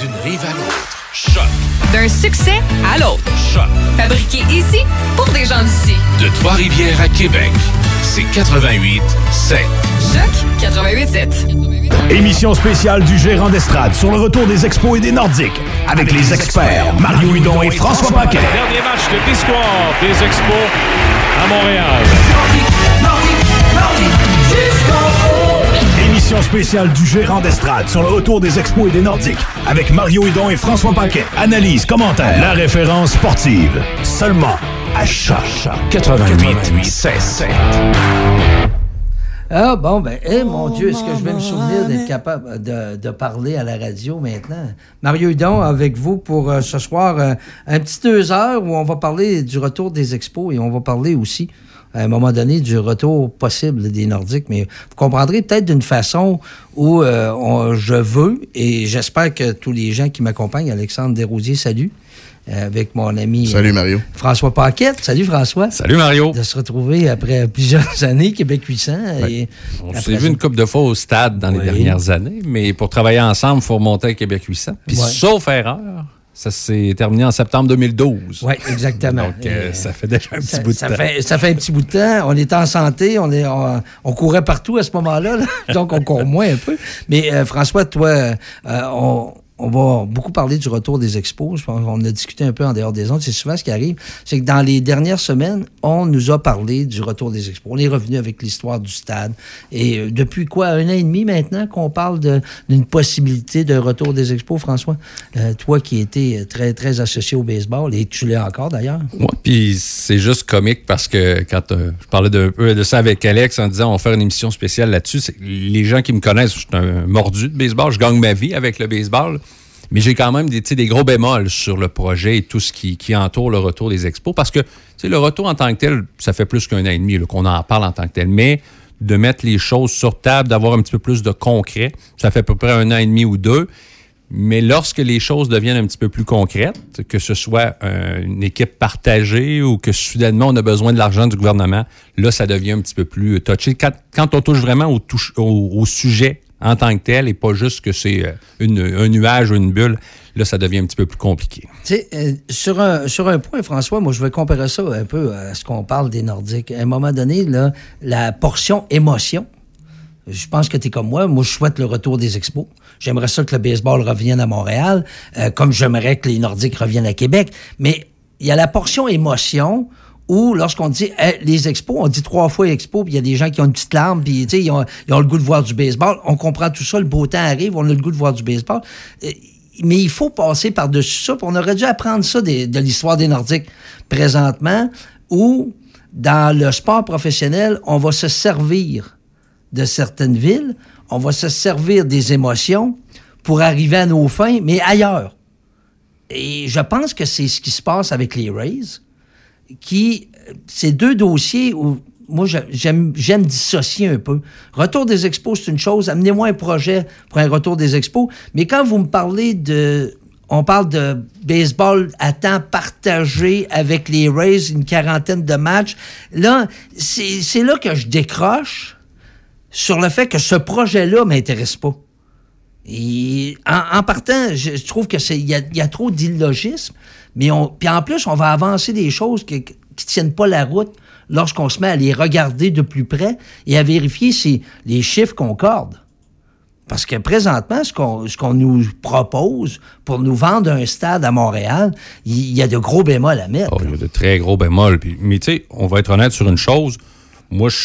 D'une rive à l'autre. Choc. D'un succès à l'autre. Choc. Fabriqué ici pour des gens d'ici. De Trois-Rivières à Québec. C'est 88 7. Choc 88 Émission spéciale du gérant d'estrade sur le retour des expos et des Nordiques. Avec les experts Mario Hudon et François Paquet. Dernier match de l'histoire des expos à Montréal. Émission spéciale du gérant d'estrade sur le retour des expos et des Nordiques. Avec Mario Hudon et François Paquet. Analyse, commentaire, la référence sportive. Seulement à Choc 88 7. Ah bon, ben, eh mon Dieu, est-ce que je vais me souvenir d'être capable de, de parler à la radio maintenant? Mario Hudon avec vous pour euh, ce soir, euh, un petit deux heures où on va parler du retour des expos et on va parler aussi, à un moment donné, du retour possible des Nordiques. Mais vous comprendrez peut-être d'une façon où euh, on- je veux, et j'espère que tous les gens qui m'accompagnent, Alexandre Desrosiers, salut, euh, avec mon ami euh, Salut, Mario. François Paquette. Salut François. Salut Mario. De se retrouver après plusieurs années, Québec 800. Et On s'est vu une couple de fois au stade dans les dernières années, mais pour travailler ensemble, il faut remonter à Québec 800. Puis Ouais. sauf erreur, ça s'est terminé en septembre 2012. Oui, exactement. Donc, euh, ça fait déjà un petit bout de ça temps. Fait, ça fait un petit bout de temps. On était en santé, on, est, on, on courait partout à ce moment-là, là. donc on court moins un peu. Mais euh, François, toi, euh, on, on va beaucoup parler du retour des expos. Je pense qu'on a discuté un peu en dehors des ondes. C'est souvent ce qui arrive. C'est que dans les dernières semaines, on nous a parlé du retour des expos. On est revenu avec l'histoire du stade. Et euh, depuis quoi, un an et demi maintenant qu'on parle de- d'une possibilité de retour des expos, François? Euh, toi qui étais très, très associé au baseball, et tu l'es encore d'ailleurs. Ouais, puis c'est juste comique parce que quand euh, je parlais peu de ça avec Alex en disant on va faire une émission spéciale là-dessus, les gens qui me connaissent, je suis un mordu de baseball, je gagne ma vie avec le baseball. Mais j'ai quand même des, gros bémols sur le projet et tout ce qui, entoure le retour des expos. Parce que le retour en tant que tel, ça fait plus qu'un an et demi qu'on en parle en tant que tel. Mais de mettre les choses sur table, d'avoir un petit peu plus de concret, ça fait à peu près un an et demi ou deux. Mais lorsque les choses deviennent un petit peu plus concrètes, que ce soit euh, une équipe partagée ou que soudainement on a besoin de l'argent du gouvernement, là, ça devient un petit peu plus touché. Quand, on touche vraiment au sujet en tant que tel et pas juste que c'est euh, un nuage ou une bulle, là, ça devient un petit peu plus compliqué. Euh, sur, un, point, François, moi, je vais comparer ça un peu à ce qu'on parle des Nordiques. À un moment donné, la portion émotion, je pense que tu es comme moi. Moi, je souhaite le retour des expos. J'aimerais ça que le baseball revienne à Montréal, euh, comme j'aimerais que les Nordiques reviennent à Québec. Mais il y a la portion émotion où, lorsqu'on dit les expos, on dit trois fois expos, puis il y a des gens qui ont une petite larme, puis ils ont, ils ont le goût de voir du baseball. On comprend tout ça, le beau temps arrive, on a le goût de voir du baseball. Euh, mais il faut passer par-dessus ça. puis on aurait dû apprendre ça de l'histoire des Nordiques présentement, où dans le sport professionnel, on va se servir de certaines villes, on va se servir des émotions pour arriver à nos fins, mais ailleurs. Et je pense que c'est ce qui se passe avec les Rays, qui, c'est deux dossiers où moi, j'aime dissocier un peu. Retour des expos, c'est une chose. Amenez-moi un projet pour un retour des expos. Mais quand vous me parlez de... On parle de baseball à temps partagé avec les Rays, une quarantaine de matchs. Là, c'est c'est là que je décroche sur le fait que ce projet-là m'intéresse pas. Et en, partant, je, trouve que c'est il y a, trop d'illogisme, mais on puis en plus on va avancer des choses qui tiennent pas la route lorsqu'on se met à les regarder de plus près et à vérifier si les chiffres concordent. Parce que présentement, ce qu'on nous propose pour nous vendre un stade à Montréal, il il y, a de gros bémols à mettre. Oh, il y a de très gros bémols. Puis- mais tu sais, on va être honnête sur une chose. Moi, je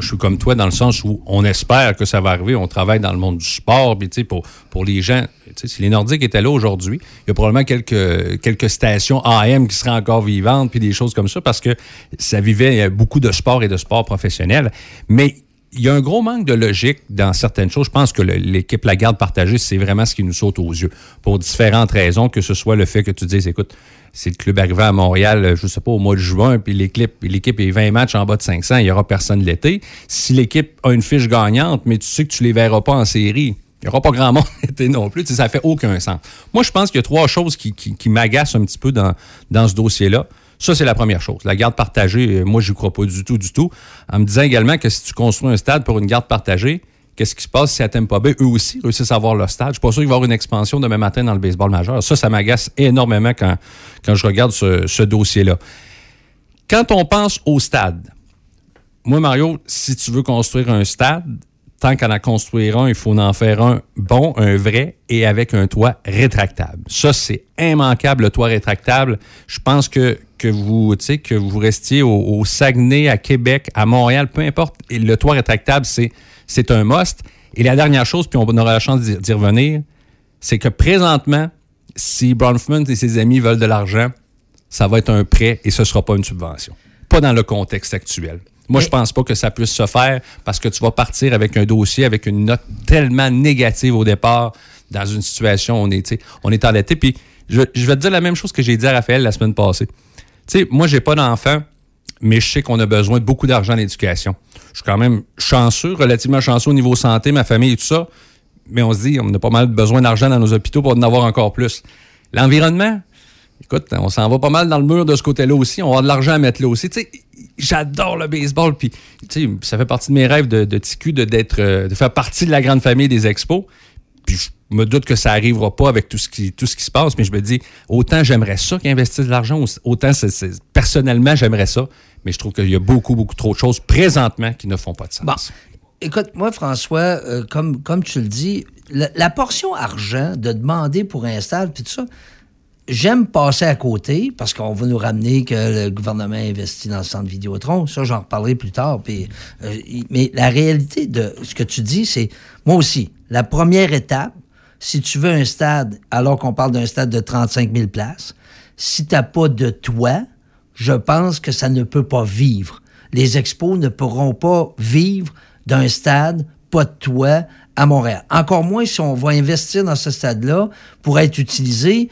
suis, comme toi dans le sens où on espère que ça va arriver. On travaille dans le monde du sport. Puis, tu sais, pour, pour les gens, si les Nordiques étaient là aujourd'hui, il y a probablement quelques, quelques stations AM qui seraient encore vivantes, puis des choses comme ça, parce que ça vivait euh, beaucoup de sport et de sport professionnel. Mais il y a un gros manque de logique dans certaines choses. Je pense que l'équipe La Garde partagée, c'est vraiment ce qui nous saute aux yeux. Pour différentes raisons, que ce soit le fait que tu dises, écoute, si le club arrivait à Montréal, euh, je sais pas, au mois de juin, puis l'équipe, est 20 matchs en bas de 500, il n'y aura personne l'été. Si l'équipe a une fiche gagnante, mais tu sais que tu les verras pas en série, il n'y aura pas grand monde l'été non plus. Tu sais, ça fait aucun sens. Moi, je pense qu'il y a trois choses qui m'agacent un petit peu dans, dans ce dossier-là. Ça, c'est la première chose. La garde partagée, euh, moi, je n'y crois pas du tout, du tout. En me disant également que si tu construis un stade pour une garde partagée, qu'est-ce qui se passe si à Tampa Bay, eux aussi, réussissent à avoir leur stade? Je suis pas sûr qu'il va y avoir une expansion demain matin dans le baseball majeur. Ça, ça m'agace énormément quand, quand je regarde ce, ce dossier-là. Quand on pense au stade, moi, Mario, si tu veux construire un stade, tant qu'à en construire un, il faut en faire un bon, un vrai et avec un toit rétractable. Ça, c'est immanquable, le toit rétractable. Je pense que, que, vous, que vous restiez au, Saguenay, à Québec, à Montréal, peu importe, le toit rétractable, c'est, c'est un must. Et la dernière chose, puis on aura la chance d'y revenir, c'est que présentement, si Bronfman et ses amis veulent de l'argent, ça va être un prêt et ce ne sera pas une subvention. Pas dans le contexte actuel. Moi, je pense pas que ça puisse se faire parce que tu vas partir avec un dossier avec une note tellement négative au départ dans une situation où on est, on est endetté. Puis je, je, vais te dire la même chose que j'ai dit à Raphaël la semaine passée. Tu sais, moi, j'ai pas d'enfant, mais je sais qu'on a besoin de beaucoup d'argent en éducation. Je suis quand même chanceux, relativement chanceux au niveau santé, ma famille et tout ça. Mais on se dit, on a pas mal besoin d'argent dans nos hôpitaux pour en avoir encore plus. L'environnement, écoute, on s'en va pas mal dans le mur de ce côté-là aussi. On va de l'argent à mettre là aussi. J'adore le baseball. Puis, ça fait partie de mes rêves de, TQ de, d'être, de faire partie de la grande famille des expos. Puis, me doute que ça arrivera pas avec tout ce qui, tout ce qui se passe, mais je me dis, autant j'aimerais ça qu'ils investissent de l'argent, autant personnellement, j'aimerais ça. Mais je trouve qu'il y a beaucoup, beaucoup trop de choses présentement qui ne font pas de sens. Bon. Écoute, moi, François, euh, comme, comme tu le dis, la, portion argent de demander pour un stade, puis tout ça, j'aime passer à côté parce qu'on va nous ramener que le gouvernement investit dans le centre Vidéotron. Ça, j'en reparlerai plus tard. Euh, mais la réalité de ce que tu dis, c'est, moi aussi, la première étape, si tu veux un stade, alors qu'on parle d'un stade de 35 000 places, si tu n'as pas de toit, je pense que ça ne peut pas vivre. Les expos ne pourront pas vivre d'un stade, pas de toit, à Montréal. Encore moins si on va investir dans ce stade-là pour être utilisé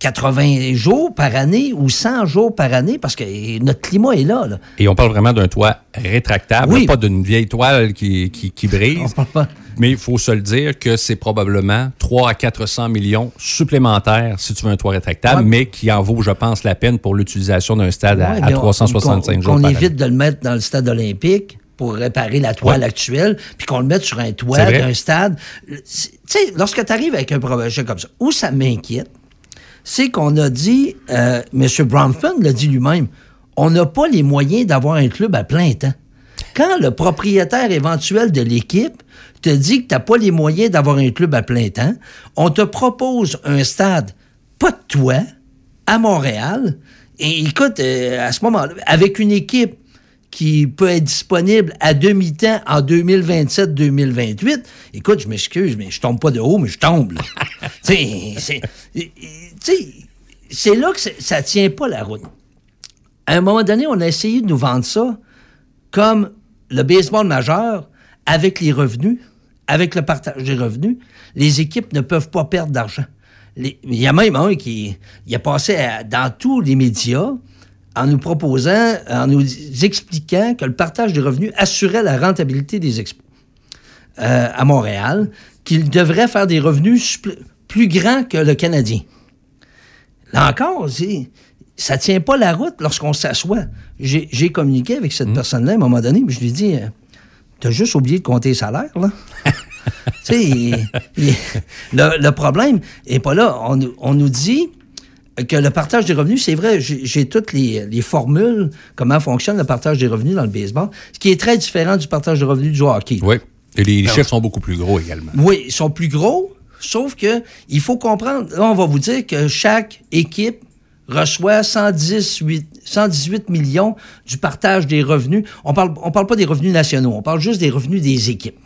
80 jours par année ou 100 jours par année parce que notre climat est là. là. Et on parle vraiment d'un toit rétractable, oui. pas d'une vieille toile qui, qui, qui brise. Mais il faut se le dire que c'est probablement 3 à 400 millions supplémentaires si tu veux un toit rétractable, ouais. mais qui en vaut, je pense, la peine pour l'utilisation d'un stade ouais, à, à 365 on, jours. Qu'on évite de le mettre dans le stade olympique pour réparer la toile ouais. actuelle, puis qu'on le mette sur un toit d'un stade. Tu sais, lorsque tu arrives avec un projet comme ça, où ça m'inquiète, c'est qu'on a dit, euh, M. Bronfman l'a dit lui-même, on n'a pas les moyens d'avoir un club à plein temps. Quand le propriétaire éventuel de l'équipe te dit que tu n'as pas les moyens d'avoir un club à plein temps, on te propose un stade pas de toit à Montréal. Et écoute, euh, à ce moment-là, avec une équipe qui peut être disponible à demi-temps en 2027-2028, écoute, je m'excuse, mais je tombe pas de haut, mais je tombe. c'est c'est là que ça tient pas la route. À un moment donné, on a essayé de nous vendre ça comme le baseball majeur avec les revenus, avec le partage des revenus. Les équipes ne peuvent pas perdre d'argent. Il y a même un qui il a passé à, dans tous les médias en nous proposant, en nous expliquant que le partage des revenus assurait la rentabilité des expos euh, à Montréal, qu'il devrait faire des revenus plus grands que le Canadien. Là encore, ça tient pas la route lorsqu'on s'assoit. J'ai communiqué avec cette mmh. personne-là à un moment donné, mais je lui ai dit T'as juste oublié de compter les salaires, là. tu sais, le, le, problème n'est pas là. On, on, nous dit que le partage des revenus, c'est vrai, j'ai toutes les, les, formules, comment fonctionne le partage des revenus dans le baseball, ce qui est très différent du partage des revenus du hockey. Oui. Et les Alors, chiffres sont beaucoup plus gros également. Oui, ils sont plus gros, Sauf que il faut comprendre, là, on va vous dire que chaque équipe reçoit 118, 118 millions du partage des revenus. On parle, on parle pas des revenus nationaux, on parle juste des revenus des équipes.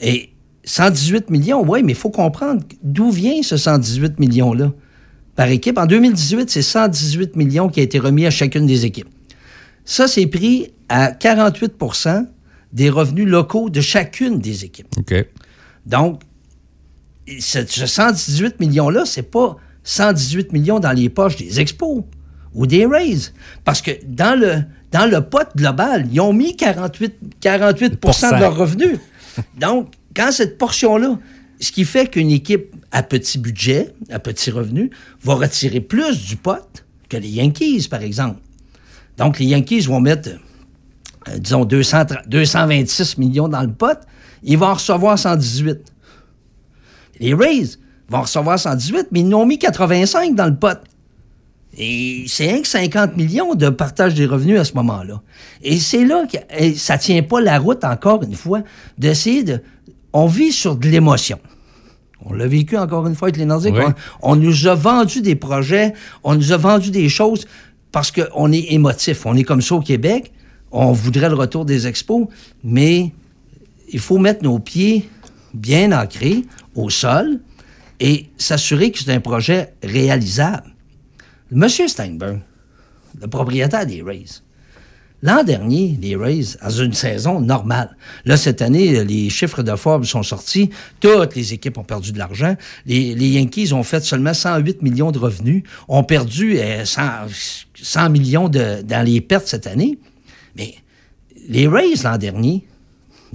Et 118 millions, oui, mais il faut comprendre d'où vient ce 118 millions-là par équipe. En 2018, c'est 118 millions qui a été remis à chacune des équipes. Ça, c'est pris à 48% des revenus locaux de chacune des équipes. OK. Donc, ce, 118 millions-là, c'est pas 118 millions dans les poches des expos ou des Rays. Parce que dans le, dans le pot global, ils ont mis 48, 48 de leurs revenus. Donc, quand cette portion-là, ce qui fait qu'une équipe à petit budget, à petit revenu, va retirer plus du pot que les Yankees, par exemple. Donc, les Yankees vont mettre, euh, disons, 200, 226 millions dans le pot il va en recevoir 118. Les Rays vont recevoir 118, mais ils n'ont mis 85 dans le pot. Et c'est rien que 50 millions de partage des revenus à ce moment-là. Et c'est là que ça tient pas la route, encore une fois, d'essayer de... On vit sur de l'émotion. On l'a vécu encore une fois avec les Nordiques. Oui. On, on nous a vendu des projets, on nous a vendu des choses parce qu'on est émotif. On est comme ça au Québec. On voudrait le retour des expos, mais il faut mettre nos pieds bien ancrés au sol et s'assurer que c'est un projet réalisable. Monsieur Steinberg, le propriétaire des Rays, l'an dernier, les Rays, dans une saison normale, là, cette année, les chiffres de Forbes sont sortis, toutes les équipes ont perdu de l'argent, les, Yankees ont fait seulement 108 millions de revenus, ont perdu euh, 100, 100 millions de, dans les pertes cette année, mais les Rays l'an dernier,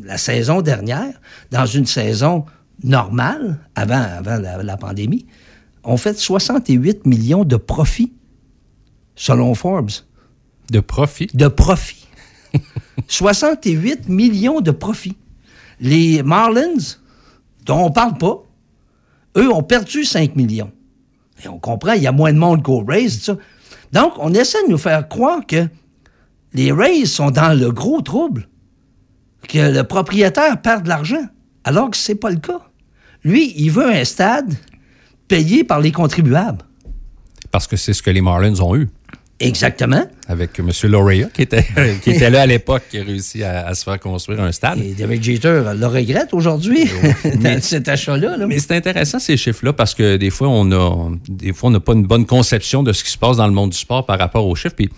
la saison dernière, dans une saison normale, avant, la pandémie, ont fait 68 millions de profits, selon Forbes. De profit. De profits. 68 millions de profits. Les Marlins, dont on parle pas, eux ont perdu 5 millions. Et on comprend, il y a moins de monde qu'aux Rays, ça. Donc, on essaie de nous faire croire que les Rays sont dans le gros trouble, que le propriétaire perd de l'argent, alors que c'est pas le cas. Lui, il veut un stade payé par les contribuables. Parce que c'est ce que les Marlins ont eu. Exactement. Avec M. Lorea, qui était, qui était là à l'époque, qui a réussi à, à se faire construire un stade. Et David Jeter le regrette aujourd'hui, cet achat-là. là. Mais c'est intéressant ces chiffres-là parce que des fois on a des fois on n'a pas une bonne conception de ce qui se passe dans le monde du sport par rapport aux chiffres. Puis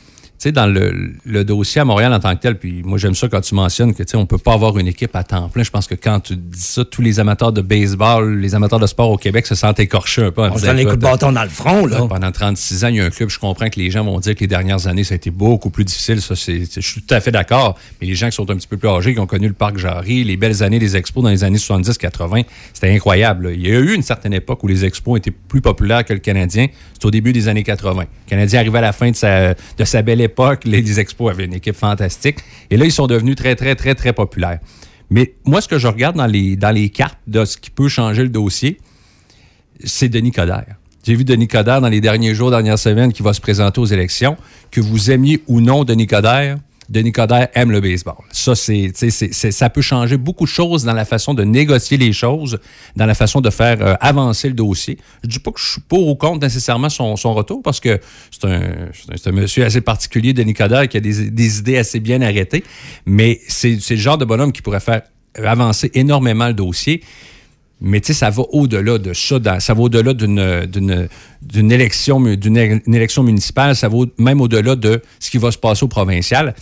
sais dans le, le dossier à Montréal en tant que tel, puis moi j'aime ça quand tu mentionnes que tu sais on peut pas avoir une équipe à temps plein. Je pense que quand tu dis ça, tous les amateurs de baseball, les amateurs de sport au Québec se sentent écorchés un peu. On se donne les coups de bâton dans le front. Là. pendant 36 ans, il y a un club. Je comprends que les gens vont dire que les dernières années, ça a été beaucoup plus difficile. Ça, c'est, c'est- je suis tout à fait d'accord. Mais les gens qui sont un petit peu plus âgés, qui ont connu le parc Jarry, les belles années des expos dans les années 70-80, c'était incroyable. là. Il y a eu une certaine époque où les expos étaient plus populaires que le Canadien. C'est au début des années 80. Le Canadien arrivait à la fin de sa, de sa belle époque. Les, expos avaient une équipe fantastique. Et là, ils sont devenus très, très, très, très populaires. Mais moi, ce que je regarde dans les, dans les cartes de ce qui peut changer le dossier, c'est Denis Coderre. J'ai vu Denis Coderre dans les derniers jours, dernières semaines, qui va se présenter aux élections. Que vous aimiez ou non Denis Coderre, Denis Coderre aime le baseball. Ça, c'est, ça peut changer beaucoup de choses dans la façon de négocier les choses, dans la façon de faire euh, avancer le dossier. Je dis pas que je suis pour ou contre nécessairement son, son retour, parce que c'est un, monsieur assez particulier, Denis Coderre, qui a des, idées assez bien arrêtées, mais c'est le genre de bonhomme qui pourrait faire avancer énormément le dossier. Mais tu ça va au-delà de ça. ça va au-delà d'une, élection, municipale. Ça va même au-delà de ce qui va se passer au provincial.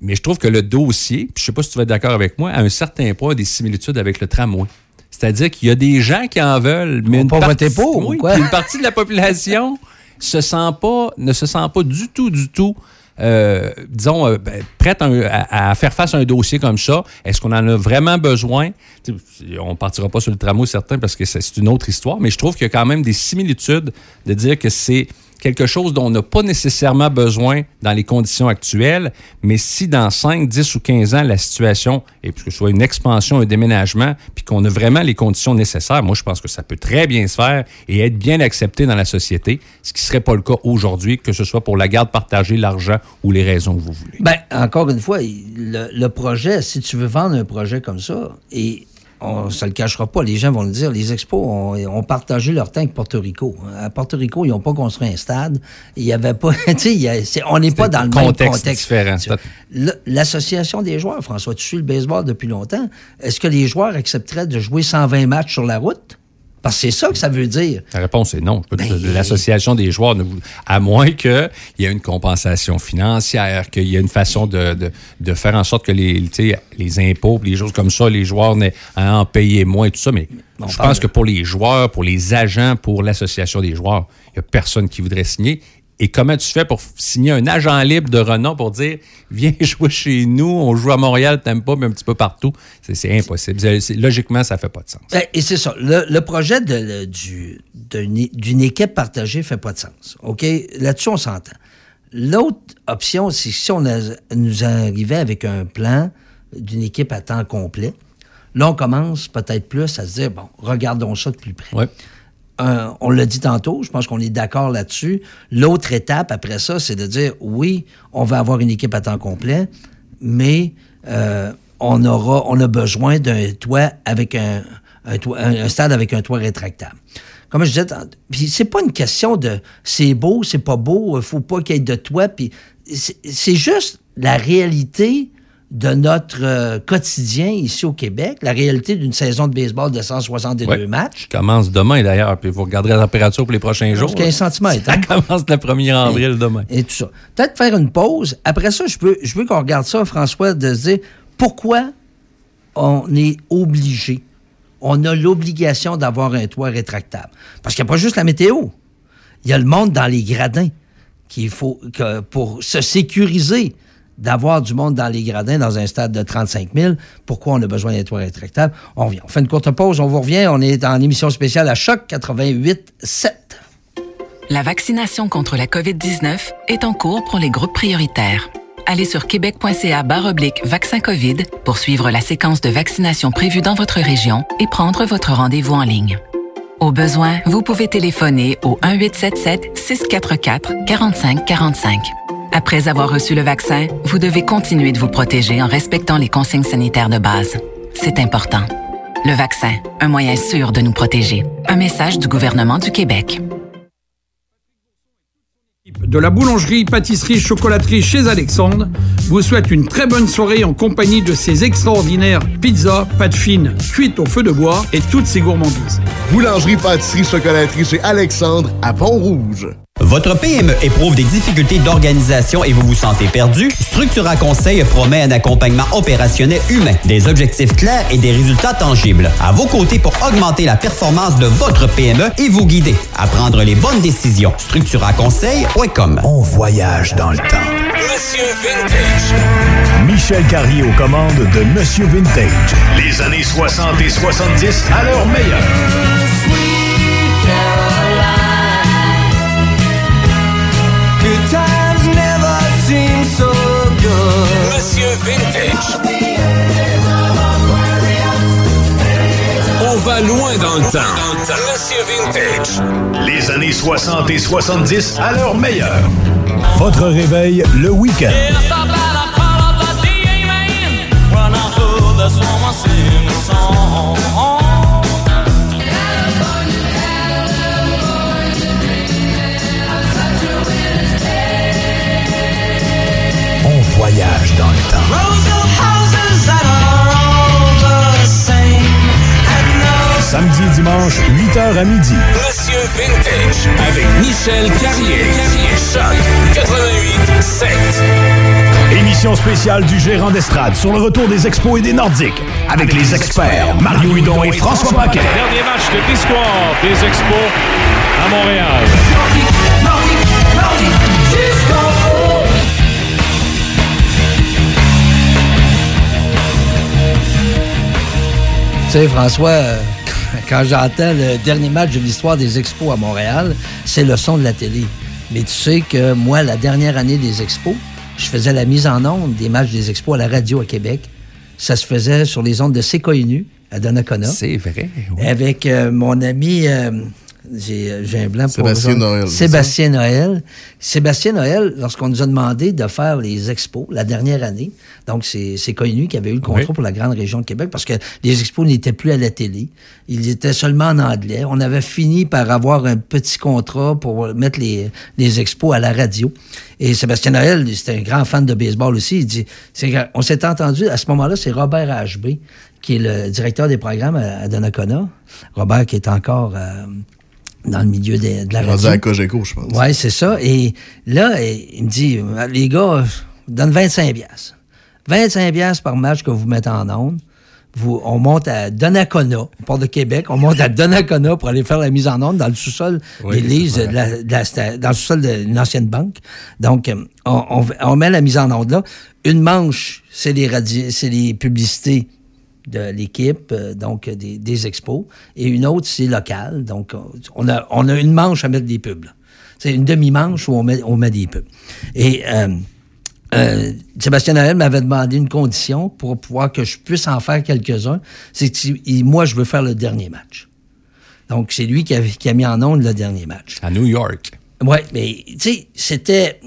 Mais je trouve que le dossier, puis je sais pas si tu vas être d'accord avec moi, à un certain point, a des similitudes avec le tramway. C'est-à-dire qu'il y a des gens qui en veulent, mais une pas partie, pour, oui, quoi? une partie de la population se sent pas, ne se sent pas du tout, du tout, euh, disons, euh, ben, prête à, un- à- à faire face à un dossier comme ça. Est-ce qu'on en a vraiment besoin? On partira pas sur le tramway, certain, parce que c'est une autre histoire, mais je trouve qu'il y a quand même des similitudes de dire que c'est quelque chose dont on n'a pas nécessairement besoin dans les conditions actuelles, mais si dans 5, 10 ou 15 ans, la situation est que ce soit une expansion, un déménagement, puis qu'on a vraiment les conditions nécessaires, moi, je pense que ça peut très bien se faire et être bien accepté dans la société, ce qui ne serait pas le cas aujourd'hui, que ce soit pour la garde partagée, l'argent ou les raisons que vous voulez. Ben, encore une fois, le, le projet, si tu veux vendre un projet comme ça, et on ne se le cachera pas, les gens vont le dire, les expos ont, ont partagé leur temps avec Porto Rico. À Porto Rico, ils n'ont pas construit un stade. Il y avait pas. tu sais, il y a- on n'est pas dans le même contexte contexte. différent. L'association des joueurs, François, tu suis le baseball depuis longtemps. Est-ce que les joueurs accepteraient de jouer 120 matchs sur la route? Parce que c'est ça que ça veut dire. La réponse est non. Ben- L'association des joueurs, ne vous- à moins qu'il y ait une compensation financière, qu'il y ait une façon de, de, de faire en sorte que les, les impôts, les choses comme ça, les joueurs n'aient à en payer moins et tout ça. Mais je pense de- que pour les joueurs, pour les agents, pour l'association des joueurs, il n'y a personne qui voudrait signer. Et comment tu fais pour signer un agent libre de renom pour dire viens jouer chez nous, on joue à Montréal, t'aimes pas, mais un petit peu partout? C'est- impossible. Logiquement, ça fait pas de sens. Ben, Et c'est ça. Le, le projet du- d'une équipe partagée fait pas de sens. OK? Là-dessus, on s'entend. L'autre option, c'est si on a- nous arrivait avec un plan d'une équipe à temps complet. Là, on commence peut-être plus à se dire, bon, regardons ça de plus près. Ouais. Euh, on l'a dit tantôt, je pense qu'on est d'accord là-dessus. L'autre étape après ça, c'est de dire oui, on va avoir une équipe à temps complet, mais euh, on aura, on a besoin d'un toit avec un, toit- stade avec un toit rétractable. Comme je disais, puis c'est pas une question de c'est beau, c'est pas beau, il faut pas qu'il y ait de toit, puis c'est juste la réalité de notre euh, quotidien ici au Québec, la réalité d'une saison de baseball de 162 Ouais. matchs. Je commence demain d'ailleurs, puis vous regarderez la température pour les prochains jours. 15 centimètres, Ça hein? commence le 1er avril demain. et tout ça. Peut-être faire une pause. Après ça, je veux, je veux qu'on regarde ça, François, de se dire pourquoi on est obligé, on a l'obligation d'avoir un toit rétractable? Parce qu'il n'y a pas juste la météo. Il y a le monde dans les gradins qu'il faut que pour se sécuriser d'avoir du monde dans les gradins dans un stade de 35 000. Pourquoi on a besoin d'un toit rétractable? On revient. On fait une courte pause, on vous revient. On est en émission spéciale à Choc 88 7. La vaccination contre la COVID-19 est en cours pour les groupes prioritaires. Allez sur québec.ca oblique vaccin COVID pour suivre la séquence de vaccination prévue dans votre région et prendre votre rendez-vous en ligne. Au besoin, vous pouvez téléphoner au 1-877-644-4545. Après avoir reçu le vaccin, vous devez continuer de vous protéger en respectant les consignes sanitaires de base. C'est important. Le vaccin, un moyen sûr de nous protéger. Un message du gouvernement du Québec. de la boulangerie, pâtisserie, chocolaterie chez Alexandre vous souhaite une très bonne soirée en compagnie de ses extraordinaires pizzas, pâtes fines, cuites au feu de bois et toutes ses gourmandises. Boulangerie, pâtisserie, chocolaterie chez Alexandre à Pont-Rouge. Votre PME éprouve des difficultés d'organisation et vous vous sentez perdu? Structura Conseil promet un accompagnement opérationnel humain, des objectifs clairs et des résultats tangibles. À vos côtés pour augmenter la performance de votre PME et vous guider à prendre les bonnes décisions. StructuraConseil.com On voyage dans le temps. Monsieur Vintage. Michel Carrier aux commandes de Monsieur Vintage. Les années 60 et 70 à leur meilleur. Monsieur Vintage. On va loin dans le temps. Monsieur Vintage. Les années 60 et 70 à leur meilleur. Votre réveil le week-end. On voyage Samedi et dimanche, 8h à midi. Monsieur Vintage. Avec Michel Carrier. Choc 88 7. Émission spéciale du gérant d'estrade sur le retour des expos et des Nordiques. Avec les experts Mario Hudon et François Paquet. Dernier match de l'histoire des Expos à Montréal. Tu sais, François, euh, quand j'entends le dernier match de l'histoire des Expos à Montréal, c'est le son de la télé. Mais tu sais que moi, la dernière année des Expos, je faisais la mise en onde des matchs des Expos à la radio à Québec. Ça se faisait sur les ondes de CKNU à Donnacona. C'est vrai. oui. Avec euh, mon ami, euh, j'ai j'ai un blanc pour Sébastien vous. Noël, Sébastien Noël. Sébastien Noël, lorsqu'on nous a demandé de faire les expos la dernière année, donc c'est c'est connu qui avait eu le contrat Oui. pour la grande région de Québec parce que les expos n'étaient plus à la télé. Ils étaient seulement en anglais. On avait fini par avoir un petit contrat pour mettre les, les expos à la radio. Et Sébastien Noël, c'était un grand fan de baseball aussi. Il dit, on s'est entendu, à ce moment-là, c'est Robert HB, qui est le directeur des programmes à, à Donnacona. Robert qui est encore euh, dans le milieu des- de la Rendu radio. à Cogeco, je pense. Oui, c'est ça. Et là, il me dit, les gars, je donne 25 piastres. 25 piastres par match que vous mettez en onde. Vous, on monte à Donnacona, on part de Québec, on monte à Donnacona pour aller faire la mise en onde dans le sous-sol Oui, d'église, c'est de la- de dans le sous-sol d'une ancienne banque. Donc, euh, on, on- on met la mise en onde là. Une manche, c'est les, radi- c'est les publicités de l'équipe, euh, donc des, des expos, et une autre, c'est local. Donc, on a, on a une manche à mettre des pubs. C'est une demi-manche où on met, on met des pubs. Et euh, euh, Sébastien Noël m'avait demandé une condition pour pouvoir que je puisse en faire quelques-uns. C'est que moi, je veux faire le dernier match. Donc, c'est lui qui a, qui a mis en onde le dernier match. À New York. Oui, mais tu sais, c'était.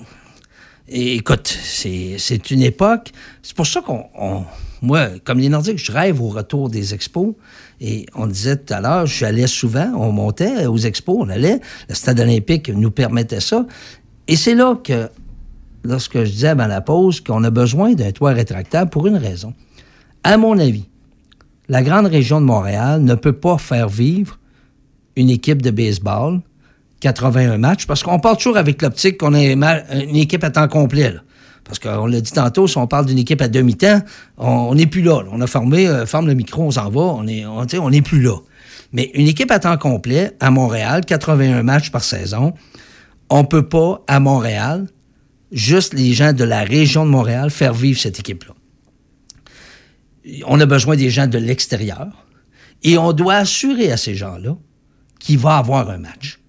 Écoute, c'est une époque. C'est pour ça qu'on. Moi, comme les Nordiques, je rêve au retour des expos. Et on disait tout à l'heure, allé souvent, on montait aux expos, on allait. Le stade olympique nous permettait ça. Et c'est là que, lorsque je disais avant la pause qu'on a besoin d'un toit rétractable pour une raison. À mon avis, la grande région de Montréal ne peut pas faire vivre une équipe de baseball 81 matchs, parce qu'on part toujours avec l'optique qu'on a une équipe à temps complet. Parce qu'on l'a dit tantôt, si on parle d'une équipe à demi-temps, on n'est plus là, On a formé, euh, ferme le micro, on s'en va, on n'est on, n'est plus là. Mais une équipe à temps complet, à Montréal, 81 matchs par saison, on peut pas, à Montréal, juste les gens de la région de Montréal, faire vivre cette équipe-là. On a besoin des gens de l'extérieur et on doit assurer à ces gens-là qu'il va avoir un match.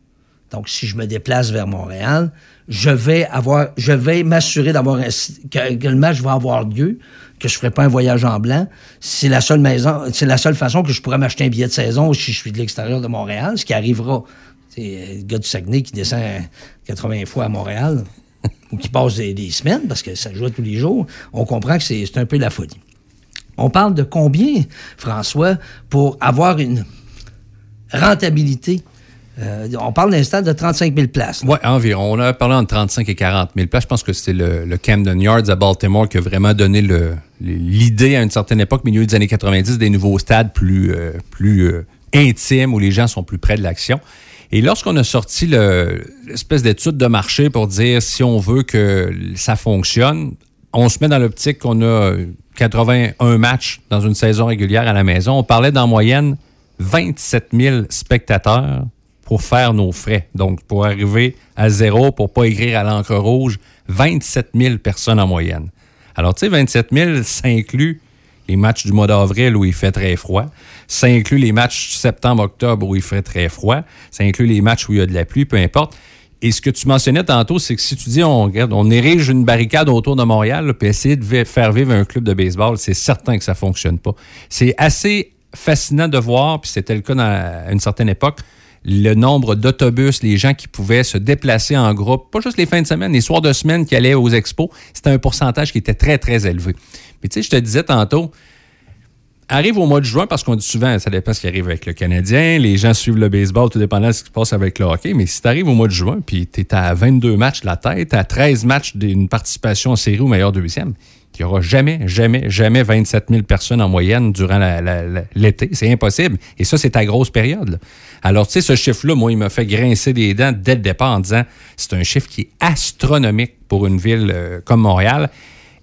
Donc, si je me déplace vers Montréal, je vais avoir, je vais m'assurer d'avoir que, le match va avoir lieu, que je ferai pas un voyage en blanc. C'est la seule maison, c'est la seule façon que je pourrais m'acheter un billet de saison si je suis de l'extérieur de Montréal, ce qui arrivera. C'est euh, le gars du Saguenay qui descend 80 fois à Montréal ou qui passe des, semaines parce que ça joue tous les jours. On comprend que c'est un peu la folie. On parle de combien, François, pour avoir une rentabilité euh, on parle d'un stade de 35 000 places. Oui, environ. On a parlé entre 35 et 40 000 places. Je pense que c'est le, Camden Yards à Baltimore qui a vraiment donné l'idée à une certaine époque, milieu des années 90, des nouveaux stades plus, euh, euh, intimes où les gens sont plus près de l'action. Et lorsqu'on a sorti l'espèce d'étude de marché pour dire si on veut que ça fonctionne, on se met dans l'optique qu'on a 81 matchs dans une saison régulière à la maison. On parlait d'en moyenne 27 000 spectateurs pour faire nos frais. Donc, pour arriver à zéro, pour pas écrire à l'encre rouge, 27 000 personnes en moyenne. Alors, tu sais, 27 000, ça inclut les matchs du mois d'avril où il fait très froid. Ça inclut les matchs septembre-octobre où il fait très froid. Ça inclut les matchs où il y a de la pluie, peu importe. Et ce que tu mentionnais tantôt, c'est que si tu dis on, érige une barricade autour de Montréal, puis essayer de faire vivre un club de baseball, c'est certain que ça fonctionne pas. C'est assez fascinant de voir, puis c'était le cas à une certaine époque, le nombre d'autobus, les gens qui pouvaient se déplacer en groupe, pas juste les fins de semaine, les soirs de semaine qui allaient aux expos, c'était un pourcentage qui était très, très élevé. Mais tu sais, je te disais tantôt, arrive au mois de juin, parce qu'on dit souvent, ça dépend ce qui arrive avec le Canadien, les gens suivent le baseball, tout dépendant de ce qui se passe avec le hockey, mais si tu arrives au mois de juin, puis tu es à 22 matchs de la tête, à 13 matchs d'une participation en série au meilleur deuxième, il n'y aura jamais, jamais, jamais 27 000 personnes en moyenne durant l'été. C'est impossible. Et ça, c'est ta grosse période. Alors, tu sais, ce chiffre-là, moi, il m'a fait grincer des dents dès le départ en disant c'est un chiffre qui est astronomique pour une ville euh, comme Montréal.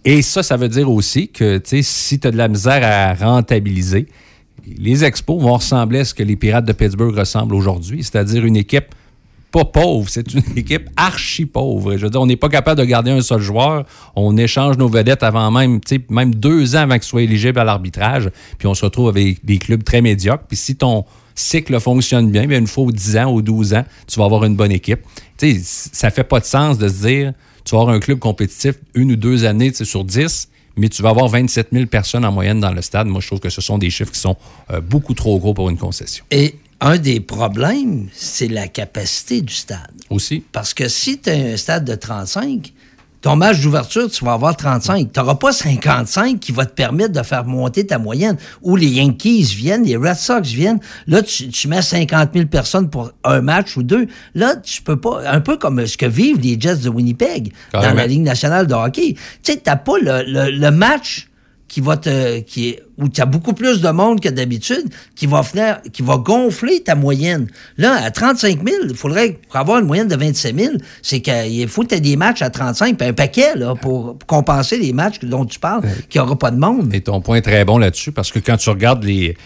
Et ça, ça veut dire aussi que, tu sais, si tu as de la misère à rentabiliser, les expos vont ressembler à ce que les Pirates de Pittsburgh ressemblent aujourd'hui, c'est-à-dire une équipe pas pauvre, c'est une équipe archi pauvre. Je veux dire, on n'est pas capable de garder un seul joueur. On échange nos vedettes avant même, même deux ans avant qu'ils soient éligibles à l'arbitrage. Puis on se retrouve avec des clubs très médiocres. Puis si ton cycle fonctionne bien, bien une fois aux 10 ans ou 12 ans, tu vas avoir une bonne équipe. sais, ça fait pas de sens de se dire, tu vas avoir un club compétitif une ou deux années sur 10, mais tu vas avoir 27 000 personnes en moyenne dans le stade. Moi, je trouve que ce sont des chiffres qui sont euh, beaucoup trop gros pour une concession. Et un des problèmes, c'est la capacité du stade. Aussi. Parce que si tu as un stade de 35, ton match d'ouverture, tu vas avoir 35. Tu n'auras pas 55 qui va te permettre de faire monter ta moyenne. Ou les Yankees viennent, les Red Sox viennent. Là, tu, mets 50 000 personnes pour un match ou deux. Là, tu peux pas... Un peu comme ce que vivent les Jets de Winnipeg dans la Ligue nationale de hockey. Tu sais, tu pas le match qui va te, qui est, où tu as beaucoup plus de monde que d'habitude, qui va venir, qui va gonfler ta moyenne. Là, à 35 000, il faudrait, pour avoir une moyenne de 27 000, c'est qu'il faut que tu aies des matchs à 35, puis un paquet, là, pour compenser les matchs dont tu parles, qu'il n'y aura pas de monde. Et ton point est très bon là-dessus, parce que quand tu regardes les,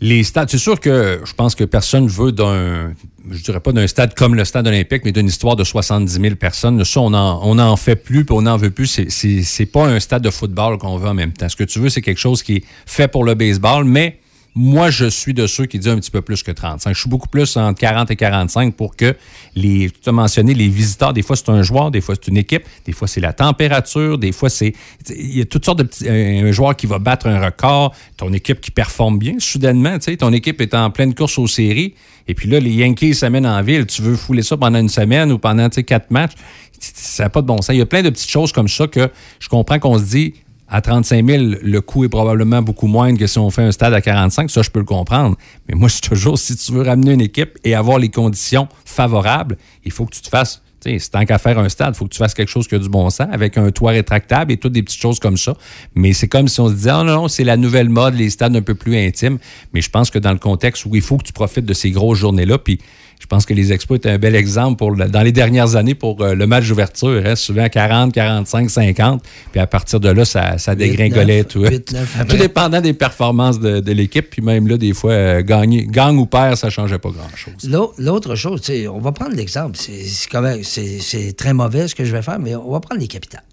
les stades, c'est sûr que je pense que personne veut d'un, je dirais pas d'un stade comme le stade olympique, mais d'une histoire de 70 000 personnes. Ça, on n'en on en fait plus, puis on n'en veut plus. C'est pas un stade de football qu'on veut en même temps. Ce que tu veux, c'est quelque chose qui est fait pour le baseball, mais Moi, je suis de ceux qui disent un petit peu plus que 35. Je suis beaucoup plus entre 40 et 45 pour que les, tu as mentionné les visiteurs, des fois c'est un joueur, des fois c'est une équipe, des fois c'est la température, des fois c'est, il y a toutes sortes de petits, un joueur qui va battre un record, ton équipe qui performe bien, soudainement, tu sais, ton équipe est en pleine course aux séries, et puis là, les Yankees s'amènent en ville, tu veux fouler ça pendant une semaine ou pendant, tu sais, quatre matchs, ça n'a pas de bon sens. Il y a plein de petites choses comme ça que je comprends qu'on se dit, à 35 000, le coût est probablement beaucoup moindre que si on fait un stade à 45. Ça, je peux le comprendre. Mais moi, je toujours, si tu veux ramener une équipe et avoir les conditions favorables, il faut que tu te fasses c'est tant qu'à faire un stade, il faut que tu fasses quelque chose qui a du bon sens, avec un toit rétractable et toutes des petites choses comme ça. Mais c'est comme si on se disait, oh non, non, c'est la nouvelle mode, les stades un peu plus intimes. Mais je pense que dans le contexte où il faut que tu profites de ces grosses journées-là, puis je pense que les Expos étaient un bel exemple pour dans les dernières années pour euh, le match d'ouverture. Hein, souvent 40, 45, 50. Puis à partir de là, ça, ça dégringolait. tout, tout dépendant des performances de, l'équipe. Puis même là, des fois, euh, gagner, gagne ou perd, ça ne changeait pas grand-chose. L'autre chose, on va prendre l'exemple. C'est très mauvais ce que je vais faire, mais on va prendre les capitales.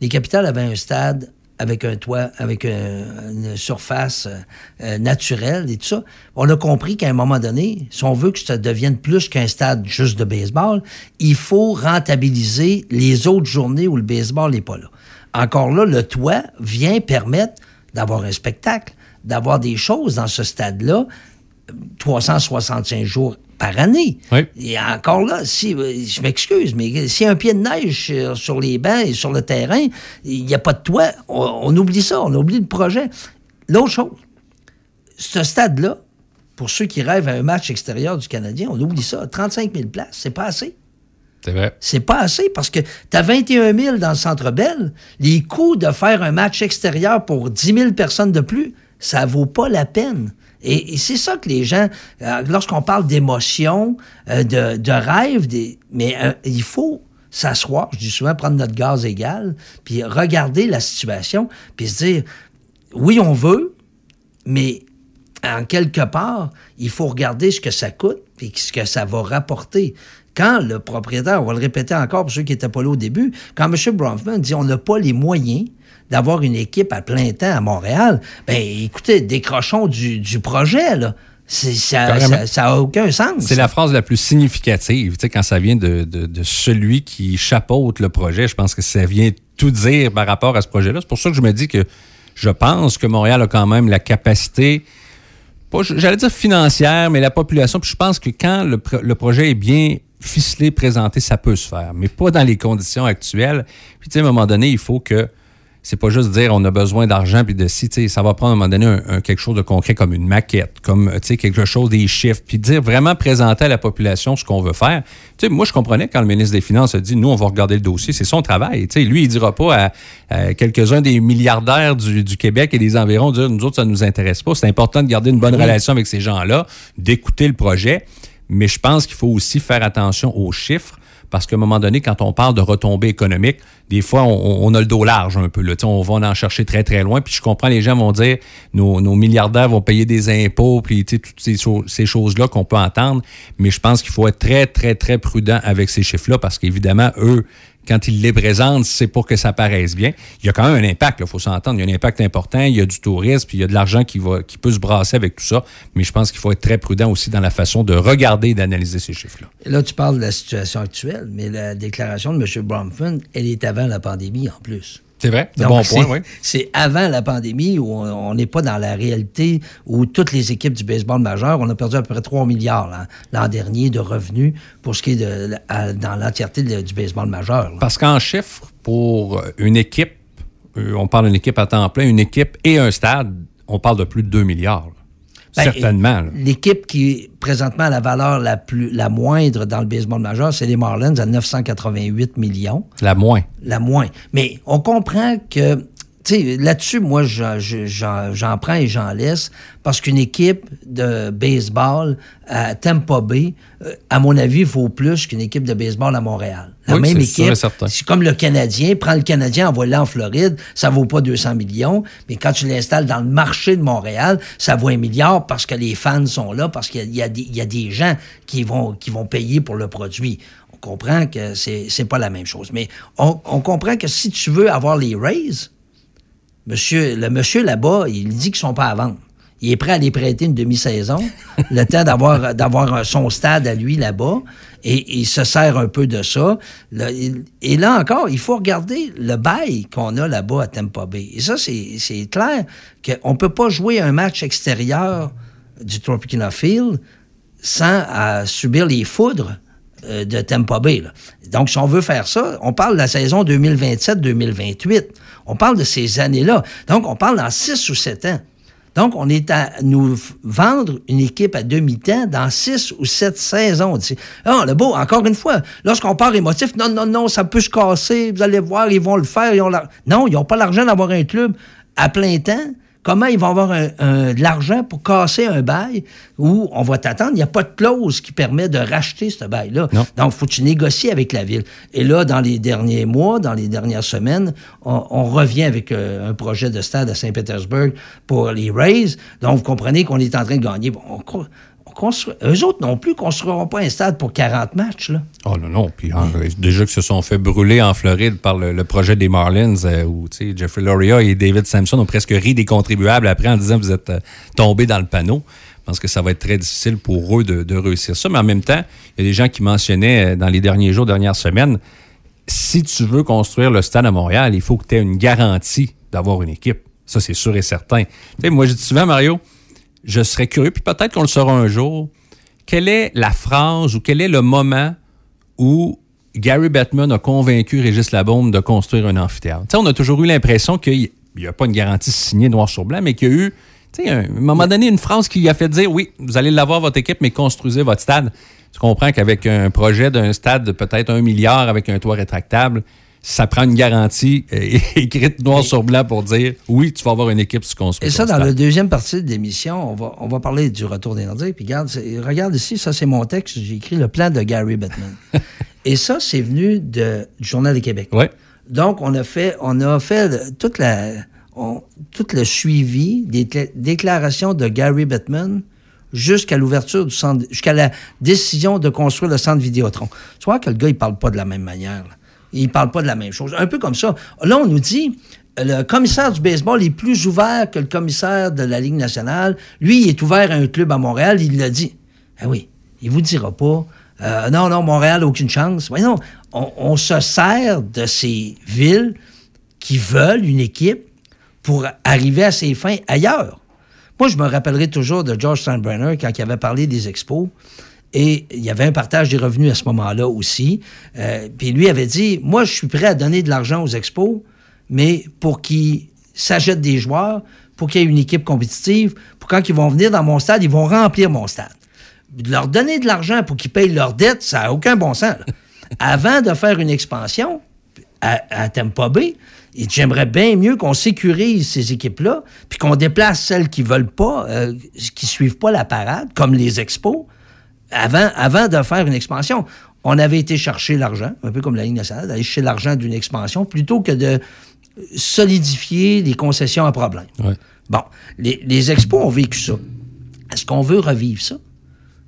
Les capitales avaient un stade avec un toit, avec une surface euh, euh, naturelle et tout ça. On a compris qu'à un moment donné, si on veut que ça devienne plus qu'un stade juste de baseball, il faut rentabiliser les autres journées où le baseball n'est pas là. Encore là, le toit vient permettre d'avoir un spectacle, d'avoir des choses dans ce stade-là 365 jours par année. Et encore là, si, euh, je m'excuse, mais s'il y a un pied de neige sur, les bancs et sur le terrain, il n'y a pas de toit, on, oublie ça, on oublie le projet. L'autre chose, ce stade-là, pour ceux qui rêvent à un match extérieur du Canadien, on oublie ça. 35 000 places, c'est pas assez. C'est vrai. C'est pas assez parce que tu as 21 000 dans le Centre Bell. Les coûts de faire un match extérieur pour 10 000 personnes de plus, ça vaut pas la peine. Et, c'est ça que les gens, euh, lorsqu'on parle d'émotion, euh, de, de rêve, mais euh, il faut s'asseoir, je dis souvent prendre notre gaz égal, puis regarder la situation, puis se dire, oui, on veut, mais en quelque part, il faut regarder ce que ça coûte, puis ce que ça va rapporter. Quand le propriétaire, on va le répéter encore pour ceux qui n'étaient pas là au début, quand M. Bronfman dit on n'a pas les moyens d'avoir une équipe à plein temps à Montréal, ben écoutez, décrochons du, du projet, là. Ça n'a aucun sens. C'est la phrase la plus significative, tu sais, quand ça vient de, de, de, celui qui chapeaute le projet. Je pense que ça vient tout dire par rapport à ce projet-là. C'est pour ça que je me dis que je pense que Montréal a quand même la capacité, j'allais dire financière, mais la population. Puis je pense que quand le, le projet est bien ficelé, présenté, ça peut se faire, mais pas dans les conditions actuelles. Puis, tu sais, à un moment donné, il faut que c'est pas juste dire on a besoin d'argent puis de si, ça va prendre à un moment donné un, quelque chose de concret comme une maquette, comme quelque chose des chiffres, puis dire vraiment présenter à la population ce qu'on veut faire. sais moi, je comprenais quand le ministre des Finances a dit nous, on va regarder le dossier, c'est son travail. sais lui, il dira pas à, quelques-uns des milliardaires du, Québec et des environs dire nous autres, ça nous intéresse pas. C'est important de garder une bonne relation avec ces gens-là, d'écouter le projet, mais je pense qu'il faut aussi faire attention aux chiffres parce qu'à un moment donné, quand on parle de retombées économiques, des fois, on, a le dos large un peu. On va en chercher très, très loin. Puis je comprends, les gens vont dire, nos, milliardaires vont payer des impôts, puis toutes ces, choses-là qu'on peut entendre. Mais je pense qu'il faut être très, très, très prudent avec ces chiffres-là, parce qu'évidemment, eux, quand il les présente, c'est pour que ça paraisse bien. Il y a quand même un impact, il faut s'entendre. Il y a un impact important, il y a du tourisme, puis il y a de l'argent qui, qui peut se brasser avec tout ça. Mais je pense qu'il faut être très prudent aussi dans la façon de regarder et d'analyser ces chiffres-là. Là, tu parles de la situation actuelle, mais la déclaration de M. Bromford, elle est avant la pandémie en plus. C'est vrai, c'est bon point, oui. C'est avant la pandémie où on n'est pas dans la réalité où toutes les équipes du baseball majeur, on a perdu à peu près 3 milliards l'an dernier de revenus pour ce qui est de, dans l'entièreté du baseball majeur. Parce qu'en chiffres, pour une équipe, euh, on parle d'une équipe à temps plein, une équipe et un stade, on parle de plus de 2 milliards. Ben, Certainement. L'équipe qui présentement a la valeur la plus la moindre dans le baseball majeur, c'est les Marlins à 988 millions. La moins. La moins. Mais on comprend que là-dessus, moi, j'en prends et j'en laisse parce qu'une équipe de baseball à Tampa Bay, euh, à mon avis, vaut plus qu'une équipe de baseball à Montréal. La même équipe, c'est comme le Canadien, prends le Canadien, envoie-le en Floride, ça vaut pas 200 millions, mais quand tu l'installes dans le marché de Montréal, ça vaut un milliard parce que les fans sont là, parce qu'il y, a des gens qui vont, qui vont payer pour le produit On comprend que c'est pas la même chose. Mais on, on comprend que si tu veux avoir les Rays, Monsieur, le monsieur là-bas, il dit qu'ils sont pas à vendre. Il est prêt à les prêter une demi-saison, le temps d'avoir d'avoir son stade à lui là-bas, et il se sert un peu de ça. Il- et là encore, il faut regarder le bail qu'on a là-bas à Tampa Bay. Et ça, c'est clair qu'on peut pas jouer un match extérieur du Tropicana Field sans subir les foudres euh, de Tampa Bay. là. Donc, si on veut faire ça, on parle de la saison 2027-2028. On parle de ces années-là. Donc, on parle dans 6 ou 7 ans. Donc, on est à nous vendre une équipe à demi-temps dans 6 ou 7 saisons. Ah, le beau, encore une fois, lorsqu'on part émotif, non, non, non, ça peut se casser, vous allez voir, ils vont le faire. Non, ils n'ont pas l'argent d'avoir un club à plein temps. Comment ils vont avoir un- un- de l'argent pour casser un bail où on va t'attendre? Il n'y a pas de clause qui permet de racheter ce bail-là. Donc, il faut que tu négocies avec la ville. Et là, dans les derniers mois, dans les dernières semaines, on, on revient avec euh, un projet de stade à Saint-Pétersbourg pour les Rays. Donc, vous comprenez qu'on est en train de gagner. Bon, on, eux autres non plus ne construiront pas un stade pour 40 matchs. Là. Oh non, non. Puis hein, déjà que se sont fait brûler en Floride par le, projet des Marlins, euh, où Jeffrey Loria et David Sampson ont presque ri des contribuables après en disant vous êtes euh, tombés dans le panneau. Je pense que ça va être très difficile pour eux de, réussir ça. Mais en même temps, il y a des gens qui mentionnaient euh, dans les derniers jours, dernières semaines, si tu veux construire le stade à Montréal, il faut que tu aies une garantie d'avoir une équipe. Ça, c'est sûr et certain. Moi, je dis souvent, Mario, je serais curieux, puis peut-être qu'on le saura un jour, quelle est la phrase ou quel est le moment où Gary Bettman a convaincu Régis Labombe de construire un amphithéâtre? On a toujours eu l'impression qu'il n'y a pas une garantie signée noir sur blanc, mais qu'il y a eu, à un moment donné, une phrase qui a fait dire oui, vous allez l'avoir, votre équipe, mais construisez votre stade. Tu comprends qu'avec un projet d'un stade de peut-être un milliard avec un toit rétractable, ça prend une garantie euh, écrite noir sur blanc pour dire oui, tu vas avoir une équipe si tu construis Et ça, dans la deuxième partie de l'émission, on va, on va parler du retour des Nordiques. Puis regarde, ici, ça c'est mon texte. J'ai écrit le plan de Gary Bettman. Et ça, c'est venu de, du Journal du Québec. Ouais. Donc, on a fait, on a fait toute la, on- tout le suivi des cla- déclarations de Gary Bettman jusqu'à l'ouverture du centre, jusqu'à la décision de construire le centre Vidéotron. Tu vois que le gars, il parle pas de la même manière. là. Il parle pas de la même chose. Un peu comme ça. Là, on nous dit, le commissaire du baseball est plus ouvert que le commissaire de la Ligue nationale. Lui, il est ouvert à un club à Montréal, il l'a dit. Ah oui, il vous dira pas. euh, non, non, Montréal, aucune chance. Oui, non, on, on se sert de ces villes qui veulent une équipe pour arriver à ses fins ailleurs. Moi, je me rappellerai toujours de George Steinbrenner quand il avait parlé des expos. Et il y avait un partage des revenus à ce moment-là aussi. Euh, puis lui avait dit, moi, je suis prêt à donner de l'argent aux expos, mais pour qu'ils s'achètent des joueurs, pour qu'il y ait une équipe compétitive, pour quand ils vont venir dans mon stade, ils vont remplir mon stade. De leur donner de l'argent pour qu'ils payent leurs dettes, ça n'a aucun bon sens. là. Avant de faire une expansion à, à Tampa Bay, j'aimerais bien mieux qu'on sécurise ces équipes-là, puis qu'on déplace celles qui veulent pas, euh, qui suivent pas la parade, comme les expos, avant, avant de faire une expansion. On avait été chercher l'argent, un peu comme la Ligue nationale, d'aller chercher l'argent d'une expansion, plutôt que de solidifier les concessions à problème. Ouais. Bon, les, les expos ont vécu ça. Est-ce qu'on veut revivre ça?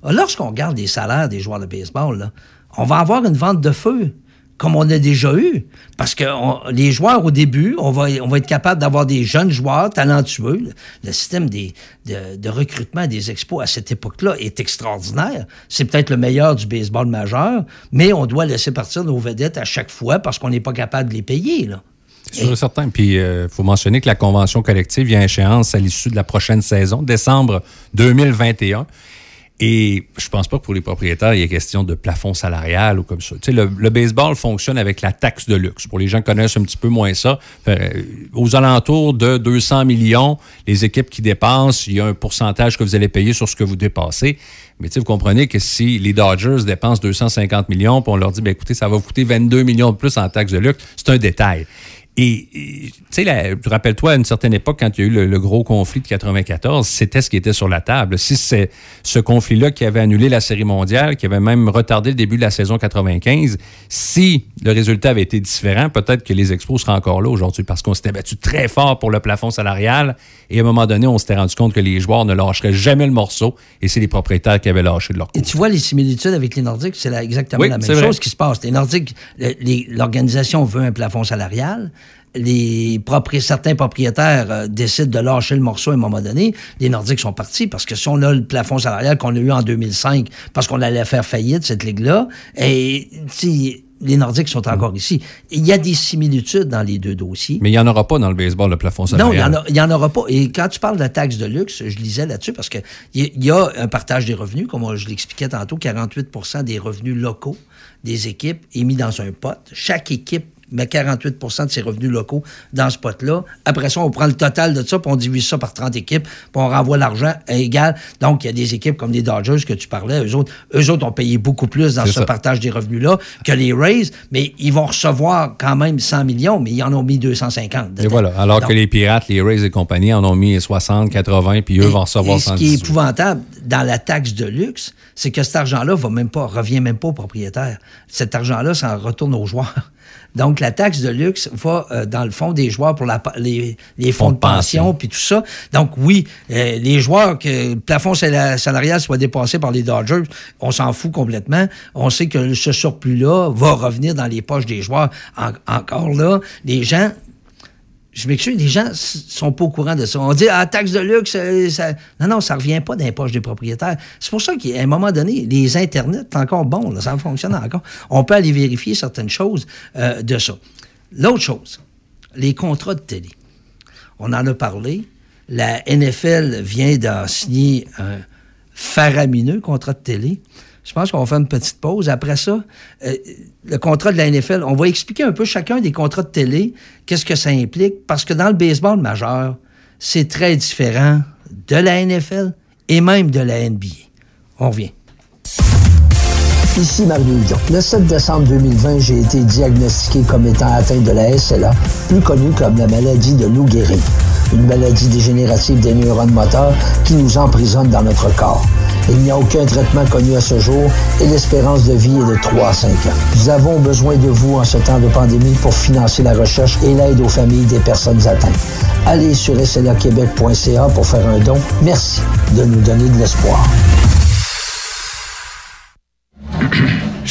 Lorsqu'on regarde les salaires des joueurs de baseball, là, on va avoir une vente de feu, comme on a déjà eu. Parce que les joueurs, au début, on va, on va être capable d'avoir des jeunes joueurs talentueux. Le, système de, de recrutement des expos à cette époque-là est extraordinaire. C'est peut-être le meilleur du baseball majeur, mais on doit laisser partir nos vedettes à chaque fois parce qu'on n'est pas capable de les payer. Là. C'est sûr et certain. Puis, il faut mentionner que la convention collective vient à échéance à l'issue de la prochaine saison, décembre 2021. Et je pense pas que pour les propriétaires, il y ait question de plafond salarial ou comme ça. Le, baseball fonctionne avec la taxe de luxe. Pour les gens qui connaissent un petit peu moins ça, euh, aux alentours de 200 millions, les équipes qui dépensent, il y a un pourcentage que vous allez payer sur ce que vous dépassez. Mais vous comprenez que si les Dodgers dépensent 250 millions, on leur dit, ben, écoutez, ça va vous coûter 22 millions de plus en taxe de luxe, c'est un détail. Et, tu sais, rappelles-toi, à une certaine époque, quand il y a eu le, le gros conflit de 94, c'était ce qui était sur la table. Si c'est ce conflit-là qui avait annulé la Série mondiale, qui avait même retardé le début de la saison 95, si le résultat avait été différent, peut-être que les Expos seraient encore là aujourd'hui parce qu'on s'était battu très fort pour le plafond salarial et à un moment donné, on s'était rendu compte que les joueurs ne lâcheraient jamais le morceau et c'est les propriétaires qui avaient lâché de leur Et tu vois les similitudes avec les Nordiques, c'est exactement Oui, la même chose qui se passe. Les Nordiques, l'organisation veut un plafond salarial. Les propri- certains propriétaires euh, décident de lâcher le morceau à un moment donné, les Nordiques sont partis parce que si on a le plafond salarial qu'on a eu en 2005 parce qu'on allait faire faillite, cette ligue-là, et si les Nordiques sont encore ici. Il y a des similitudes dans les deux dossiers. Mais il n'y en aura pas dans le baseball, le plafond Non, il salarial. n'y en, aura pas. Et quand tu parles de la taxe de luxe, je lisais là-dessus parce qu'il y, y a un partage des revenus, comme je l'expliquais tantôt, 48% des revenus locaux des équipes est mis dans un pot. Chaque équipe met 48% de ses revenus locaux dans ce pot-là. Après ça, on prend le total de ça, puis on divise ça par 30 équipes, puis on renvoie l'argent à égal. Donc, il y a des équipes comme les Dodgers que tu parlais, eux autres, eux autres ont payé beaucoup plus dans ce ça. partage des revenus-là que les Rays, mais ils vont recevoir quand même 100 millions, mais ils en ont mis 250. Et voilà. Alors Donc, que les Pirates, les Rays et compagnie en ont mis 60, 80, puis eux vont recevoir et ce qui est 118. épouvantable dans la taxe de luxe, c'est que cet argent-là va même pas, revient même pas au propriétaire. Cet argent-là, ça en retourne aux joueurs. Donc, la taxe de luxe va euh, dans le fond des joueurs pour la, les, les fonds de pension, puis tout ça. Donc, oui, euh, les joueurs, que le plafond sala- salarial soit dépassé par les Dodgers, on s'en fout complètement. On sait que ce surplus-là va revenir dans les poches des joueurs. En- encore là, les gens je m'excuse, les gens sont pas au courant de ça. On dit, ah, taxe de luxe, ça... non, non, ça revient pas dans les des propriétaires. C'est pour ça qu'à un moment donné, les Internets, c'est encore bon, là, ça fonctionne encore. On peut aller vérifier certaines choses euh, de ça. L'autre chose, les contrats de télé. On en a parlé. La NFL vient d'en signer un faramineux contrat de télé. Je pense qu'on va faire une petite pause. Après ça, euh, le contrat de la NFL, on va expliquer un peu chacun des contrats de télé, qu'est-ce que ça implique, parce que dans le baseball majeur, c'est très différent de la NFL et même de la NBA. On revient. Ici Mario Hudon. Le 7 décembre 2020, j'ai été diagnostiqué comme étant atteint de la SLA, plus connue comme la maladie de Lou Gehrig, une maladie dégénérative des neurones moteurs qui nous emprisonne dans notre corps. Il n'y a aucun traitement connu à ce jour et l'espérance de vie est de 3 à 5 ans. Nous avons besoin de vous en ce temps de pandémie pour financer la recherche et l'aide aux familles des personnes atteintes. Allez sur slaquebec.ca pour faire un don. Merci de nous donner de l'espoir.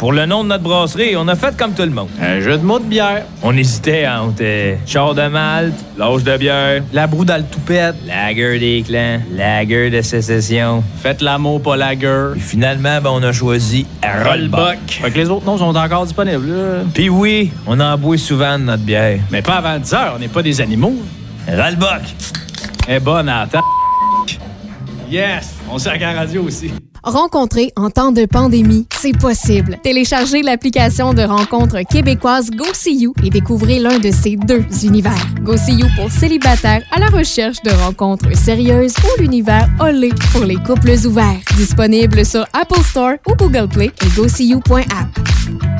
Pour le nom de notre brasserie, on a fait comme tout le monde. Un jeu de mots de bière. On hésitait entre euh, char de malte, l'âge de bière, La broue dans le toupette. lager des clans, lager de sécession. Faites l'amour, pas la gueule. Puis finalement, ben, on a choisi Rollbuck. Fait que les autres noms sont encore disponibles. là. Puis oui, on en boit souvent de notre bière. Mais pas avant 10 heures, on n'est pas des animaux. Rollbuck. Est bonne la table. Yes! On sert à la radio aussi. Rencontrer en temps de pandémie, c'est possible. Téléchargez l'application de rencontre québécoise GoSeeYou et découvrez l'un de ces deux univers. GoSeeYou pour célibataires à la recherche de rencontres sérieuses ou l'univers Olé pour les couples ouverts. Disponible sur Apple Store ou Google Play et GoSeeYou.app.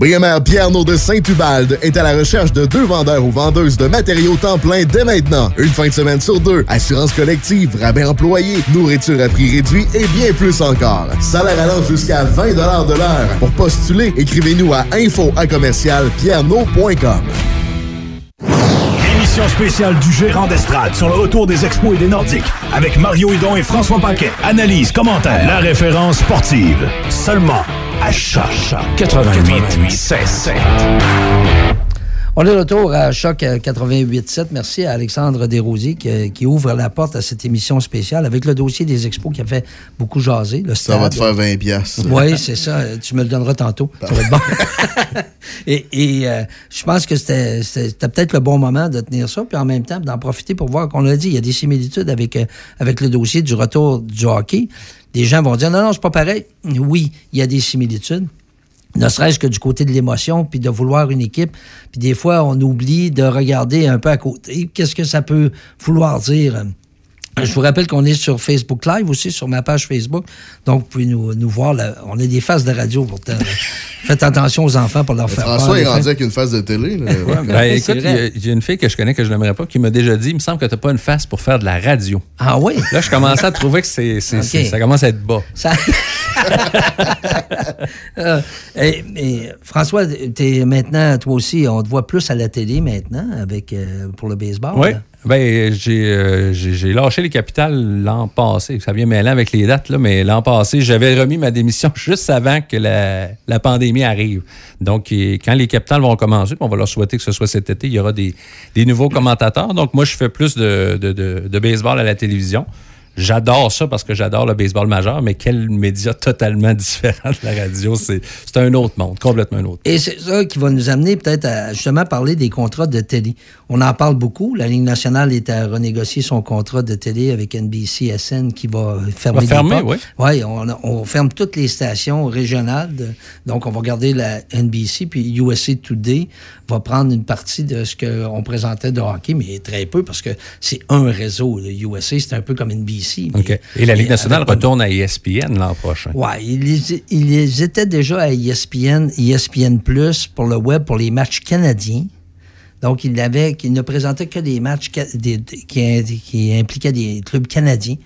BMR Pierno de Saint-Ubalde est à la recherche de deux vendeurs ou vendeuses de matériaux temps plein dès maintenant. Une fin de semaine sur deux, assurance collective, rabais employé, nourriture à prix réduit et bien plus encore. Salaire allant jusqu'à 20 de l'heure. Pour postuler, écrivez-nous à info à. Émission spéciale du gérant d'estrade sur le retour des expos et des Nordiques avec Mario Hudon et François Paquet. Analyse, commentaire, la référence sportive. Seulement à Choc 88 7. On est de retour à Choc 88.7. Merci à Alexandre Desrosiers qui, qui, ouvre la porte à cette émission spéciale avec le dossier des expos qui a fait beaucoup jaser. Le ça va te faire 20 piastres. Oui, c'est ça. Tu me le donneras tantôt. Ça va être bon. et, et euh, je pense que c'était peut-être le bon moment de tenir ça, puis en même temps d'en profiter pour voir qu'on l'a dit, il y a des similitudes avec, euh, avec le dossier du retour du hockey. Des gens vont dire non, non, c'est pas pareil. Oui, il y a des similitudes ne serait-ce que du côté de l'émotion, puis de vouloir une équipe. Puis des fois, on oublie de regarder un peu à côté. Qu'est-ce que ça peut vouloir dire? Je vous rappelle qu'on est sur Facebook Live aussi, sur ma page Facebook. Donc, vous pouvez nous, nous voir. On a des faces de radio pourtant. Faites attention aux enfants pour leur faire François est rendu avec une face de télé. ben, écoute, il y, a une fille que je connais que je n'aimerais pas qui m'a déjà dit il me semble que tu n'as pas une face pour faire de la radio. Ah oui? Là, je commençais à trouver que c'est, ça commence à être bas. Ça... Euh, et, François, es maintenant, toi aussi, on te voit plus à la télé maintenant avec, euh, pour le baseball. Oui. Ben, euh, j'ai lâché les capitales l'an passé. Ça vient mêler avec les dates, là, mais l'an passé, j'avais remis ma démission juste avant que la, la, pandémie Donc, quand les capitales vont commencer, on va leur souhaiter que ce soit cet été, il y aura des, nouveaux commentateurs. Donc, moi, je fais plus de baseball à la télévision. J'adore ça parce que j'adore le baseball majeur, mais quel média totalement différent de la radio. C'est un autre monde, complètement un autre. Et c'est ça qui va nous amener peut-être à justement parler des contrats de télé. On en parle beaucoup. La Ligue nationale est à renégocier son contrat de télé avec NBC SN qui va fermer. Va fermer, oui. Oui, on, ferme toutes les stations régionales. donc, on va garder la NBC, puis USA Today va prendre une partie de ce qu'on présentait de hockey, mais très peu parce que c'est un réseau. Le USA, c'est un peu comme NBC. Et la Ligue nationale retourne à ESPN l'an prochain. Oui, ils, ils, étaient déjà à ESPN, ESPN Plus pour le web, pour les matchs canadiens. Donc, il, avait, il ne présentait que des matchs qui, qui, impliquaient des clubs canadiens.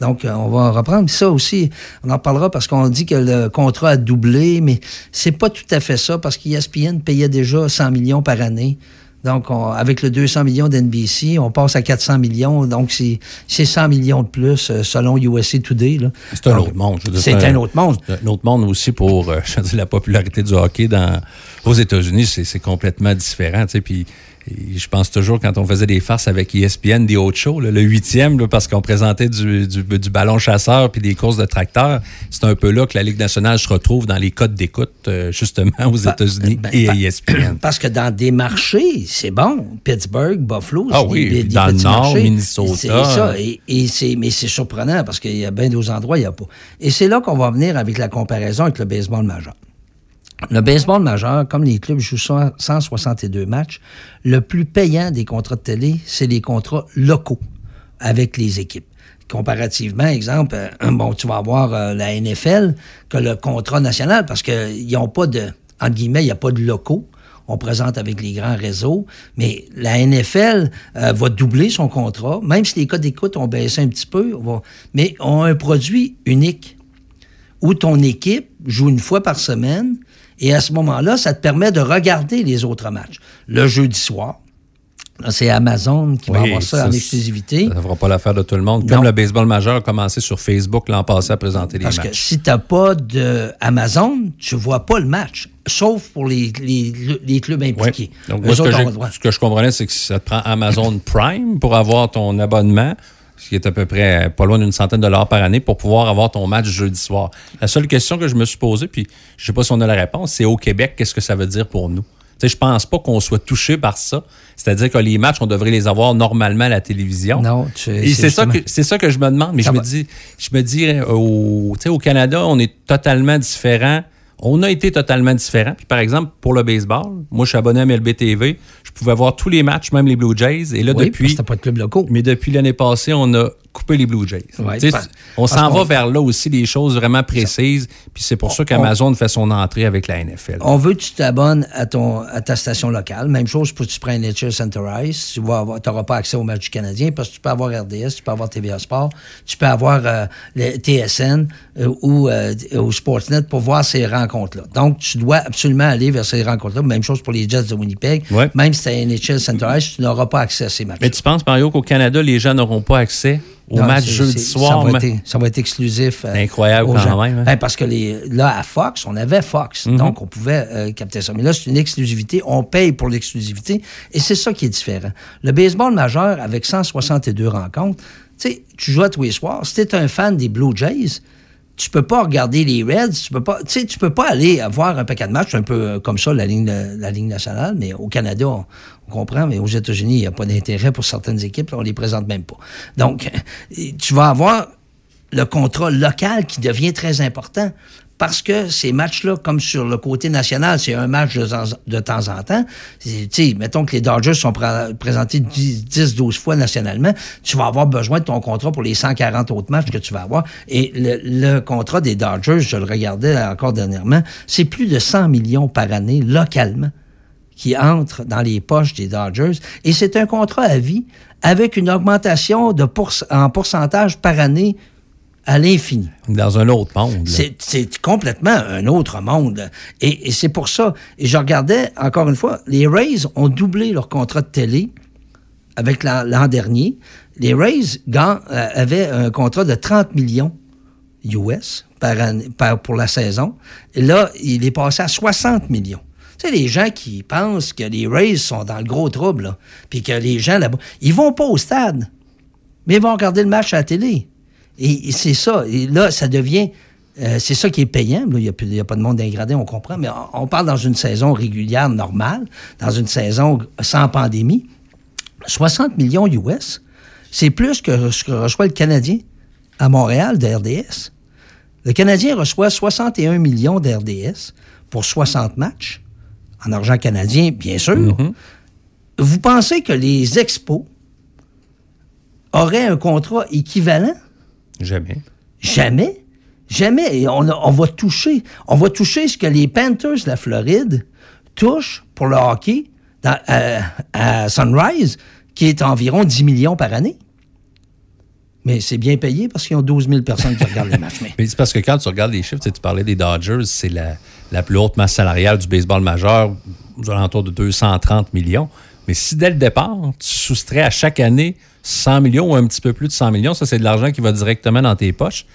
Donc, euh, on va reprendre. ça aussi, on en parlera parce qu'on dit que le contrat a doublé, mais c'est pas tout à fait ça parce qu'ESPN payait déjà 100 millions par année. Donc, avec le 200 millions d'NBC, on passe à 400 millions. Donc, c'est 100 millions de plus euh, selon USA Today. C'est un autre monde. C'est un, autre monde. Un autre monde aussi pour euh, je dire, la popularité du hockey dans, aux États-Unis. C'est complètement différent. Puis, je pense toujours quand on faisait des farces avec ESPN, des autres shows, le huitième, parce qu'on présentait du, ballon chasseur puis des courses de tracteurs, c'est un peu là que la Ligue nationale se retrouve dans les codes d'écoute, euh, justement, aux ben, États-Unis ben, et à ESPN. Parce que dans des marchés, c'est bon. Pittsburgh, Buffalo, ah, oui, dans le nord, Minnesota. C'est ça. Et, mais c'est surprenant parce qu'il y a bien d'autres endroits, il n'y a pas. Et c'est là qu'on va venir avec la comparaison avec le baseball majeur. Le baseball majeur, comme les clubs jouent 162 matchs, le plus payant des contrats de télé, c'est les contrats locaux avec les équipes. Comparativement, exemple, euh, bon, tu vas avoir euh, la NFL que le contrat national parce qu'ils n'ont pas de, entre guillemets, il n'y a pas de locaux. On présente avec les grands réseaux, mais la NFL euh, va doubler son contrat, même si les codes d'écoute ont baissé un petit peu, mais ont un produit unique où ton équipe joue une fois par semaine et à ce moment-là, ça te permet de regarder les autres matchs. Le jeudi soir, c'est Amazon qui va avoir ça, en exclusivité. Ça ne fera pas l'affaire de tout le monde. Comme le baseball majeur a commencé sur Facebook l'an passé à présenter les matchs. Parce que si tu n'as pas d'Amazon, tu ne vois pas le match, sauf pour les, les, clubs impliqués. Donc, moi, ce, que je comprenais, c'est que ça te prend Amazon Prime pour avoir ton abonnement ce qui est à peu près pas loin d'une centaine de dollars par année pour pouvoir avoir ton match jeudi soir. La seule question que je me suis posée, puis je sais pas si on a la réponse, c'est au Québec, qu'est-ce que ça veut dire pour nous? Je ne pense pas qu'on soit touché par ça. C'est-à-dire que les matchs, on devrait les avoir normalement à la télévision. Non, c'est ça, que, c'est ça que je me demande. Mais je me, dis, je me dis, euh, au, au Canada, on est totalement différent on a été totalement différents. Puis par exemple, pour le baseball, moi je suis abonné à MLB TV, je pouvais voir tous les matchs, même les Blue Jays. Et là, oui, depuis. C'était pas de club locaux. Mais depuis l'année passée, on a couper les Blue Jays. on s'en va vers là aussi, des choses vraiment précises. Puis c'est pour ça qu'Amazon fait son entrée avec la NFL. On veut que tu t'abonnes à, ton, à ta station locale. Même chose pour que tu prennes Nature Center Ice. Tu n'auras pas accès au match du Canadien parce que tu peux avoir RDS, tu peux avoir TVA Sport, tu peux avoir euh, le TSN euh, ou euh, au Sportsnet pour voir ces rencontres rencontres-là. Donc, tu dois absolument aller vers ces rencontres-là. Même chose pour les Jets de Winnipeg. Ouais. Même c'est NHL Center Ice, tu n'auras pas accès à ces matchs. Mais tu penses, Mario, qu'au Canada, les gens n'auront pas accès au Non, match jeudi soir? Ça va, être, ça va être exclusif. euh, Incroyable quand gens. même, hein. Ben, parce que les, là, à Fox, on avait Fox. Mhm. Donc, on pouvait euh, capter ça. Mais là, c'est une exclusivité. On paye pour l'exclusivité. Et c'est ça qui est différent. Le baseball majeur, avec 162 rencontres, tu sais, tu joues à tous les soirs. Si tu es un fan des Blue Jays, tu peux pas regarder les Reds, tu peux pas, tu sais, tu peux pas aller voir un paquet de matchs, un peu euh, comme ça, la ligne, la ligne nationale, mais au Canada, on, comprend, mais aux États-Unis, il n'y a pas d'intérêt pour certaines équipes, on les présente même pas. Donc, tu vas avoir le contrat local qui devient très important. Parce que ces matchs-là, comme sur le côté national, c'est un match de, temps- en temps. Sais, mettons que les Dodgers sont pré- présentés 10-12 fois nationalement, tu vas avoir besoin de ton contrat pour les 140 autres matchs que tu vas avoir. Et le, contrat des Dodgers, je le regardais encore dernièrement, c'est plus de 100 millions par année localement qui entrent dans les poches des Dodgers. Et c'est un contrat à vie avec une augmentation en pourcentage par année à l'infini. Dans un autre monde. C'est- complètement un autre monde. Et, et c'est pour ça. Et je regardais, encore une fois, les Rays ont doublé leur contrat de télé avec l'an dernier. Les Rays euh, avaient un contrat de 30 millions US par année, par- pour la saison. Et là, il est passé à 60 millions. Tu sais, les gens qui pensent que les Rays sont dans le gros trouble, puis que les gens là-bas, ils vont pas au stade, mais ils vont regarder le match à la télé. Et, et c'est ça. Et là, ça devient. euh, c'est ça qui est payant. Il n'y a, a pas de monde dégradé, on comprend. Mais on, on parle dans une saison régulière, normale, dans une saison sans pandémie. 60 millions US, c'est plus que ce que reçoit le Canadien à Montréal de RDS. Le Canadien reçoit 61 millions d'RDS pour 60 matchs, en argent canadien, bien sûr. Vous pensez que les expos auraient un contrat équivalent? Jamais. Jamais? Jamais. Et on, a- on va toucher. On va toucher ce que les Panthers de la Floride touchent pour le hockey dans- à, à Sunrise, qui est environ 10 millions par année. Mais c'est bien payé parce qu'ils ont 12 000 personnes qui regardent les matchs. Mais Mais c'est parce que quand tu regardes les chiffres, tu sais, tu parlais des Dodgers, c'est la, la plus haute masse salariale du baseball majeur, aux alentours de 230 millions. Mais si dès le départ, tu soustrais à chaque année 100 millions ou un petit peu plus de 100 millions, ça, c'est de l'argent qui va directement dans tes poches.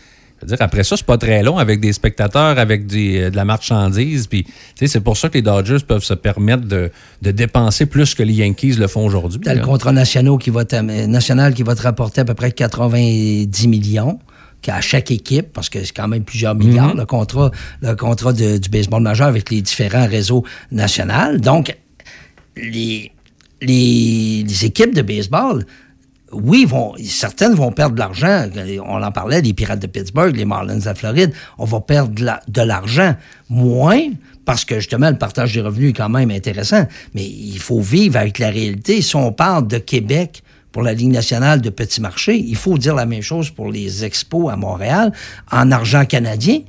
Dire, après ça, c'est pas très long avec des spectateurs, avec des, euh, de la marchandise. Puis, c'est pour ça que les Dodgers peuvent se permettre de, de dépenser plus que les Yankees le font aujourd'hui. T'as le contrat national qui, va te, national qui va te rapporter à peu près 90 millions à chaque équipe, parce que c'est quand même plusieurs milliards, Mhm. le contrat, le contrat de- du baseball majeur avec les différents réseaux nationaux. Donc, les, les, les équipes de baseball, oui, certaines vont perdre de l'argent. On en parlait, les Pirates de Pittsburgh, les Marlins de Floride, on va perdre de l'argent. Moins, parce que justement, le partage des revenus est quand même intéressant. Mais il faut vivre avec la réalité. Si on parle de Québec pour la Ligue nationale de petits marchés, il faut dire la même chose pour les expos à Montréal en argent canadien.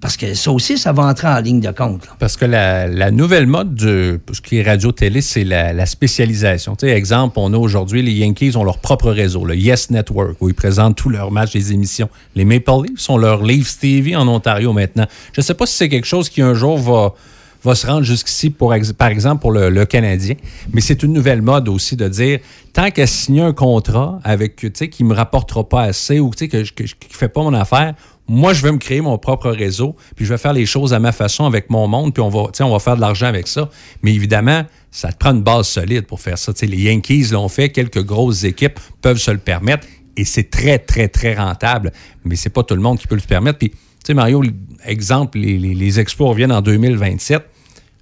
Parce que ça aussi, ça va entrer en ligne de compte. Parce que la, nouvelle mode de ce qui est radio-télé, c'est la, spécialisation. Tu exemple, on a aujourd'hui, les Yankees ont leur propre réseau, le Yes Network, où ils présentent tous leurs matchs, les émissions. Les Maple Leafs ont leur Leafs TV en Ontario maintenant. Je ne sais pas si c'est quelque chose qui un jour va, va se rendre jusqu'ici, pour par exemple, pour le, Canadien. Mais c'est une nouvelle mode aussi de dire, tant qu'à signer un contrat avec, tu sais, qui ne me rapportera pas assez ou tu sais, que, qui ne fait pas mon affaire, moi, je vais me créer mon propre réseau, puis je vais faire les choses à ma façon avec mon monde, puis on va, on va faire de l'argent avec ça. Mais évidemment, ça te prend une base solide pour faire ça. Les Yankees l'ont fait, quelques grosses équipes peuvent se le permettre, et c'est très, très, très rentable. Mais c'est pas tout le monde qui peut le permettre. Puis, tu sais, Mario, exemple, les, les, les expos reviennent en 2027.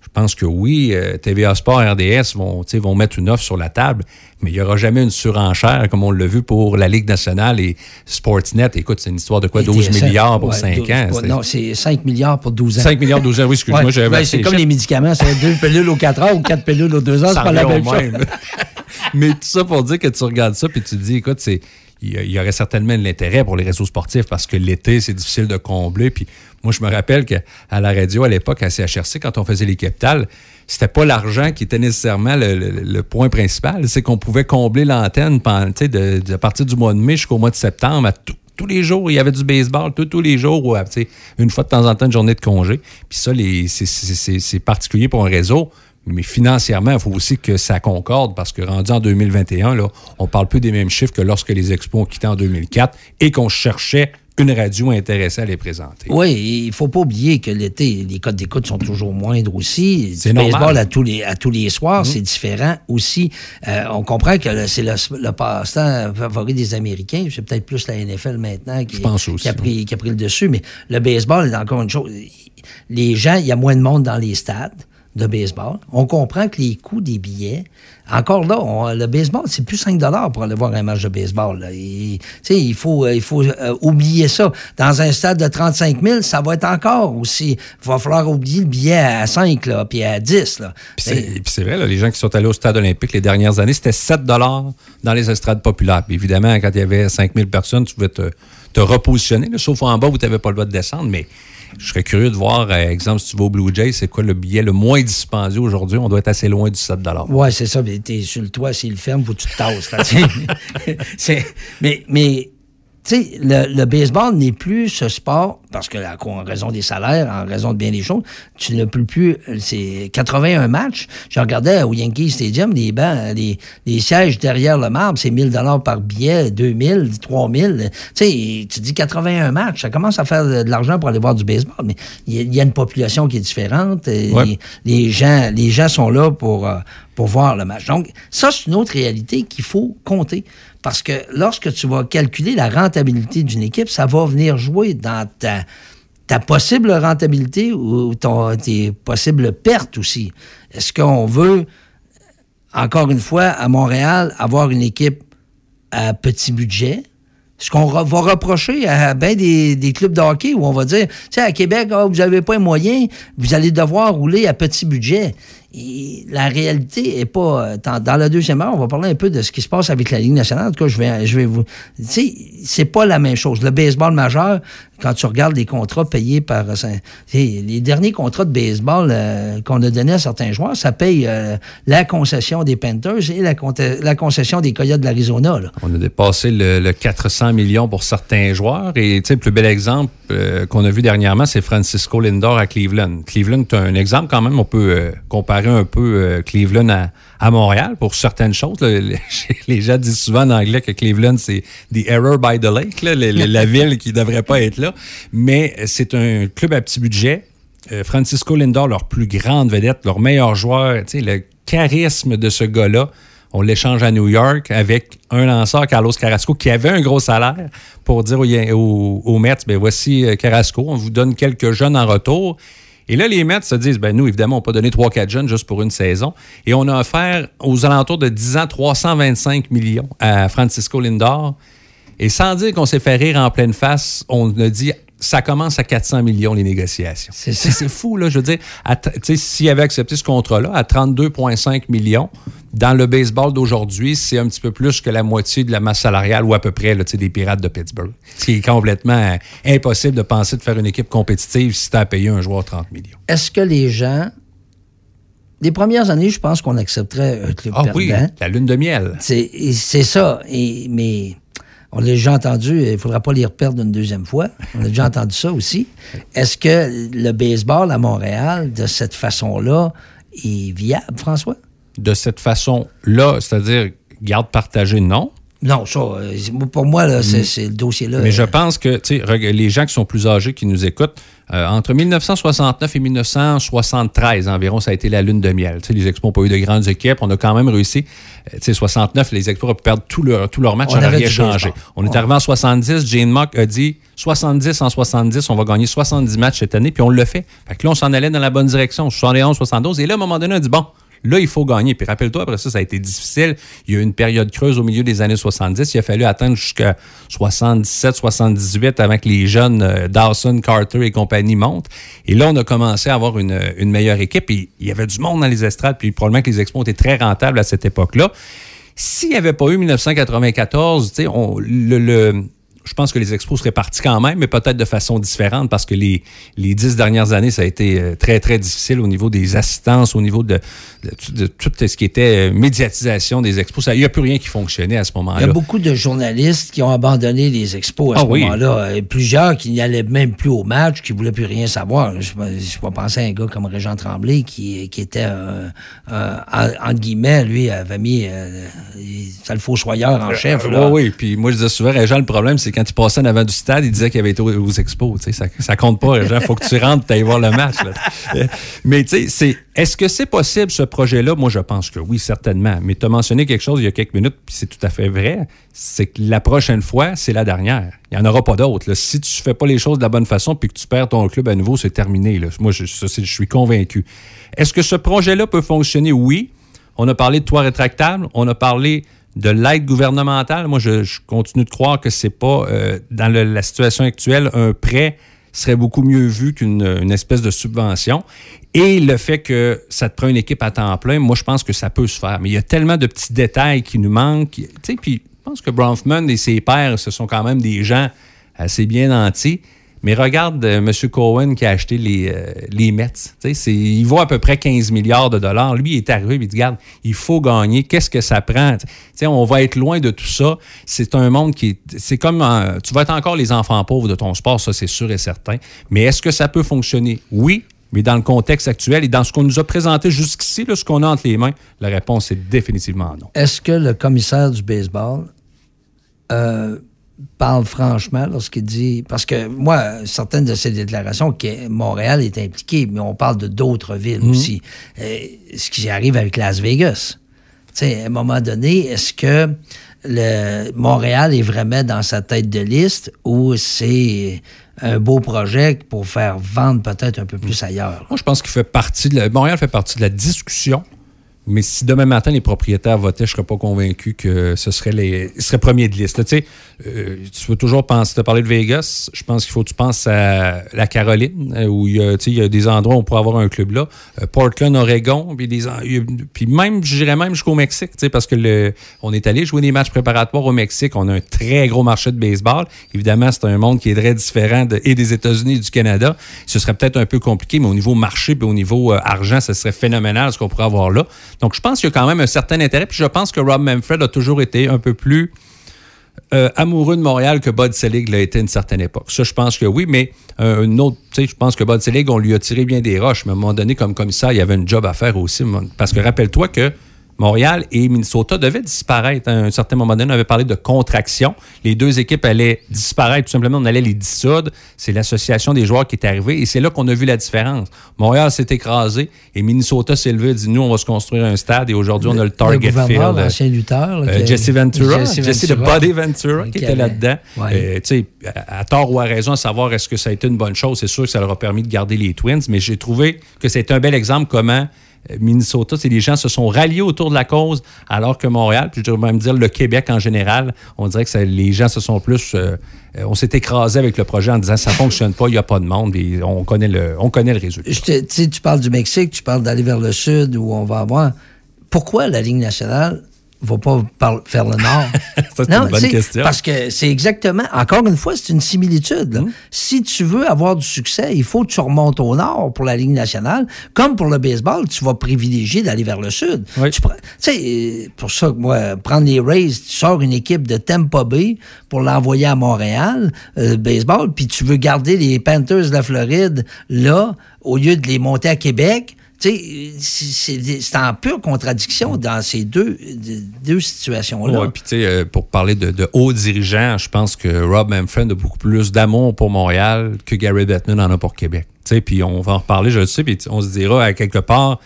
Je pense que oui, euh, TVA Sport, RDS vont, mettre une offre sur la table, mais il n'y aura jamais une surenchère comme on l'a vu pour la Ligue nationale et Sportsnet. Écoute, c'est une histoire de quoi? Et 12 TSN, milliards pour ouais, 5 12 ans. Non, c'est 5 milliards pour 12 ans. 5 milliards, 12 ans, oui, excuse-moi, Ouais, j'avais ben, C'est comme les médicaments, c'est deux pilules aux 4 heures ou quatre pilules aux 2 heures, c'est pas la même chose. Mais tout ça pour dire que tu regardes ça puis tu te dis, écoute, c'est il y, aurait certainement de l'intérêt pour les réseaux sportifs parce que l'été, c'est difficile de combler. Puis moi, je me rappelle qu'à la radio, à l'époque, à CHRC, quand on faisait les capitales, c'était pas l'argent qui était nécessairement le, point principal. C'est qu'on pouvait combler l'antenne de, à partir du mois de mai jusqu'au mois de septembre à tous les jours, il y avait du baseball, tous, les jours, ouais, une fois de temps en temps, une journée de congé. Puis ça, c'est particulier pour un réseau. Mais financièrement, il faut aussi que ça concorde parce que rendu en 2021, là, on parle plus des mêmes chiffres que lorsque les expos ont quitté en 2004 et qu'on cherchait une radio intéressée à les présenter. Oui, il faut pas oublier que l'été, les codes d'écoute sont toujours moindres aussi. C'est normal. baseball à tous les, à tous les soirs, Mhm. c'est différent aussi. Euh, on comprend que c'est le, le passe-temps favori des Américains. C'est peut-être plus la NFL maintenant qui, Je pense aussi, qui a, pris, qui a pris le dessus. Mais le baseball est encore une chose. Les gens, il y a moins de monde dans les stades de baseball. On comprend que les coûts des billets, encore là, on- le baseball, c'est plus 5 pour aller voir un match de baseball. là. Et, il faut, euh, il faut euh, oublier ça. Dans un stade de 35 000, ça va être encore aussi. Il va falloir oublier le billet à 5 là, puis à 10. Là. Puis c'est vrai, là, les gens qui sont allés au stade olympique les dernières années, c'était 7 dans les estrades populaires. Puis évidemment, quand il y avait 5000 personnes, tu pouvais te, te repositionner, là, sauf en bas où tu n'avais pas le droit de descendre. Mais je serais curieux de voir, euh, exemple, si tu vas au Blue Jays, c'est quoi le billet le moins dispendieux aujourd'hui? On doit être assez loin du 7 Ouais, c'est ça. Mais t'es sur le toit, s'il ferme, faut que tu te tasses. mais, mais sais, le, le baseball n'est plus ce sport, parce que là, en raison des salaires, en raison de bien des choses, tu ne peux plus. C'est 81 matchs. Je regardais au Yankee Stadium, les bancs, les, les sièges derrière le marbre, c'est 1000 dollars par billet, 2000, 3000. Tu sais, tu dis 81 matchs, ça commence à faire de, l'argent pour aller voir du baseball, mais il y, a- il y a une population qui est différente. et Ouais. les, les gens, les gens sont là pour, euh, pour voir le match. Donc, ça, c'est une autre réalité qu'il faut compter. Parce que lorsque tu vas calculer la rentabilité d'une équipe, ça va venir jouer dans ta, possible rentabilité ou ton, tes possibles pertes aussi. Est-ce qu'on veut, encore une fois, à Montréal, avoir une équipe à petit budget? Ce qu'on va reprocher à bien des, des clubs de hockey où on va dire, tu sais, à Québec, ah, vous n'avez pas les moyens, vous allez devoir rouler à petit budget. La réalité est pas. euh, Dans, la deuxième heure, on va parler un peu de ce qui se passe avec la Ligue nationale. En tout cas, je vais, je vais vous. Tu sais, c'est pas la même chose. Le baseball majeur, quand tu regardes les contrats payés par. euh, tu les derniers contrats de baseball euh, qu'on a donnés à certains joueurs, ça paye la concession des Panthers et la, la concession des Coyotes de l'Arizona. On a dépassé le, le 400 millions pour certains joueurs. Et tu sais, le plus bel exemple qu'on a vu dernièrement, c'est Francisco Lindor à Cleveland. Cleveland, c'est un exemple quand même. On peut euh, comparer un peu euh, Cleveland à, à Montréal pour certaines choses. là. Les, gens disent souvent en anglais que Cleveland, c'est the error by the lake, là, la ville qui ne devrait pas être là. Mais c'est un club à petit budget. Euh, Francisco Lindor, leur plus grande vedette, leur meilleur joueur, le charisme de ce gars-là, on l'échange à New York avec un lanceur, Carlos Carrasco, qui avait un gros salaire pour dire aux, Yan- aux- aux Mets, ben voici euh, Carrasco, on vous donne quelques jeunes en retour. Et là, les Mets se disent, ben nous, évidemment, on peut pas donner 3-4 jeunes juste pour une saison. Et on a offert aux alentours de 10 ans 325 millions à Francisco Lindor. Et sans dire qu'on s'est fait rire en pleine face, on a dit ça commence à 400 millions les négociations. C'est fou, là. Je veux dire, s'il avait accepté ce contrat-là à 32,5 millions, dans le baseball d'aujourd'hui, c'est un petit peu plus que la moitié de la masse salariale ou à peu près là, des Pirates de Pittsburgh. Ce qui est complètement euh, impossible de penser de faire une équipe compétitive si tu as payé un joueur 30 millions. Est-ce que les gens. Les premières années, je pense qu'on accepterait un club Ah perdant. oui, la lune de miel. C'est ça. Et, mais on l'a déjà entendu, il ne faudra pas les reperdre une deuxième fois. On a déjà entendu ça aussi. Est-ce que le baseball à Montréal, de cette façon-là, est viable, François? De cette façon-là, c'est-à-dire garde partagée, non. Non, ça, euh, pour moi, là, c'est c'est le dossier-là. Mais je euh, pense que, tu sais, reg- les gens qui sont plus âgés, qui nous écoutent, euh, entre 1969 et 1973 environ, ça a été la lune de miel. Tu sais, les Expos n'ont pas eu de grandes équipes. On a quand même réussi. euh, Tu sais, 69, les Expos ont pu perdre tout leur, tout leur match. On rien changé. On est arrivé en 70. Jane Mock a dit 70 en 70, on va gagner 70 matchs cette année. Puis on le fait. Fait que là, on s'en allait dans la bonne direction. 71, 72. Et là, à un moment donné, on a dit bon, Là, il faut gagner. Puis rappelle-toi, après ça, ça a été difficile. Il y a eu une période creuse au milieu des années 70. Il a fallu attendre jusqu'à 77, 78 avant que les jeunes euh, Dawson, Carter et compagnie montent. Et là, on a commencé à avoir une, meilleure équipe. Et il y avait du monde dans les estrades. Puis probablement que les expos étaient très rentables à cette époque-là. S'il n'y avait pas eu 1994, tu sais, on- le, le- je pense que les expos seraient partis quand même, mais peut-être de façon différente parce que les, les dix dernières années, ça a été euh, très, très difficile au niveau des assistances, au niveau de, de, tout ce qui était euh, médiatisation des expos. Il n'y a plus rien qui fonctionnait à ce moment-là. Il y a beaucoup de journalistes qui ont abandonné les expos à Ah ce oui. moment-là. Et plusieurs qui n'y allaient même plus au match, qui ne voulaient plus rien savoir. Je ne pas penser à un gars comme Régent Tremblay qui, qui était, euh, euh, en- entre guillemets, lui, avait mis euh, c'est le fossoyeur en chef. Euh, là. oui, oui. Puis moi, je disais souvent, Régent, le problème, c'est quand il passait en avant du stade, il disait qu'il avait été aux, aux expos. Ça, ça compte pas, Régent. faut que tu rentres et ailles voir le match. Mais tu sais, c'est, est-ce que c'est possible, ce projet-là? Moi, je pense que oui, certainement. Mais tu as mentionné quelque chose il y a quelques minutes, puis c'est tout à fait vrai. C'est que la prochaine fois, c'est la dernière. Il n'y en aura pas d'autres. Si tu fais pas les choses de la bonne façon puis que tu perds ton club à nouveau, c'est terminé. Moi, je, je suis convaincu. Est-ce que ce projet-là peut fonctionner? Oui. On a parlé de toit rétractable. On a parlé de l'aide gouvernementale. Moi, je, continue de croire que c'est pas, euh, dans la situation actuelle, un prêt serait beaucoup mieux vu qu'une une espèce de subvention. Et le fait que ça te prend une équipe à temps plein, moi, je pense que ça peut se faire. Mais il y a tellement de petits détails qui nous manquent. Tu sais, puis je pense que Bronfman et ses pairs, ce sont quand même des gens assez bien nantis. Mais regarde euh, M. Cohen qui a acheté les, euh, les Mets. Il vaut à peu près 15 milliards de dollars. Lui, il est arrivé, il dit Regarde, il faut gagner. Qu'est-ce que ça prend? Tu sais, On va être loin de tout ça. C'est un monde qui est. C'est comme. euh, tu vas être encore les enfants pauvres de ton sport, ça, c'est sûr et certain. Mais est-ce que ça peut fonctionner? Oui. Mais dans le contexte actuel et dans ce qu'on nous a présenté jusqu'ici, ce qu'on a entre les mains, la réponse est définitivement non. Est-ce que le commissaire du baseball parle franchement lorsqu'il dit. Parce que moi, certaines de ces déclarations, que Montréal est impliqué, mais on parle de d'autres villes Mhm. aussi. Euh, ce qui arrive avec Las Vegas. Tu sais, à un moment donné, est-ce que le Montréal est vraiment dans sa tête de liste ou c'est un beau projet pour faire vendre peut-être un peu plus ailleurs? Moi, je pense qu'il fait partie de la, Montréal fait partie de la discussion. Mais si demain matin, les propriétaires votaient, je ne serais pas convaincu que ce serait les. Ils seraient premiers de liste. Tu sais, euh, tu peux toujours penser. Tu as parlé de Vegas. Je pense qu'il faut que tu penses à la Caroline, euh, où il y a, des endroits où on pourrait avoir un club là. Euh, Portland, Oregon, puis, même, je dirais même jusqu'au Mexique, tu sais, parce que on est allé jouer des matchs préparatoires au Mexique. On a un très gros marché de baseball. Évidemment, c'est un monde qui est très différent et des États-Unis et du Canada. Ce serait peut-être un peu compliqué, mais au niveau marché puis au niveau argent, ça serait phénoménal ce qu'on pourrait avoir là. Donc, je pense qu'il y a quand même un certain intérêt. Puis je pense que Rob Manfred a toujours été un peu plus euh, amoureux de Montréal que Bud Selig l'a été à une certaine époque. Ça, je pense que oui, mais euh, autre, je pense que Bud Selig, on lui a tiré bien des roches, mais à un moment donné, comme commissaire, il y avait une job à faire aussi. Parce que rappelle-toi que Montréal et Minnesota devaient disparaître. À un certain moment donné, on avait parlé de contraction. Les deux équipes allaient disparaître, tout simplement, on allait les dissoudre. C'est l'association des joueurs qui est arrivée et c'est là qu'on a vu la différence. Montréal s'est écrasé et Minnesota s'est levé et dit Nous, on va se construire un stade et aujourd'hui, on a le Target gouverneur, Field. l'ancien lutteur. là, Euh, Jesse Ventura, Jesse Jesse, de Ventura. Body Ventura qui Qui était là-dedans. Ouais. Euh, à, à tort ou à raison, à savoir est-ce que ça a été une bonne chose. C'est sûr que ça leur a permis de garder les Twins, mais j'ai trouvé que c'était un bel exemple comment Minnesota, c'est les gens se sont ralliés autour de la cause, alors que Montréal, puis je devrais même dire le Québec en général, on dirait que les gens se sont plus, euh, euh, on s'est écrasé avec le projet en disant ça fonctionne pas, il n'y a pas de monde, et on connaît le, on connaît le résultat. Je tu parles du Mexique, tu parles d'aller vers le sud où on va avoir. Pourquoi la Ligue nationale va pas par- faire le nord? Ça, c'est une bonne question. Parce que c'est exactement, encore une fois, c'est une similitude. là. Si tu veux avoir du succès, il faut que tu remontes au nord pour la Ligue nationale. Comme pour le baseball, tu vas privilégier d'aller vers le sud. Tu sais, euh, pour ça que moi, prendre les Rays, tu sors une équipe de Tampa Bay pour l'envoyer à Montréal, euh, baseball, puis tu veux garder les Panthers de la Floride là, au lieu de les monter à Québec. C'est en pure contradiction dans ces deux, deux situations-là. Ouais, puis tu sais, euh, pour parler de, de hauts dirigeants, je pense que Rob Manfred a beaucoup plus d'amour pour Montréal que Gary Bettman en a pour Québec. Puis on va en reparler, je le sais, puis on se dira à quelque part,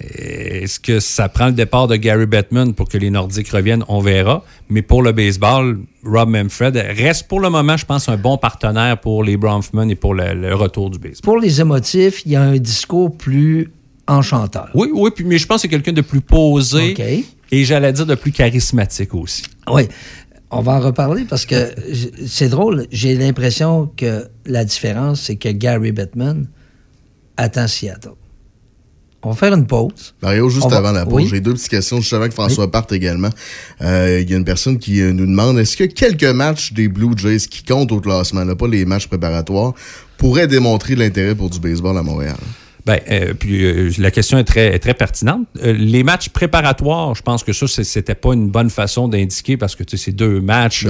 euh, est-ce que ça prend le départ de Gary Bettman pour que les Nordiques reviennent? On verra. Mais pour le baseball, Rob Manfred reste pour le moment, je pense, un bon partenaire pour les Bronfman et pour le, le retour du baseball. Pour les émotifs, il y a un discours plus enchanteur. Oui, oui, puis, mais je pense que c'est quelqu'un de plus posé OK. et j'allais dire de plus charismatique aussi. Oui. On va en reparler parce que c'est drôle. J'ai l'impression que la différence, c'est que Gary Bettman attend Seattle. On va faire une pause. Mario, juste On va- avant la pause, Oui? j'ai deux petites questions juste avant que François parte également. Euh, Il y a une personne qui euh, nous demande est-ce que quelques matchs des Blue Jays qui comptent au classement, là, pas les matchs préparatoires, pourraient démontrer l'intérêt pour du baseball à Montréal? Ben, euh, puis euh, la question est très, est très pertinente. Euh, les matchs préparatoires, je pense que ça, c'était pas une bonne façon d'indiquer parce que tu sais, c'est deux matchs.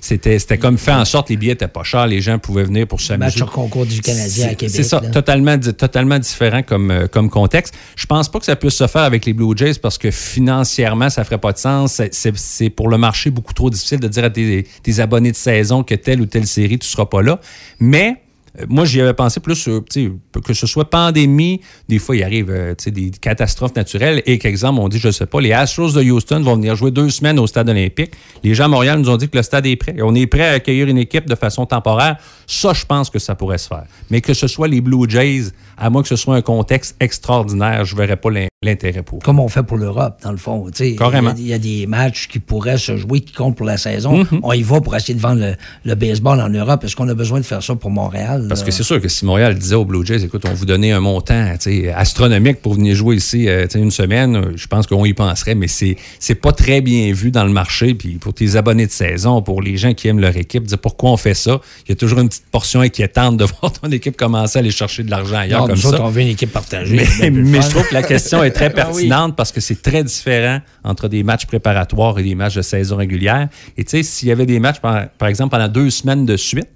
C'était, c'était comme fait en sorte, les billets étaient pas chers, les gens pouvaient venir pour s'amuser. Match sur concours du Canadien à C'est- Québec. C'est ça, là. totalement, totalement différent comme, comme contexte. Je pense pas que ça puisse se faire avec les Blue Jays parce que financièrement, ça ferait pas de sens. C'est- pour le marché beaucoup trop difficile de dire à tes, tes abonnés de saison que telle ou telle série, tu seras pas là. Mais moi, j'y avais pensé plus, euh, sais, que ce soit pandémie, des fois, il arrive euh, des catastrophes naturelles. Et qu'exemple, on dit, je sais pas, les Astros de Houston vont venir jouer deux semaines au stade olympique. Les gens à Montréal nous ont dit que le stade est prêt. Et on est prêt à accueillir une équipe de façon temporaire. Ça, je pense que ça pourrait se faire. Mais que ce soit les Blue Jays, à moins que ce soit un contexte extraordinaire, je verrais pas l'in- l'intérêt pour. Comme on fait pour l'Europe, dans le fond. Carrément. Il y, a- il y a des matchs qui pourraient se jouer, qui comptent pour la saison. Mhm. On y va pour essayer de vendre le, le baseball en Europe. Est-ce qu'on a besoin de faire ça pour Montréal? Parce là? que c'est sûr que si Montréal disait aux Blue Jays, écoute, on vous donnait un montant astronomique pour venir jouer ici euh, une semaine, euh, je pense qu'on y penserait, mais c'est c'est pas très bien vu dans le marché. Puis pour tes abonnés de saison, pour les gens qui aiment leur équipe, dire pourquoi on fait ça, il y a toujours une petite portion inquiétante de voir ton équipe commencer à aller chercher de l'argent ailleurs comme nous ça. autres, on veut une équipe partagée. Mais, je trouve que la question est très Ah oui. pertinente parce que c'est très différent entre des matchs préparatoires et des matchs de saison régulière. Et tu sais, s'il y avait des matchs, par, par exemple, pendant deux semaines de suite,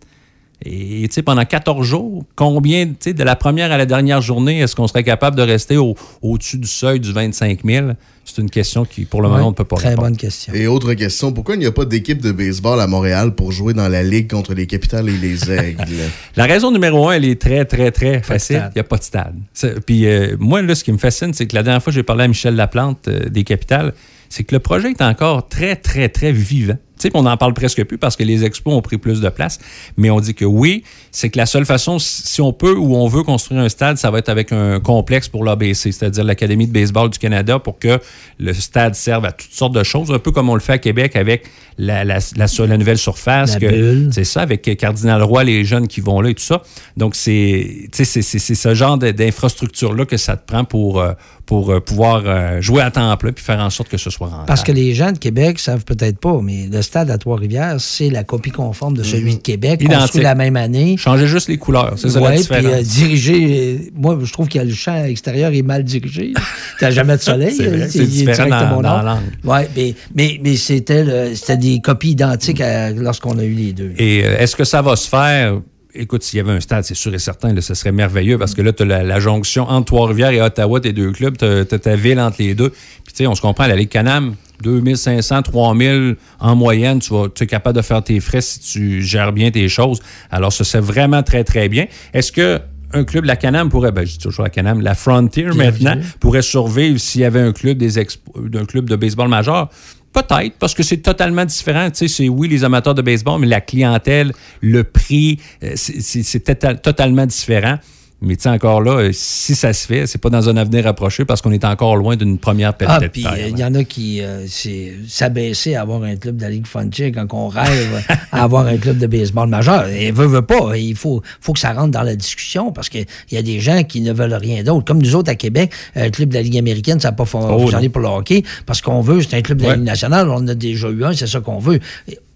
et tu sais, pendant 14 jours, combien, tu sais, de la première à la dernière journée, est-ce qu'on serait capable de rester au- au-dessus du seuil du 25 000? C'est une question qui, pour le moment, on ne peut pas répondre. question. Et autre question, pourquoi il n'y a pas d'équipe de baseball à Montréal pour jouer dans la ligue contre les Capitales et les Aigles? La raison numéro un, elle est très, très, très facile. Il n'y a pas de stade. C'est- Puis euh, moi, là, ce qui me fascine, c'est que la dernière fois que j'ai parlé à Michel Laplante euh, des Capitales, c'est que le projet est encore très, très, très vivant. Tu sais, on n'en parle presque plus parce que les expos ont pris plus de place. Mais on dit que oui, c'est que la seule façon, si on peut ou on veut construire un stade, ça va être avec un complexe pour l'ABC, c'est-à-dire l'Académie de baseball du Canada, pour que le stade serve à toutes sortes de choses, un peu comme on le fait à Québec avec la, la, la, la nouvelle surface. La que- bulle. c'est ça, avec Cardinal Roy, les jeunes qui vont là et tout ça. Donc, c'est ce genre d'infrastructure-là que ça te prend pour, euh, pour euh, pouvoir euh, jouer à temps plein puis faire en sorte que ce soit rentable. Parce que les gens de Québec savent peut-être pas, mais le stade à Trois-Rivières, c'est la copie conforme de celui de Québec, Identique. construit la même année. Changer juste les couleurs, c'est ça la Ouais, différence. puis euh, dirigé, euh, moi, je trouve que le champ extérieur est mal dirigé. T'as jamais de soleil. C'est euh, directement dans- dans. Ouais, mais, mais, mais c'était des copies identiques à- lorsqu'on a eu les deux. Et euh, est-ce que ça va se faire? Écoute, s'il y avait un stade, c'est sûr et certain, là, ce serait merveilleux parce que là, tu as la, la jonction entre Trois-Rivières et Ottawa, tes deux clubs, tu as, ta ville entre les deux. Puis, tu sais, on se comprend, la Ligue Canam, 2500, 3000 en moyenne, tu, vas, tu es capable de faire tes frais si tu gères bien tes choses. Alors, ça, c'est vraiment très, très bien. Est-ce que un club, la Canam pourrait, ben, je dis toujours la Canam, la Frontier maintenant, pourrait survivre s'il y avait un club des expo- d'un club de baseball majeur? Peut-être, parce que c'est totalement différent. Tu sais, c'est oui, les amateurs de baseball, mais la clientèle, le prix, euh, c'est- tota- totalement différent. Mais tu sais, encore là, euh, si ça se fait, c'est pas dans un avenir approché parce qu'on est encore loin d'une première pelletée Ah, puis terre, euh, il là. y en a qui euh, s'abaisser à avoir un club de la Ligue Frontier quand on rêve à avoir un club de baseball majeur. Et veut, veut pas. Il faut, faut que ça rentre dans la discussion parce qu'il y a des gens qui ne veulent rien d'autre. Comme nous autres à Québec, un club de la Ligue américaine, ça n'a pas fonctionné non. pour le hockey parce qu'on veut, c'est un club de la. Ligue nationale. On en a déjà eu un, c'est ça qu'on veut.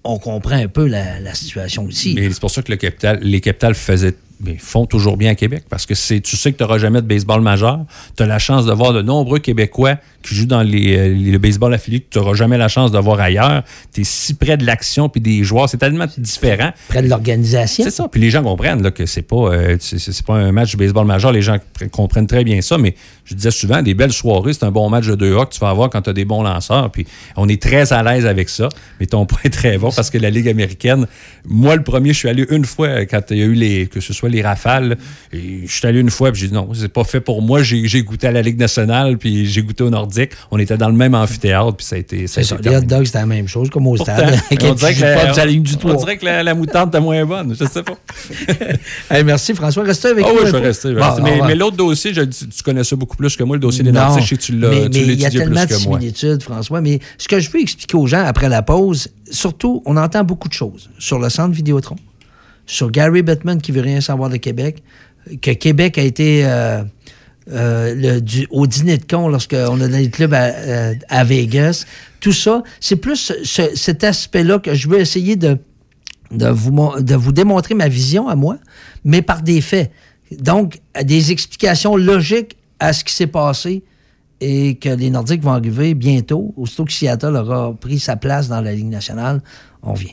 On comprend un peu la, la situation aussi. Mais c'est pour ça que le capital, les capitales faisaient, mais font toujours bien à Québec parce que c'est, tu sais que tu n'auras jamais de baseball majeur. Tu as la chance de voir de nombreux Québécois qui jouent dans les, euh, les- le baseball affilié que tu n'auras jamais la chance de voir ailleurs. Tu es si près de l'action puis des joueurs. C'est tellement différent. Près de l'organisation. C'est ça. Puis les gens comprennent là, que c'est pas, euh, c'est, pas un match de baseball majeur. Les gens pr- comprennent très bien ça. Mais je disais souvent, des belles soirées, c'est un bon match de 2A que tu vas avoir quand tu as des bons lanceurs. Puis on est très à l'aise avec ça. Mais ton point est très bon parce que la Ligue américaine, moi, le premier, je suis allé une fois quand il y a eu les, que ce soit les rafales. Et je suis allé une fois, puis j'ai dit non, c'est pas fait pour moi. J'ai, goûté à la Ligue nationale, puis j'ai goûté au Nordique. On était dans le même amphithéâtre, puis ça a été. ça a été Les hot dogs, c'était la même chose, comme au Pourtant, stade. on dirait que la, on toit. dirait que la, la moutarde était moins bonne. Je sais pas. Hey, merci François. Restez avec Ah nous. oui, je vais rester. Bon, rester. mais l'autre dossier, je, tu, tu connais ça beaucoup plus que moi, le dossier des Nordiques. Je sais que tu l'as mais, tu mais il y a tellement de plus que moi. similitudes, François. Mais ce que je veux expliquer aux gens après la pause, surtout, on entend beaucoup de choses sur le centre Vidéotron, sur Gary Bettman qui veut rien savoir de Québec, que Québec a été euh, euh, le, au dîner de con lorsqu'on a des clubs à, euh, à Vegas. Tout ça, c'est plus ce- cet aspect-là que je veux essayer de, vous, de vous démontrer ma vision à moi, mais par des faits. Donc, des explications logiques à ce qui s'est passé et que les Nordiques vont arriver bientôt. Aussitôt que Seattle aura pris sa place dans la Ligue nationale, on vient.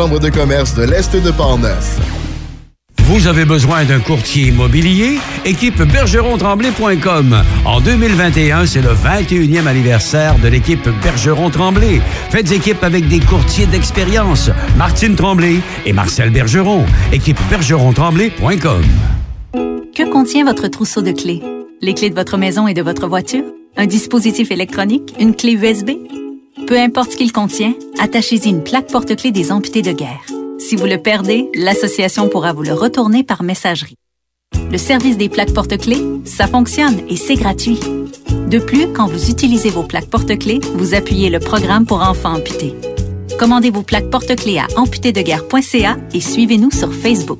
de commerce de l'Est de Portneuf. Vous avez besoin d'un courtier immobilier? Équipe bergeron-tremblay.com. En 2021, c'est le 21e anniversaire de l'équipe Bergeron-Tremblay. Faites équipe avec des courtiers d'expérience. Martine Tremblay et Marcel Bergeron. Équipe bergeron-tremblay.com. Que contient votre trousseau de clés? Les clés de votre maison et de votre voiture? Un dispositif électronique? Une clé USB? Peu importe ce qu'il contient, attachez-y une plaque porte-clés des amputés de guerre. Si vous le perdez, l'association pourra vous le retourner par messagerie. Le service des plaques porte-clés, ça fonctionne et c'est gratuit. De plus, quand vous utilisez vos plaques porte-clés, vous appuyez le programme pour enfants amputés. Commandez vos plaques porte-clés à amputédeguerre.ca et suivez-nous sur Facebook.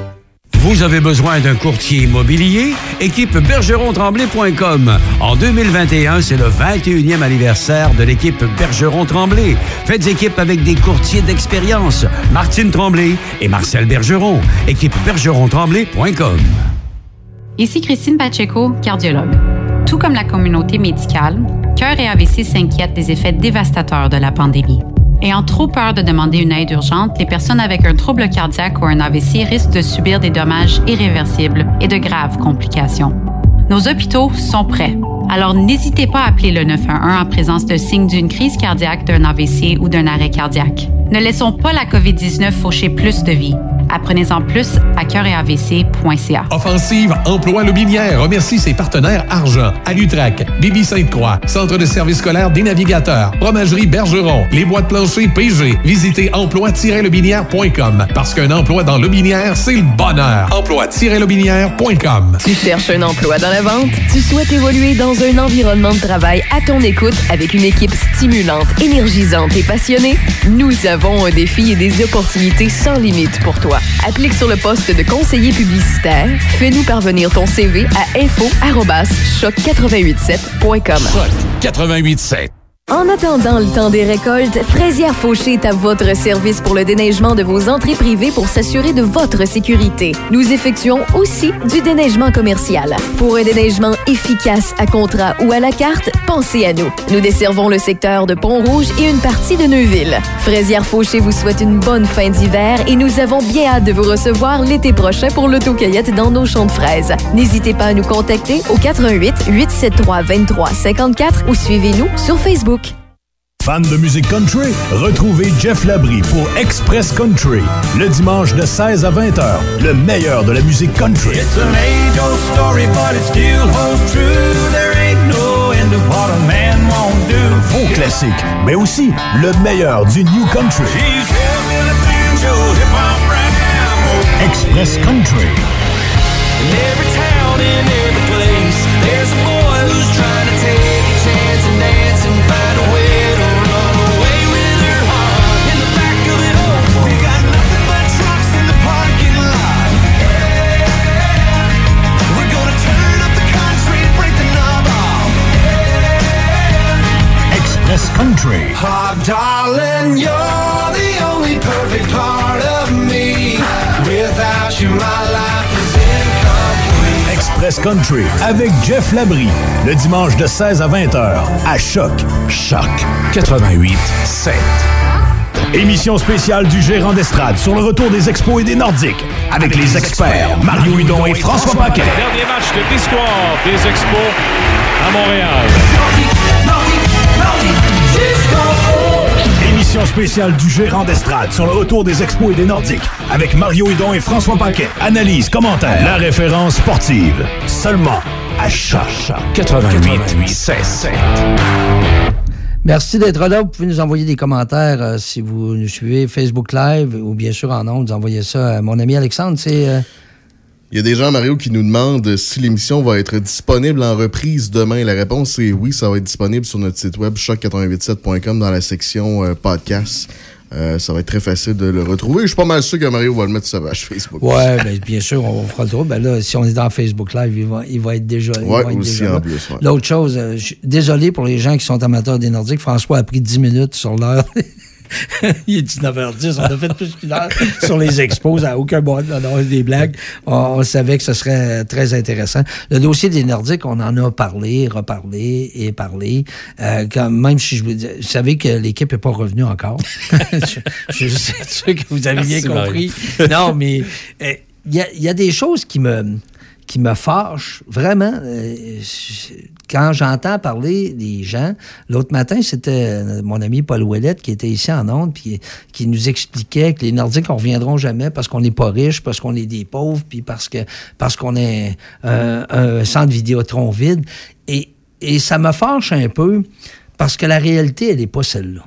Vous avez besoin d'un courtier immobilier? Équipe bergeron-tremblay.com. En 2021, c'est le 21e anniversaire de l'équipe Bergeron-Tremblay. Faites équipe avec des courtiers d'expérience. Martine Tremblay et Marcel Bergeron. Équipe bergeron-tremblay.com. Ici Christine Pacheco, cardiologue. Tout comme la communauté médicale, Cœur et AVC s'inquiètent des effets dévastateurs de la pandémie. Ayant trop peur de demander une aide urgente, les personnes avec un trouble cardiaque ou un AVC risquent de subir des dommages irréversibles et de graves complications. Nos hôpitaux sont prêts. Alors n'hésitez pas à appeler le 911 en présence de signes d'une crise cardiaque, d'un AVC ou d'un arrêt cardiaque. Ne laissons pas la COVID-19 faucher plus de vies. Apprenez-en plus à cœuretavc.ca. Offensive Emploi Lobinière remercie ses partenaires Argent, Alutrac, Bibi Sainte-Croix, Centre de service scolaire des navigateurs, Fromagerie Bergeron, Les Bois de plancher PG. Visitez emploi-lobinière.com parce qu'un emploi dans Lobinière, c'est le bonheur. Emploi-lobinière.com. Tu cherches un emploi dans la vente? Tu souhaites évoluer dans un environnement de travail à ton écoute avec une équipe stimulante, énergisante et passionnée? Nous avons un défi et des opportunités sans limite pour toi. Applique sur le poste de conseiller publicitaire. Fais-nous parvenir ton CV à info-choc887.com. 88.7. En attendant le temps des récoltes, Fraisière Fauché est à votre service pour le déneigement de vos entrées privées pour s'assurer de votre sécurité. Nous effectuons aussi du déneigement commercial. Pour un déneigement efficace à contrat ou à la carte, pensez à nous. Nous desservons le secteur de Pont-Rouge et une partie de Neuville. Fraisière Fauché vous souhaite une bonne fin d'hiver et nous avons bien hâte de vous recevoir l'été prochain pour l'autocueillette dans nos champs de fraises. N'hésitez pas à nous contacter au 88 873 23 54 ou suivez-nous sur Facebook. Fan de musique country? Retrouvez Jeff Labrie pour Express Country, le dimanche de 16 à 20 heures. Le meilleur de la musique country. It's an age-old story, but it still holds true. There ain't no end of what a man won't do. Vos classiques, mais aussi le meilleur du New Country. Express Country. In every town, in every Express Country. Oh, darling, you're the only perfect part of me. Without you, my life is incomplete. Express Country avec Jeff Labrie, le dimanche de 16 à 20 heures à Choc. Choc 88 7. Émission spéciale du gérant d'estrade sur le retour des expos et des Nordiques. Avec les experts Mario Hudon et François Paquet. Dernier match de l'histoire des Expos à Montréal. Spéciale du gérant d'estrade sur le retour des expos et des Nordiques. Avec Mario Hudon et François Paquet. Analyse, commentaires, la référence sportive. Seulement à Choc 88 7. Merci d'être là. Vous pouvez nous envoyer des commentaires euh, si vous nous suivez Facebook Live ou bien sûr en ondes. Vous envoyez ça à mon ami Alexandre. C'est. euh, Il y a des gens, Mario, qui nous demandent si l'émission va être disponible en reprise demain. La réponse est oui, ça va être disponible sur notre site web choc887.com dans la section euh, podcast. Euh, ça va être très facile de le retrouver. Je suis pas mal sûr que Mario va le mettre sur sa page Facebook. Ouais, ben, bien sûr, on fera le tour. Ben là, si on est dans Facebook Live, il va, il va être déjà. être aussi déjà en là. plus, ouais. L'autre chose, euh, désolé pour les gens qui sont amateurs des Nordiques. François a pris 10 minutes sur l'heure. il est 19h10. On a fait plus qu'une heure sur les expos. À aucun bon, on a des blagues. On, on savait que ce serait très intéressant. Le dossier des Nordiques, on en a parlé, reparlé et parlé. Euh, quand, même si je vous dis, vous savez que l'équipe n'est pas revenue encore. je, je suis sûr que vous avez bien compris. Non, mais euh, il y, a, il y a des choses qui me, qui me fâchent vraiment. euh, quand j'entends parler des gens, l'autre matin, c'était euh, mon ami Paul Ouellette qui était ici en Onde, puis qui nous expliquait que les Nordiques, on reviendront jamais parce qu'on n'est pas riches, parce qu'on est des pauvres, puis parce qu'on est euh, un centre Vidéotron vide. Et, et ça me fâche un peu parce que la réalité, elle n'est pas celle-là.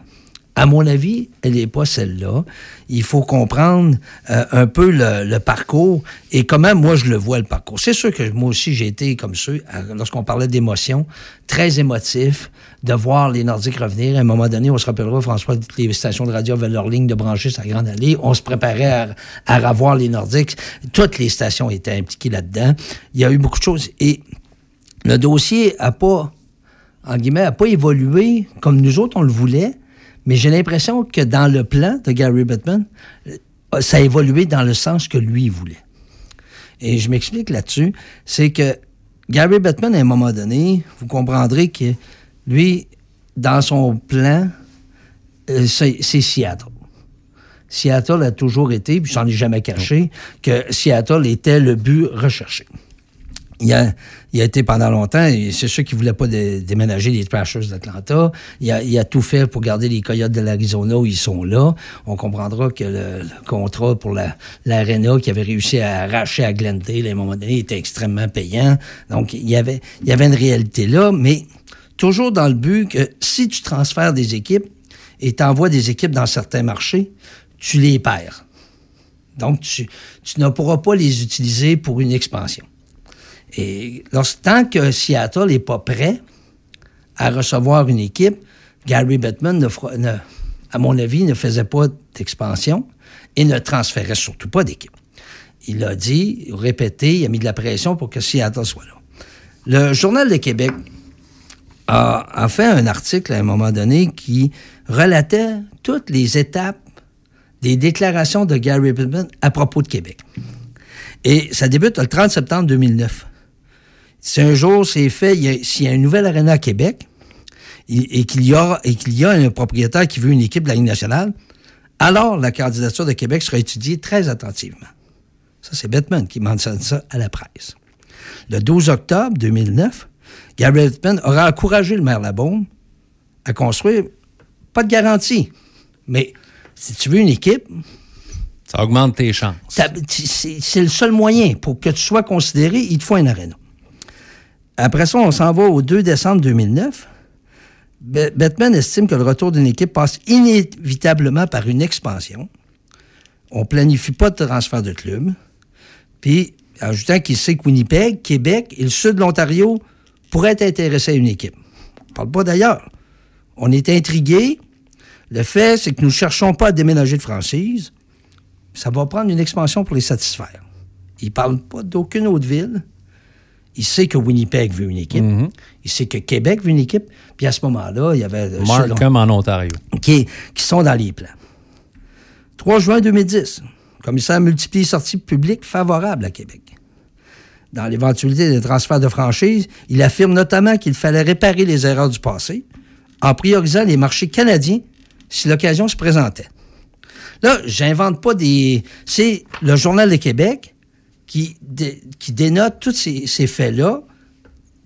À mon avis, elle n'est pas celle-là. Il faut comprendre euh, un peu le, le parcours et comment moi je le vois le parcours. C'est sûr que moi aussi j'ai été comme euh, lorsqu'on parlait d'émotion, très émotif de voir les Nordiques revenir. À un moment donné, on se rappellera, François, les stations de radio avaient leur ligne de brancher sa grande allée. On se préparait à, à revoir les Nordiques. Toutes les stations étaient impliquées là-dedans. Il y a eu beaucoup de choses. Et le dossier a pas, en guillemets, a pas évolué comme nous autres on le voulait, mais j'ai l'impression que dans le plan de Gary Bettman, euh, ça a évolué dans le sens que lui voulait. Et je m'explique là-dessus, c'est que Gary Bettman, à un moment donné, vous comprendrez que lui, dans son plan, euh, c'est Seattle. Seattle a toujours été, puis j'en ai jamais caché, que Seattle était le but recherché. Il a, il a été pendant longtemps, et c'est sûr qu'il ne voulait pas dé- déménager les Thrashers d'Atlanta. Il a, il a tout fait pour garder les Coyotes de l'Arizona où ils sont là. On comprendra que le, le contrat pour la- l'Arena qu'il avait réussi à arracher à Glendale à un moment donné était extrêmement payant. Donc, il y avait, il avait une réalité là, mais toujours dans le but que si tu transfères des équipes et t'envoies des équipes dans certains marchés, tu les perds. Donc, tu, tu ne pourras pas les utiliser pour une expansion. Et lorsque, tant que Seattle n'est pas prêt à recevoir une équipe, Gary Bettman, ne ne- à mon avis, ne faisait pas d'expansion et ne transférait surtout pas d'équipe. Il a dit, répété, il a mis de la pression pour que Seattle soit là. Le Journal de Québec a, a fait un article à un moment donné qui relatait toutes les étapes des déclarations de Gary Bettman à propos de Québec. Et ça débute le 30 septembre 2009. Si un jour c'est fait, s'il y a une nouvelle arena à Québec et, et qu'il y, a- y un propriétaire qui veut une équipe de la Ligue nationale, alors la candidature de Québec sera étudiée très attentivement. Ça, c'est Bettman qui mentionne ça à la presse. Le 12 octobre 2009, Gary Bettman aura encouragé le maire Labaume à construire, pas de garantie, mais si tu veux une équipe, Ça augmente tes chances. C'est le seul moyen pour que tu sois considéré, il te faut un aréna. Après ça, on s'en va au 2 décembre 2009. Be- Bettman estime que le retour d'une équipe passe inévitablement par une expansion. On planifie pas de transfert de club. Puis, ajoutant qu'il sait que Winnipeg, Québec et le sud de l'Ontario pourraient être intéressés à une équipe. On parle pas d'ailleurs. On est intrigué. Le fait, c'est que nous ne cherchons pas à déménager de franchise ça va prendre une expansion pour les satisfaire. Il ne parle pas d'aucune autre ville. Il sait que Winnipeg veut une équipe. Il sait que Québec veut une équipe. Puis à ce moment-là, il y avait... euh, Markham en Ontario. qui, qui sont dans les plans. 3 juin 2010, le commissaire multiplie les sorties publiques favorables à Québec. Dans l'éventualité des transferts de franchise, il affirme notamment qu'il fallait réparer les erreurs du passé en priorisant les marchés canadiens si l'occasion se présentait. Là, j'invente pas des. C'est le Journal de Québec qui, dé- qui dénote tous ces, faits-là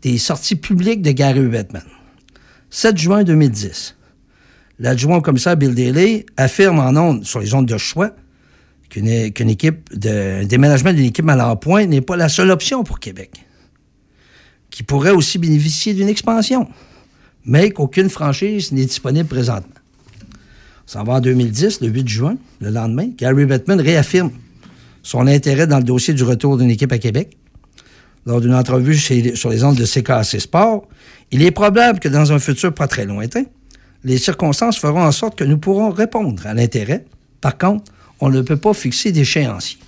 des sorties publiques de Gary Bettman. 7 juin 2010. L'adjoint au commissaire Bill Daly affirme en ondes, sur les ondes de choix, qu'une équipe de déménagement d'une équipe à l'emploi n'est pas la seule option pour Québec, qui pourrait aussi bénéficier d'une expansion, mais qu'aucune franchise n'est disponible présentement. S'en va en 2010, le 8 juin, le lendemain. Gary Bettman réaffirme son intérêt dans le dossier du retour d'une équipe à Québec. Lors d'une entrevue sur les ondes de CKC Sport, il est probable que dans un futur pas très lointain, les circonstances feront en sorte que nous pourrons répondre à l'intérêt. Par contre, on ne peut pas fixer d'échéancier.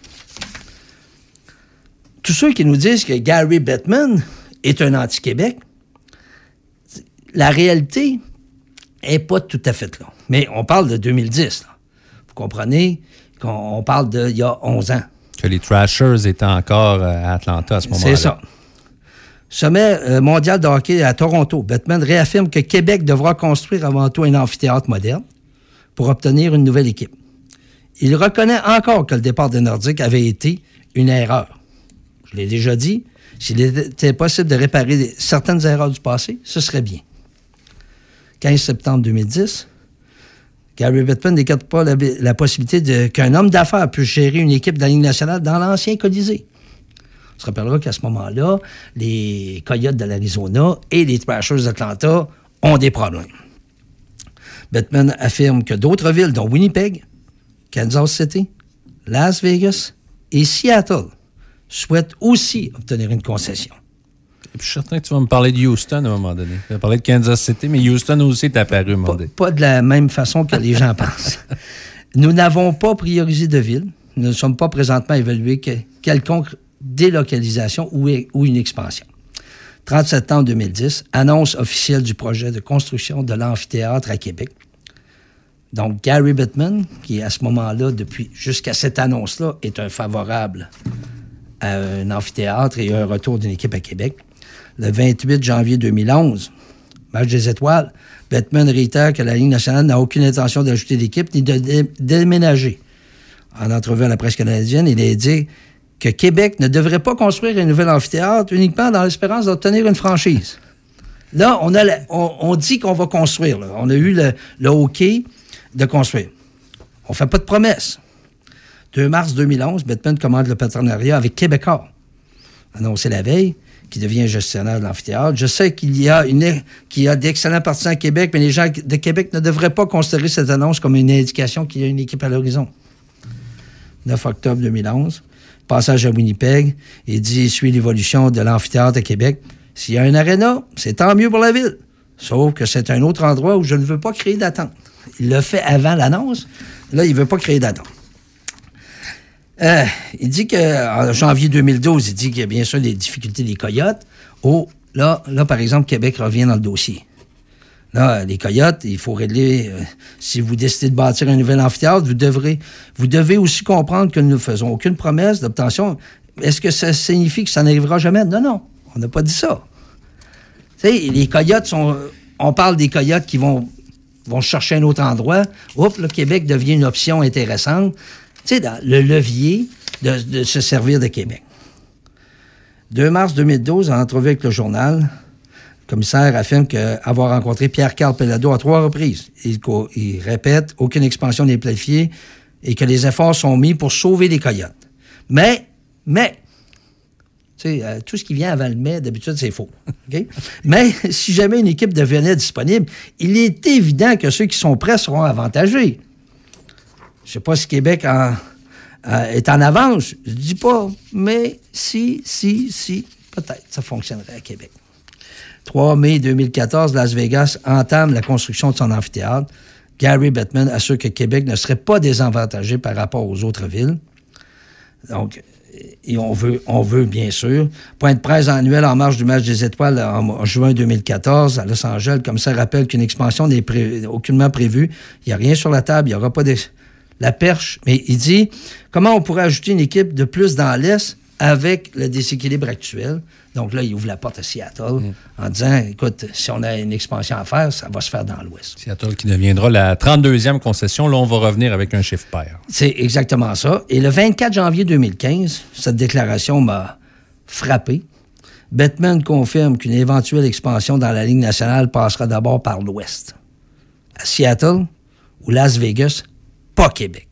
Tous ceux qui nous disent que Gary Bettman est un anti-Québec, la réalité n'est pas tout à fait là. Mais on parle de 2010. là. Vous comprenez? Qu'on on parle d'il y a 11 ans. Que les Trashers étaient encore euh, à Atlanta à ce moment-là. C'est ça. Sommet euh, mondial de hockey à Toronto. Bettman réaffirme que Québec devra construire avant tout un amphithéâtre moderne pour obtenir une nouvelle équipe. Il reconnaît encore que le départ des Nordiques avait été une erreur. Je l'ai déjà dit, s'il était possible de réparer certaines erreurs du passé, ce serait bien. 15 septembre 2010, Gary Bettman n'écarte pas la, la possibilité qu'un homme d'affaires puisse gérer une équipe de la Ligue nationale dans l'ancien Colisée. On se rappellera qu'à ce moment-là, les Coyotes de l'Arizona et les Thrashers d'Atlanta ont des problèmes. Bettman affirme que d'autres villes, dont Winnipeg, Kansas City, Las Vegas et Seattle, souhaitent aussi obtenir une concession. Et puis, je suis certain que tu vas me parler de Houston à un moment donné. Tu vas parler de Kansas City, mais Houston aussi est apparu moment donné. Pas de la même façon que les gens pensent. Nous n'avons pas priorisé de ville. Nous ne sommes pas présentement évalués que quelconque délocalisation ou, ou une expansion. 30 septembre 2010, annonce officielle du projet de construction de l'amphithéâtre à Québec. Donc, Gary Bettman, qui à ce moment-là, depuis jusqu'à cette annonce-là, est un favorable à un amphithéâtre et un retour d'une équipe à Québec. Le 28 janvier 2011, match des étoiles, Bettman réitère que la Ligue nationale n'a aucune intention d'ajouter d'équipe ni de dé- déménager. En entrevue à la presse canadienne, il a dit que Québec ne devrait pas construire un nouvel amphithéâtre uniquement dans l'espérance d'obtenir une franchise. Là, on, dit qu'on va construire. On a eu le, le hockey de construire. On fait pas de promesses. 2 mars 2011, Bettman commande le partenariat avec Québécois, annoncé la veille, qui devient gestionnaire de l'amphithéâtre. Je sais qu'il y a, a d'excellents partisans à Québec, mais les gens de Québec ne devraient pas considérer cette annonce comme une indication qu'il y a une équipe à l'horizon. 9 octobre 2011, passage à Winnipeg, il dit suit l'évolution de l'amphithéâtre à Québec. S'il y a un aréna, c'est tant mieux pour la ville. Sauf que c'est un autre endroit où je ne veux pas créer d'attente. Il l'a fait avant l'annonce. Là, il ne veut pas créer d'attente. Euh, il dit qu'en janvier 2012, il dit qu'il y a bien sûr des difficultés des coyotes. Oh, là, là, par exemple, Québec revient dans le dossier. Là, les coyotes, il faut régler. euh, si vous décidez de bâtir un nouvel amphithéâtre, vous devrez, vous devez aussi comprendre que nous ne faisons aucune promesse d'obtention. Est-ce que ça signifie que ça n'arrivera jamais? Non, non, on n'a pas dit ça. Tu sais, les coyotes sont. On parle des coyotes qui vont, vont chercher un autre endroit. Oups, le Québec devient une option intéressante. Tu sais, le levier de, se servir de Québec. 2 mars 2012, en entrevue avec le journal, le commissaire affirme que avoir rencontré Pierre-Carl Pellado à trois reprises. Il, répète aucune expansion n'est planifiée et que les efforts sont mis pour sauver les coyotes. Mais, mais, euh, tout ce qui vient avant le mai, d'habitude, c'est faux. Mais si jamais une équipe devenait disponible, il est évident que ceux qui sont prêts seront avantagés. Je sais pas si Québec est en avance. Je dis pas, mais si, si, si, peut-être, ça fonctionnerait à Québec. 3 mai 2014, Las Vegas entame la construction de son amphithéâtre. Gary Bettman assure que Québec ne serait pas désavantagé par rapport aux autres villes. Donc, et on veut, on veut bien sûr. Point de presse annuel en marge du match des étoiles en, juin 2014 à Los Angeles. Comme ça rappelle qu'une expansion n'est aucunement prévue. Il n'y a rien sur la table. Il n'y aura pas de la perche. Mais il dit comment on pourrait ajouter une équipe de plus dans l'Est avec le déséquilibre actuel? Donc là, il ouvre la porte à Seattle en disant, écoute, si on a une expansion à faire, ça va se faire dans l'Ouest. Seattle qui deviendra la 32e concession. Là, on va revenir avec un chiffre pair. C'est exactement ça. Et le 24 janvier 2015, cette déclaration m'a frappé. Bettman confirme qu'une éventuelle expansion dans la Ligue nationale passera d'abord par l'Ouest. À Seattle ou Las Vegas, Québec.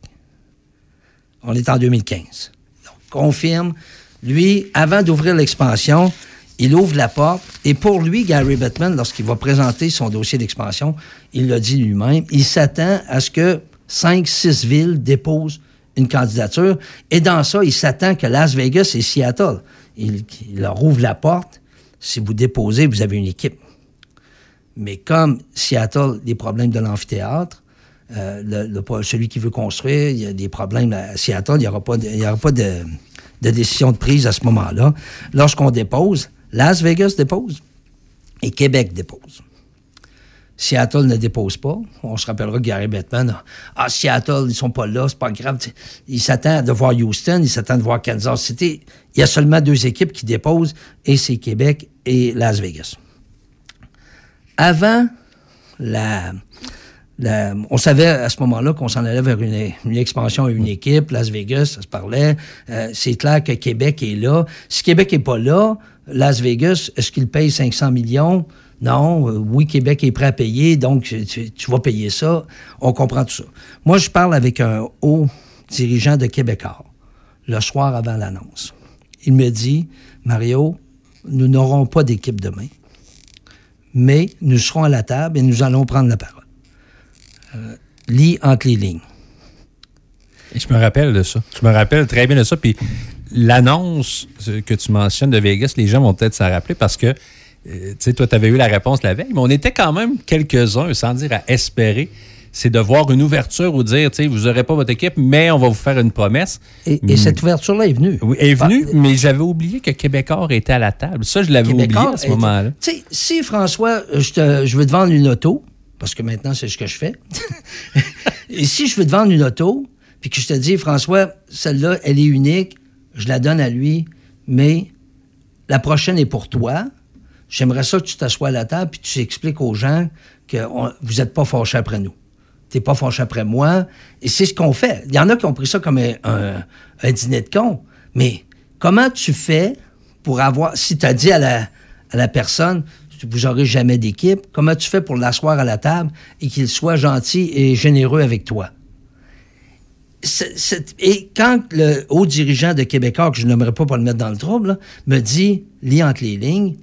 On est en 2015. Donc, confirme. Lui, avant d'ouvrir l'expansion, il ouvre la porte. Et pour lui, Gary Bettman, lorsqu'il va présenter son dossier d'expansion, il l'a dit lui-même, il s'attend à ce que 5-6 villes déposent une candidature. Et dans ça, il s'attend que Las Vegas et Seattle. Il, il leur ouvre la porte. Si vous déposez, vous avez une équipe. Mais comme Seattle, des problèmes de l'amphithéâtre, euh, le- le- celui qui veut construire, il y a des problèmes à Seattle, il n'y aura pas, de, il y aura pas de, de décision de prise à ce moment-là. Lorsqu'on dépose, Las Vegas dépose et Québec dépose. Seattle ne dépose pas. On se rappellera que Gary Bettman, ah, Seattle, ils sont pas là, c'est pas grave. Il s'attend de voir Houston, il s'attend de voir Kansas City. Il y a seulement deux équipes qui déposent, et c'est Québec et Las Vegas. Avant la, on savait à ce moment-là qu'on s'en allait vers une, expansion à une équipe. Las Vegas, ça se parlait. Euh, c'est clair que Québec est là. Si Québec est pas là, Las Vegas, est-ce qu'il paye 500 millions? Non. Euh, oui, Québec est prêt à payer, donc tu, tu- tu vas payer ça. On comprend tout ça. Moi, je parle avec un haut dirigeant de Québécois le soir avant l'annonce. Il me dit, Mario, nous n'aurons pas d'équipe demain, mais nous serons à la table et nous allons prendre la parole. Lis entre les lignes. Et je me rappelle de ça. Je me rappelle très bien de ça. Puis l'annonce euh, que tu mentionnes de Vegas, les gens vont peut-être s'en rappeler parce que, euh, tu sais, toi, tu avais eu la réponse la veille, mais on était quand même quelques-uns, sans dire à espérer, c'est de voir une ouverture ou dire, tu sais, vous n'aurez pas votre équipe, mais on va vous faire une promesse. Et, et cette ouverture-là est venue. Oui, est venue, mais j'avais oublié que Québécois était à la table. Ça, je l'avais oublié à ce moment-là. Tu sais, si François, je, te- je veux te vendre une auto, parce que maintenant c'est ce que je fais, et si je veux te vendre une auto, puis que je te dis, François, celle-là, elle est unique, je la donne à lui, mais la prochaine est pour toi. J'aimerais ça que tu t'assoies à la table puis tu expliques aux gens que vous n'êtes pas fâchés après nous. T'es pas fâché après moi. Et c'est ce qu'on fait. Il y en a qui ont pris ça comme un, dîner de con. Mais comment tu fais pour avoir. Si tu as dit à la personne, vous n'aurez jamais d'équipe, comment tu fais pour l'asseoir à la table et qu'il soit gentil et généreux avec toi? Et quand le haut dirigeant de Québécois, que je n'aimerais pas pour le mettre dans le trouble, me dit, lis entre les lignes,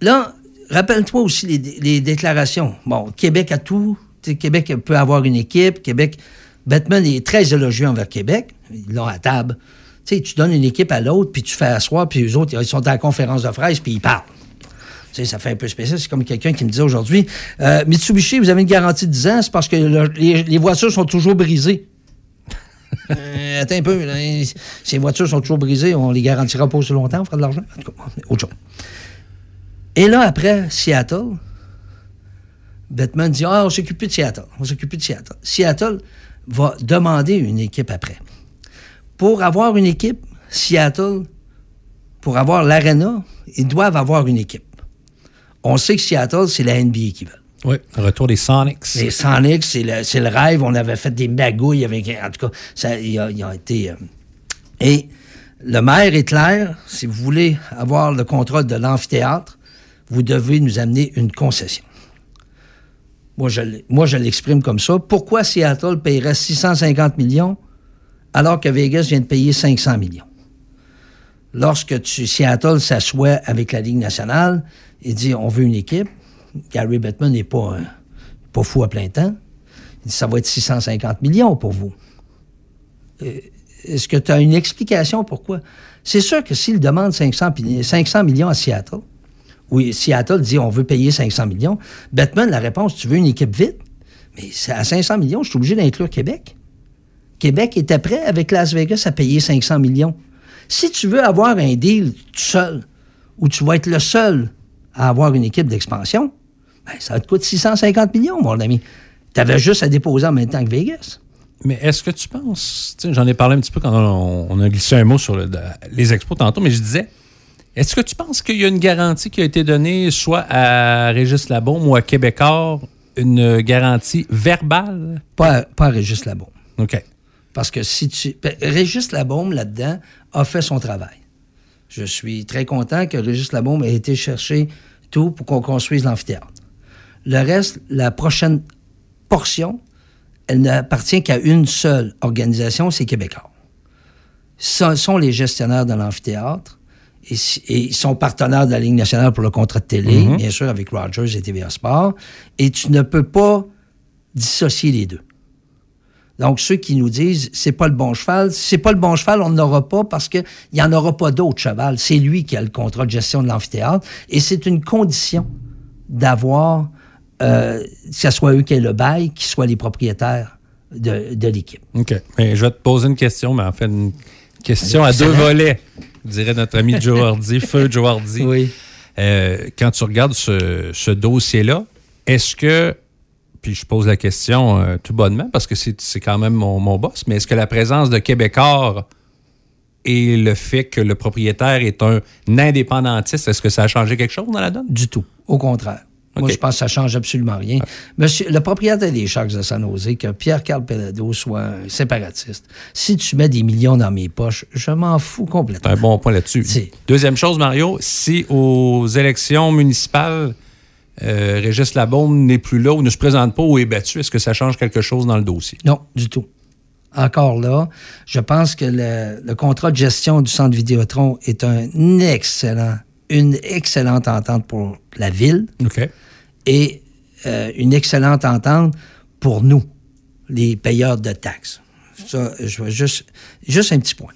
là, rappelle-toi aussi les, les déclarations. Bon, Québec a tout. Québec peut avoir une équipe. Québec, Batman est très élogieux envers Québec. Ils l'ont à table. Tu donnes une équipe à l'autre, puis tu fais asseoir, puis eux autres, ils sont à la conférence de presse, puis ils parlent. Tu sais, ça fait un peu spécial. C'est comme quelqu'un qui me disait aujourd'hui euh, Mitsubishi, vous avez une garantie de 10 ans, c'est parce que le- les, les voitures sont toujours brisées. Euh, attends un peu. là, ces voitures sont toujours brisées, on les garantira pas aussi longtemps, on fera de l'argent. En tout cas, autre chose. Et là, après, Seattle, Batman dit Ah, on s'occupe plus de Seattle. On s'occupe plus de Seattle. Seattle va demander une équipe après. Pour avoir une équipe, Seattle, pour avoir l'arena, ils doivent avoir une équipe. On sait que Seattle, c'est la NBA qui veut. Oui, le retour des Sonics. Les Sonics, c'est le, rêve. On avait fait des magouilles avec. En tout cas, ça, ils, ont, été. euh, et le maire est clair. Si vous voulez avoir le contrôle de l'amphithéâtre, vous devez nous amener une concession. Moi, je, moi, je l'exprime comme ça. Pourquoi Seattle paierait 650 millions alors que Vegas vient de payer 500 millions? Lorsque tu, Seattle s'assoit avec la Ligue nationale et dit on veut une équipe, Gary Bettman n'est pas, un- pas fou à plein temps. Il dit ça va être 650 millions pour vous. Euh, Est-ce que tu as une explication pourquoi? C'est sûr que s'il demande 500, pi- 500 millions à Seattle, oui, Seattle dit on veut payer 500 millions, Bettman, la réponse, tu veux une équipe vite? Mais à 500 millions, je suis obligé d'inclure Québec. Québec était prêt avec Las Vegas à payer 500 millions. Si tu veux avoir un deal seul, où tu vas être le seul à avoir une équipe d'expansion, ben, ça te coûte 650 millions, mon ami. Tu avais juste à déposer en même temps que Vegas. Mais est-ce que tu penses, j'en ai parlé un petit peu quand on, on a glissé un mot sur le- les expos tantôt, mais je disais, est-ce que tu penses qu'il y a une garantie qui a été donnée soit à Régis Labaume ou à Québécois, une garantie verbale? Pas, à- pas à Régis Labaume. OK. Parce que si tu. ben, Régis Labaume, là-dedans, a fait son travail. Je suis très content que Régis Labaume ait été chercher tout pour qu'on construise l'amphithéâtre. Le reste, la prochaine portion, elle n'appartient qu'à une seule organisation, c'est Québécois. Ce sont les gestionnaires de l'amphithéâtre et, ils sont partenaires de la Ligue nationale pour le contrat de télé, Mhm. bien sûr, avec Rogers et TVA Sport. Et tu ne peux pas dissocier les deux. Donc, ceux qui nous disent c'est pas le bon cheval, c'est pas le bon cheval, on n'aura pas parce qu'il n'y en aura pas d'autre cheval. C'est lui qui a le contrat de gestion de l'amphithéâtre et c'est une condition d'avoir, euh, que ce soit eux qui aient le bail, qui soient les propriétaires de, de l'équipe. OK. Mais je vais te poser une question, mais en fait, une question à deux volets, dirait notre ami Joe Hardy, feu Joe Hardy. Oui. Euh, quand tu regardes ce, ce dossier-là, est-ce que, puis je pose la question euh, tout bonnement, parce que c'est quand même mon, mon boss, mais est-ce que la présence de Québécois et le fait que le propriétaire est un indépendantiste, est-ce que ça a changé quelque chose dans la donne? Du tout. Au contraire. Moi, je pense que ça change absolument rien. Monsieur, le propriétaire des Sharks de San Jose, que Pierre-Carl Pelado soit un séparatiste, si tu mets des millions dans mes poches, je m'en fous complètement. C'est un bon point là-dessus. Deuxième chose, Mario, si aux élections municipales, euh, Régis Labaume n'est plus là ou ne se présente pas ou est battu, est-ce que ça change quelque chose dans le dossier? Non, du tout. Encore là, je pense que le, le contrat de gestion du centre Vidéotron est un excellent, une excellente entente pour la ville et euh, une excellente entente pour nous, les payeurs de taxes. Ça, je vais juste, juste un petit point.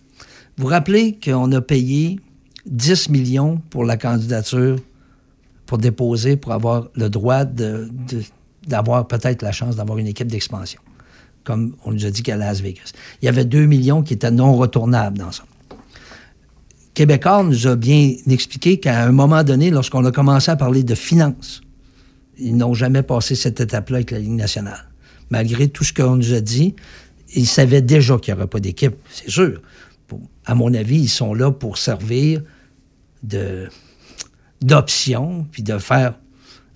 Vous vous rappelez qu'on a payé 10 millions pour la candidature pour déposer, pour avoir le droit de- de- d'avoir peut-être la chance d'avoir une équipe d'expansion, comme on nous a dit qu'à Las Vegas. Il y avait 2 millions qui étaient non retournables dans ça. Québécois nous a bien expliqué qu'à un moment donné, lorsqu'on a commencé à parler de finances, ils n'ont jamais passé cette étape-là avec la Ligue nationale. Malgré tout ce qu'on nous a dit, ils savaient déjà qu'il n'y aurait pas d'équipe, c'est sûr. À mon avis, ils sont là pour servir de d'option, puis de faire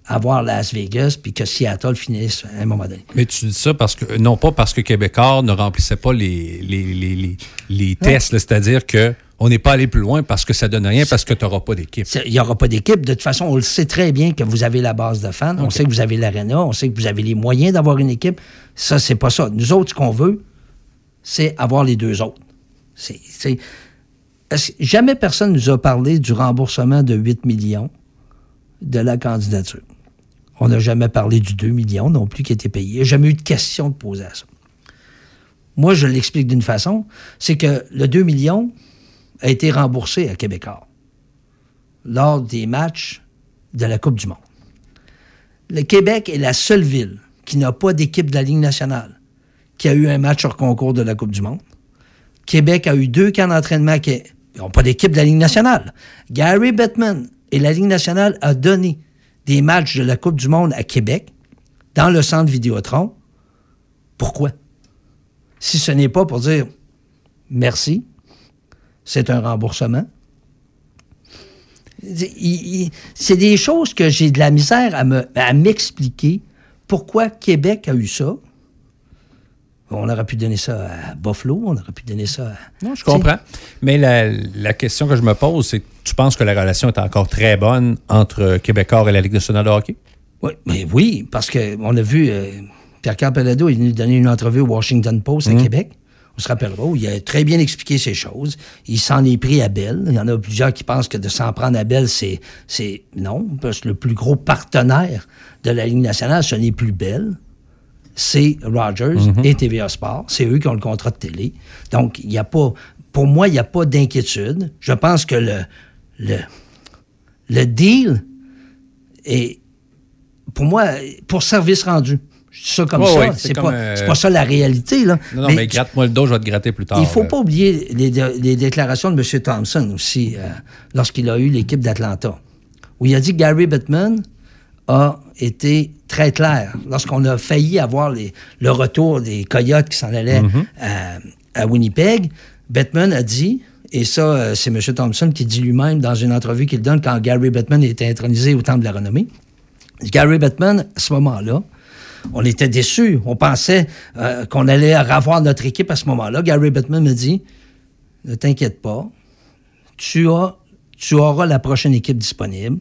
avoir Las Vegas, puis que Seattle finisse à un moment donné. Mais tu dis ça parce que, non pas parce que Québécois ne remplissait pas les, les, les, les- les tests, c'est-à-dire que on n'est pas allé plus loin parce que ça donne rien, parce que tu n'auras pas d'équipe. Il n'y aura pas d'équipe. De toute façon, on le sait très bien que vous avez la base de fans. On sait que vous avez l'aréna. On sait que vous avez les moyens d'avoir une équipe. Ça, c'est pas ça. Nous autres, ce qu'on veut, c'est avoir les deux autres. C'est, c'est- est-ce- jamais personne nous a parlé du remboursement de 8 millions de la candidature. On n'a jamais parlé du 2 millions non plus qui a été payé. Il n'y a jamais eu de question de poser à ça. Moi, je l'explique d'une façon, c'est que le 2 millions a été remboursé à Québécois lors des matchs de la Coupe du Monde. Le Québec est la seule ville qui n'a pas d'équipe de la Ligue nationale qui a eu un match hors concours de la Coupe du Monde. Québec a eu deux camps d'entraînement qui n'ont pas d'équipe de la Ligue nationale. Gary Bettman et la Ligue nationale a donné des matchs de la Coupe du Monde à Québec dans le centre Vidéotron. Pourquoi? Si ce n'est pas pour dire merci, c'est un remboursement. C'est des choses que j'ai de la misère à m'expliquer pourquoi Québec a eu ça. On aurait pu donner ça à Buffalo, on aurait pu donner ça à... Non, je comprends. Mais la, la question que je me pose, c'est tu penses que la relation est encore très bonne entre Québécois et la Ligue nationale de hockey? Oui, mais oui, parce qu'on a vu euh, Pierre-Carl Pelado est venu donner une entrevue au Washington Post à Mhm. Québec. On se rappellera où il a très bien expliqué ces choses. Il s'en est pris à Bell. Il y en a plusieurs qui pensent que de s'en prendre à Bell, c'est, c'est non, parce que le plus gros partenaire de la Ligue nationale, ce n'est plus Bell. C'est Rogers Mhm. et TVA Sport. C'est eux qui ont le contrat de télé. Donc, il n'y a pas, pour moi, il n'y a pas d'inquiétude. Je pense que le, le, le deal est, pour moi, pour service rendu. Je dis ça comme ça. c'est, pas, euh, pas ça la réalité. Là. Non, non, Mais mais, gratte-moi le dos, je vais te gratter plus tard. il ne faut là. pas oublier les déclarations de M. Thompson aussi, euh, lorsqu'il a eu l'équipe d'Atlanta, où il a dit que Gary Bettman a été très clair. Lorsqu'on a failli avoir les- le retour des Coyotes qui s'en allaient Mhm. à, à Winnipeg, Bettman a dit, et ça, euh, c'est M. Thompson qui dit lui-même dans une entrevue qu'il donne quand Gary Bettman était intronisé au Temple de la Renommée. Gary Bettman, à ce moment-là, on était déçus. On pensait euh, qu'on allait revoir notre équipe à ce moment-là. Gary Bettman me dit Ne t'inquiète pas, tu, as, tu auras la prochaine équipe disponible.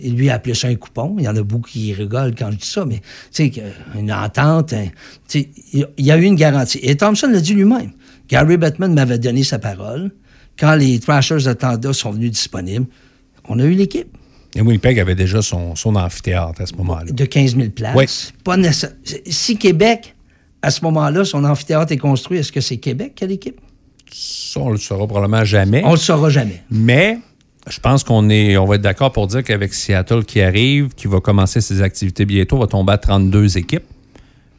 Il lui a appelé ça un coupon. Il y en a beaucoup qui rigolent quand je dis ça, mais tu sais, une entente, un- tu sais, il y a eu une garantie. Et Thompson l'a dit lui-même. Gary Bettman m'avait donné sa parole. Quand les Thrashers d'Atlanta sont venus disponibles, on a eu l'équipe Et Winnipeg avait déjà son, son amphithéâtre à ce moment-là. de 15 000 places. Oui. Pas nécessaire- Si Québec, à ce moment-là, son amphithéâtre est construit, est-ce que c'est Québec qui a l'équipe? Ça, on le saura probablement jamais. On le saura jamais. Mais je pense qu'on est, on va être d'accord pour dire qu'avec Seattle qui arrive, qui va commencer ses activités bientôt, va tomber à 32 équipes.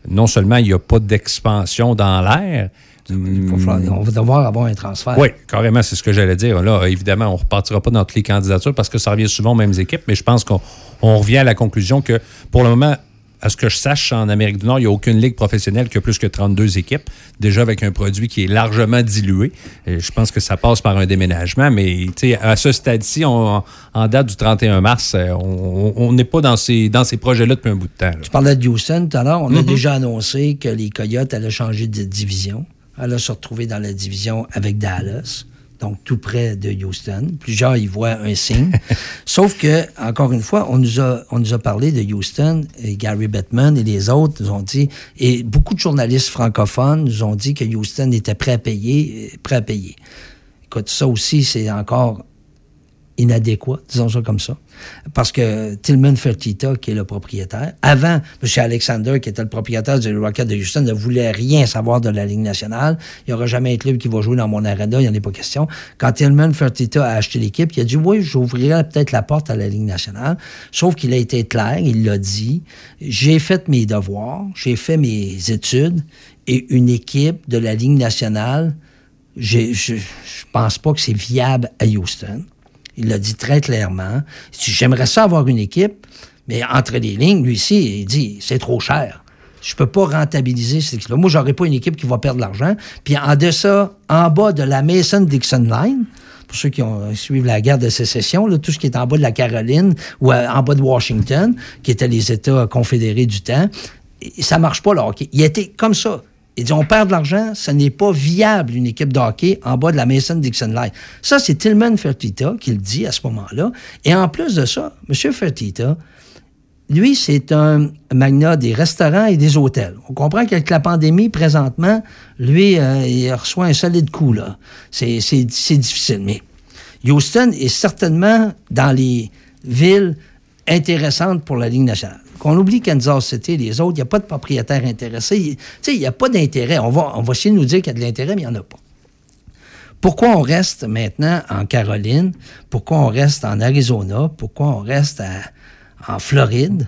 Non seulement il n'y a pas d'expansion dans l'air. on va devoir avoir un transfert. Oui, carrément, c'est ce que j'allais dire. Là, évidemment, on ne repartira pas dans toutes les candidatures parce que ça revient souvent aux mêmes équipes, mais je pense qu'on on revient à la conclusion que pour le moment, à ce que je sache, en Amérique du Nord, il n'y a aucune ligue professionnelle qui a plus que 32 équipes, déjà avec un produit qui est largement dilué. Et je pense que ça passe par un déménagement, mais à ce stade-ci, on- en date du 31 mars, euh, on n'est pas dans ces, dans ces projets-là depuis un bout de temps. là. Tu parlais de Houston tout à l'heure. On a Mhm. déjà annoncé que les Coyotes allaient changer de division. Elle se retrouver dans la division avec Dallas, donc tout près de Houston. Plusieurs y voient un signe. Sauf que, encore une fois, on nous a, on nous a parlé de Houston, et Gary Bettman et les autres nous ont dit, et beaucoup de journalistes francophones nous ont dit que Houston était prêt à payer, prêt à payer. Écoute, ça aussi, c'est encore inadéquat, disons ça comme ça. Parce que Tillman Fertitta, qui est le propriétaire, avant, M. Alexander, qui était le propriétaire du Rocket de Houston, ne voulait rien savoir de la Ligue nationale. Il n'y aura jamais un club qui va jouer dans mon arena, il n'y en a pas question. Quand Tillman Fertitta a acheté l'équipe, il a dit, oui, j'ouvrirai peut-être la porte à la Ligue nationale. Sauf qu'il a été clair, il l'a dit, j'ai fait mes devoirs, j'ai fait mes études, et une équipe de la Ligue nationale, je, je pense pas que c'est viable à Houston. Il l'a dit très clairement. J'aimerais ça avoir une équipe, mais entre les lignes, lui ici, il dit c'est trop cher. Je peux pas rentabiliser cette équipe-là. Moi, j'aurais pas une équipe qui va perdre de l'argent. Puis en deçà, en bas de la Mason-Dixon Line, pour ceux qui ont suivi la guerre de sécession, là, tout ce qui est en bas de la Caroline ou euh, en bas de Washington, qui étaient les États confédérés du temps, ça marche pas hockey. Il était comme ça. Il dit, on perd de l'argent, ce n'est pas viable une équipe de hockey en bas de la Mason-Dixon Line. Ça, c'est Tillman Fertitta qui le dit à ce moment-là. Et en plus de ça, M. Fertitta, lui, c'est un magnat des restaurants et des hôtels. On comprend qu'avec la pandémie, présentement, lui, euh, il reçoit un solide coup, là. C'est difficile. Mais Houston est certainement dans les villes intéressantes pour la Ligue nationale. Qu'on oublie Kansas City, les autres, il n'y a pas de propriétaires intéressés. Il- n'y a pas d'intérêt. On va, essayer de nous dire qu'il y a de l'intérêt, mais il n'y en a pas. Pourquoi on reste maintenant en Caroline? Pourquoi on reste en Arizona? Pourquoi on reste en Floride?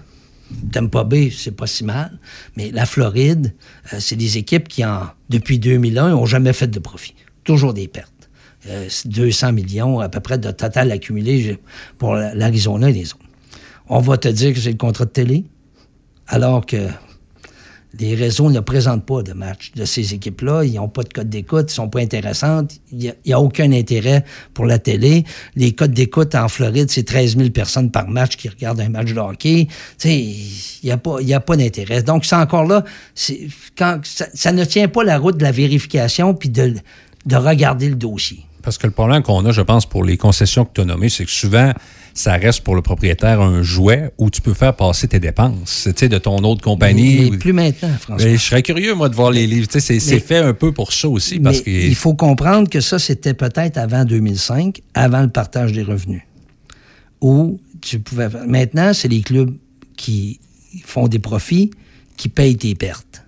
Tampa Bay, c'est pas si mal. Mais la Floride, euh, c'est des équipes qui, depuis 2001, n'ont jamais fait de profit. Toujours des pertes. Euh, c'est 200 millions à peu près de total accumulé pour la- l'Arizona et les autres. On va te dire que c'est le contrat de télé, alors que les réseaux ne présentent pas de matchs de ces équipes-là. Ils n'ont pas de code d'écoute, ils sont pas intéressantes. Il n'y a, aucun intérêt pour la télé. Les codes d'écoute en Floride, c'est 13 000 personnes par match qui regardent un match de hockey. Il n'y a pas, d'intérêt. Donc, c'est encore là, ça ne tient pas la route de la vérification puis de, de regarder le dossier. Parce que le problème qu'on a, je pense, pour les concessions que tu as nommées, c'est que souvent, ça reste pour le propriétaire un jouet où tu peux faire passer tes dépenses, tu sais, de ton autre compagnie. Mais plus maintenant, François. Mais je serais curieux, moi, de voir les livres. C'est- fait un peu pour ça aussi. Parce Mais que il faut comprendre que ça, c'était peut-être avant 2005, avant le partage des revenus. Où tu pouvais. Maintenant, c'est les clubs qui font des profits qui payent tes pertes.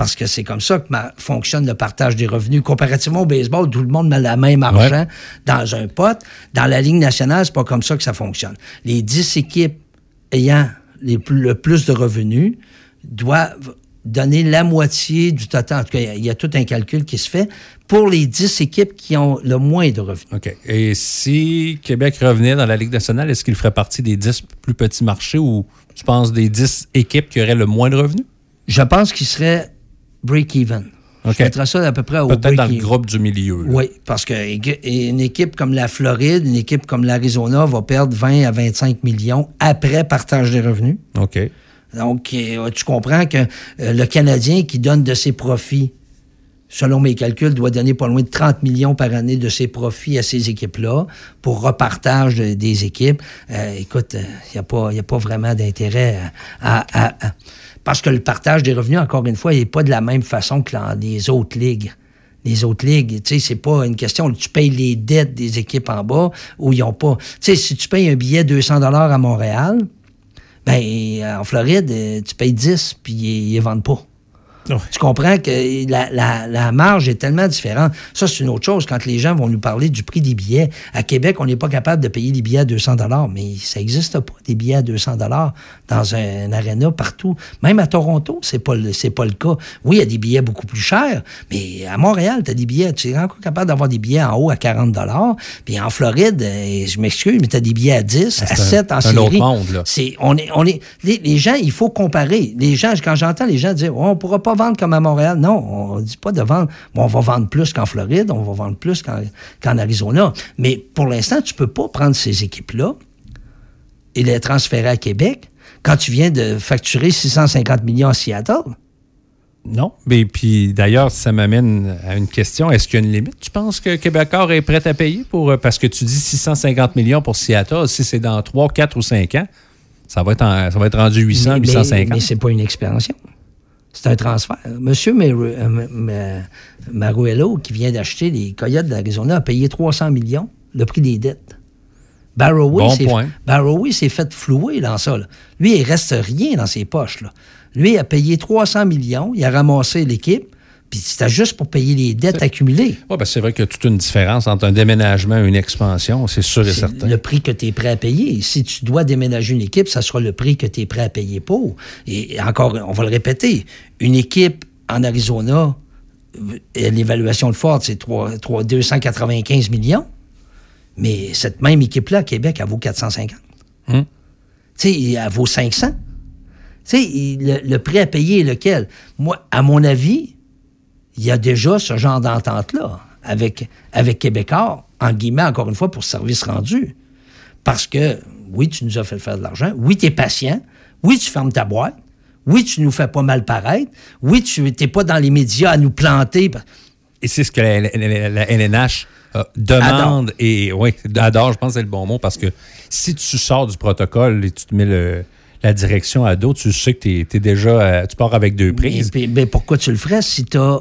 Parce que c'est comme ça que ma- fonctionne le partage des revenus. Comparativement au baseball, tout le monde met la même argent dans un pot. Dans la Ligue nationale, c'est pas comme ça que ça fonctionne. Les 10 équipes ayant les plus- le plus de revenus doivent donner la moitié du total. En tout cas, il y y, a tout un calcul qui se fait pour les 10 équipes qui ont le moins de revenus. OK. Et si Québec revenait dans la Ligue nationale, est-ce qu'il ferait partie des 10 plus petits marchés ou tu penses des 10 équipes qui auraient le moins de revenus? Je pense qu'il serait break-even. OK. Je mettrais ça à peu près au Peut-être dans le groupe du milieu. là. Oui, parce que une équipe comme la Floride, une équipe comme l'Arizona va perdre 20 à 25 millions après partage des revenus. OK. Donc, euh, tu comprends que euh, le Canadien qui donne de ses profits, selon mes calculs, doit donner pas loin de 30 millions par année de ses profits à ces équipes-là pour repartage de- des équipes. Euh, écoute, il n'y a, a pas vraiment d'intérêt à, à- à- Parce que le partage des revenus, encore une fois, il n'est pas de la même façon que dans les autres ligues. Les autres ligues, tu sais, c'est pas une question tu payes les dettes des équipes en bas ou ils ont pas. Tu sais, si tu payes un billet 200 dollars à Montréal, ben, en Floride, euh, tu payes 10, puis ils ne vendent pas. Tu comprends que la, la- la marge est tellement différente. Ça, c'est une autre chose. Quand les gens vont nous parler du prix des billets, à Québec, on n'est pas capable de payer des billets à 200 mais ça n'existe pas, des billets à 200 dans un, un aréna partout. Même à Toronto, c'est pas le- pas le cas. Oui, il y a des billets beaucoup plus chers, mais à Montréal, tu as des billets, tu es encore capable d'avoir des billets en haut à 40 Puis en Floride, euh, je m'excuse, mais tu as des billets à 10, à C'est un- 7 en un série. autre monde, là. C'est, on est, on est, les, les gens, il faut comparer. Les gens, quand j'entends les gens dire, Oh, on pourra pas vendre comme à Montréal? Non, on dit pas de vendre. Bon, on va vendre plus qu'en Floride, on va vendre plus qu'en, Arizona. Mais pour l'instant, tu peux pas prendre ces équipes-là et les transférer à Québec quand tu viens de facturer 650 millions à Seattle. Non. Mais puis d'ailleurs, ça m'amène à une question. Est-ce qu'il y a une limite? Tu penses que Québécois est prêt à payer pour. euh, Parce que tu dis 650 millions pour Seattle. Si c'est dans 3, 4 ou 5 ans, ça va être, en- ça va être rendu 800, mais, 850. Mais, mais c'est pas une expansion. C'est un transfert. Monsieur euh, Maruello, qui vient d'acheter les Coyotes d'Arizona, a payé 300 millions, le prix des dettes. Barrowy Bon s'est- fait flouer dans ça. là. Lui, il reste rien dans ses poches. Là. Lui, il a payé 300 millions, il a ramassé l'équipe, puis c'était juste pour payer les dettes accumulées. Oui, ben c'est vrai qu'il y a toute une différence entre un déménagement et une expansion, c'est sûr et certain. le prix que tu es prêt à payer. Si tu dois déménager une équipe, ça sera le prix que tu es prêt à payer pour. Et encore, on va le répéter, une équipe en Arizona, euh, l'évaluation de Ford, c'est 3, 3 295 millions. Mais cette même équipe-là, à Québec, elle vaut 450. Hum. Tu sais, elle vaut 500. Tu sais, le, le prix à payer est lequel? Moi, à mon avis, il y a déjà ce genre d'entente-là avec, avec Québécois, en guillemets, encore une fois, pour service rendu. Parce que, oui, tu nous as fait faire de l'argent. Oui, tu es patient. Oui, tu fermes ta boîte. Oui, tu nous fais pas mal paraître. Oui, tu n'es pas dans les médias à nous planter. Et c'est ce que la, la- la- la LNH euh, demande et oui, adore, je pense que c'est le bon mot parce que si tu sors du protocole et tu te mets le- la direction à dos, tu sais que tu es, déjà, euh, tu pars avec deux prises. Mais, mais pourquoi tu le ferais si tu as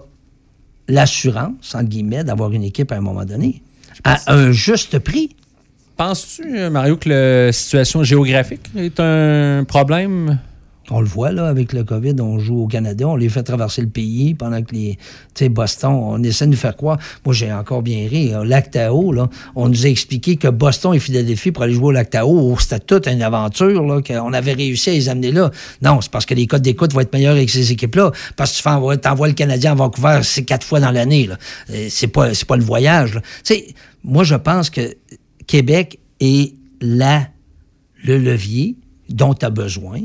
l'assurance, entre guillemets, d'avoir une équipe à un moment donné, à un juste prix? Penses-tu, euh, Mario, que la situation géographique est un problème? On le voit, là, avec le COVID, on joue au Canada, on les fait traverser le pays pendant que les, tu sais, Boston, on essaie de nous faire croire. Moi, j'ai encore bien ri. Au Lac Tahoe, là, on nous a expliqué que Boston et Philadelphie pour aller jouer au Lac Tahoe, oh, c'était toute une aventure, là, qu'on avait réussi à les amener là. Non, c'est parce que les codes d'écoute vont être meilleurs avec ces équipes-là. Parce que tu t'envoies le Canadien à Vancouver, c'est quatre fois dans l'année, là. Euh, C'est pas, pas le voyage, là. Tu sais, moi, je pense que Québec est la, le levier dont tu as besoin.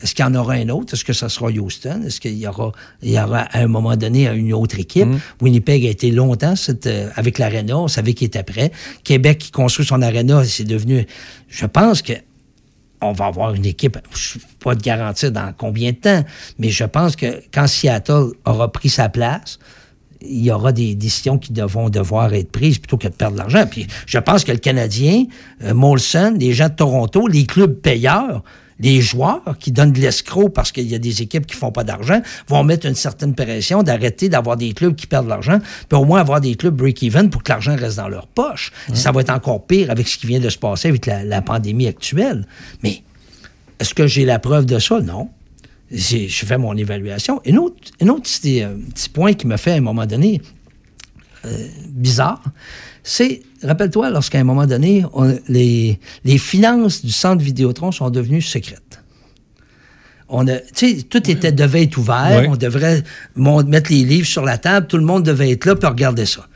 Est-ce qu'il y en aura un autre? Est-ce que ça sera Houston? Est-ce qu'il y aura, il y aura à un moment donné une autre équipe? Winnipeg a été longtemps cette, euh, avec l'Arena, on savait qu'il était prêt. Québec qui construit son Arena, c'est devenu. Je pense que on va avoir une équipe, je ne peux pas te garantir dans combien de temps, mais je pense que quand Seattle aura pris sa place, il y aura des décisions qui devront devoir être prises plutôt que de perdre de l'argent. Puis je pense que le Canadien, euh, Molson, les gens de Toronto, les clubs payeurs, les joueurs qui donnent de l'escroc parce qu'il y a des équipes qui font pas d'argent, vont mettre une certaine pression d'arrêter d'avoir des clubs qui perdent de l'argent, puis au moins avoir des clubs break-even pour que l'argent reste dans leur poche. Ça va être encore pire avec ce qui vient de se passer avec la, la pandémie actuelle. Mais est-ce que j'ai la preuve de ça? Non. J'ai- Je fais mon évaluation. Un autre, un autre petit, euh, petit point qui me fait à un moment donné euh, bizarre, c'est, rappelle-toi, lorsqu'à un moment donné, on- les, les finances du centre Vidéotron sont devenues secrètes. On a, tout était, devait être ouvert. Oui. On devrait mon- mettre les livres sur la table. Tout le monde devait être là puis regarder ça.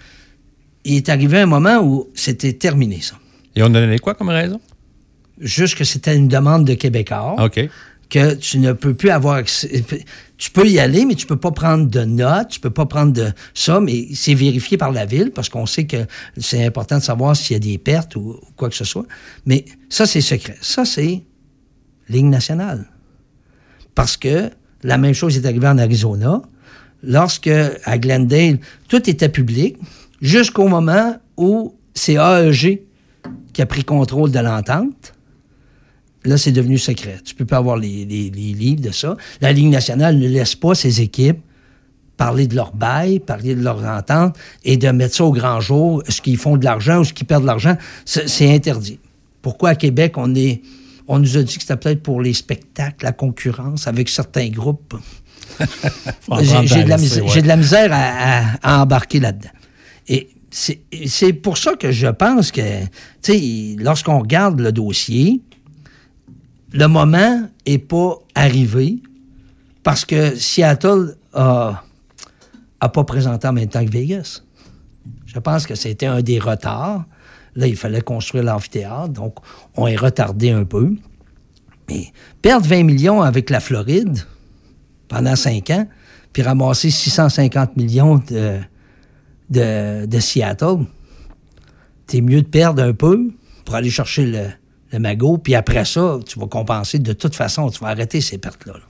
Il est arrivé un moment où c'était terminé, ça. Et on a donné quoi comme raison? Juste que c'était une demande de Québécois. OK. Que tu ne peux plus avoir accès. Tu peux y aller, mais tu peux pas prendre de notes, tu peux pas prendre de ça, mais c'est vérifié par la ville parce qu'on sait que c'est important de savoir s'il y a des pertes ou, ou quoi que ce soit. Mais ça, c'est secret. Ça, c'est ligne nationale. Parce que la même chose est arrivée en Arizona. Lorsque, à Glendale, tout était public, jusqu'au moment où c'est AEG qui a pris contrôle de l'entente. Là, c'est devenu secret. Tu peux pas avoir les, les- les livres de ça. La Ligue nationale ne laisse pas ses équipes parler de leur bail, parler de leur entente et de mettre ça au grand jour, ce qu'ils font de l'argent ou ce qu'ils perdent de l'argent. C'est interdit. Pourquoi à Québec, on est. On nous a dit que c'était peut-être pour les spectacles, la concurrence avec certains groupes? J'ai de, la misère- liste, j'ai ouais. de la misère à, à- à embarquer là-dedans. Et c'est c'est pour ça que je pense que, tu sais, lorsqu'on regarde le dossier, le moment est pas arrivé parce que Seattle a, a pas présenté en même temps que Vegas. Je pense que c'était un des retards. Là, il fallait construire l'amphithéâtre, donc on est retardé un peu. Mais perdre 20 millions avec la Floride pendant 5 ans, puis ramasser 650 millions de, de, Seattle, t'es mieux de perdre un peu pour aller chercher le, le magot, puis après ça, tu vas compenser. De toute façon, tu vas arrêter ces pertes-là. là.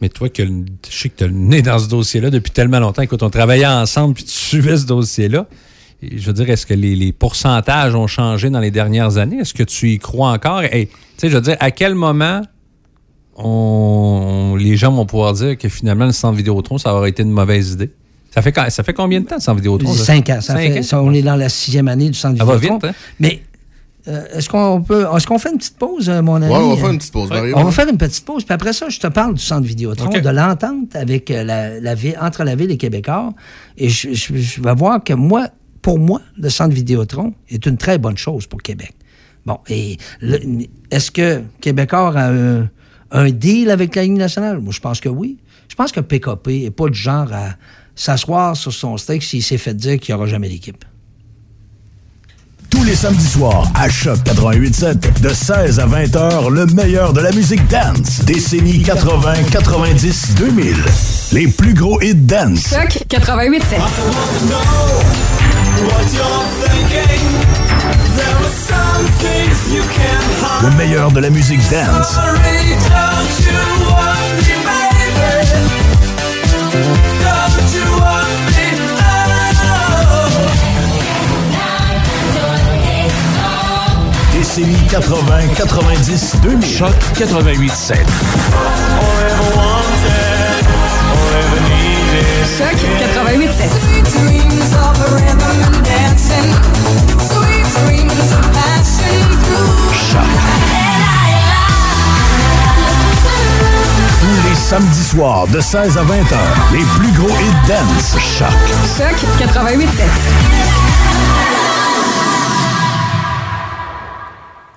Mais toi, que, je sais que tu as le nez dans ce dossier-là depuis tellement longtemps. Écoute, on travaillait ensemble puis tu suivais ce dossier-là. Je veux dire, est-ce que les, les pourcentages ont changé dans les dernières années? Est-ce que tu y crois encore? Et, tu sais, je veux dire, à quel moment on- les gens vont pouvoir dire que finalement, le centre Vidéotron, ça aurait été une mauvaise idée? Ça fait, ça fait combien de temps, le centre Vidéotron? Cinq ans. Ça Cinq fait- ans? ça, on est dans la sixième année du centre Ça va Vidéotron. vite, hein? Mais euh, est-ce qu'on peut. Est-ce qu'on fait une petite pause, euh, mon ami? Ouais, on va faire une petite pause, Mario. On va faire une petite pause, puis après ça, je te parle du centre Vidéotron, OK. de l'entente avec euh, la, la ville, entre la ville et Québécois. Et je, je- je vais voir que moi, pour moi, le centre Vidéotron est une très bonne chose pour Québec. Bon, et le- est-ce que Québécois a un, un deal avec la Ligue nationale? Moi, je pense que oui. Je pense que PKP n'est pas du genre à s'asseoir sur son steak s'il s'est fait dire qu'il n'y aura jamais d'équipe. Tous les samedis soirs, à Choc 88.7, de 16 à 20 heures, le meilleur de la musique dance. Décennie 80, 90, 2000. Les plus gros hits dance. Choc 88 Le meilleur de la musique dance. Décennie 80, 90, 2000. Choc 88.7. Choc 88 Tous les samedis soirs, de 16 à 20 heures, les plus gros hits dance. Choc. Choc 88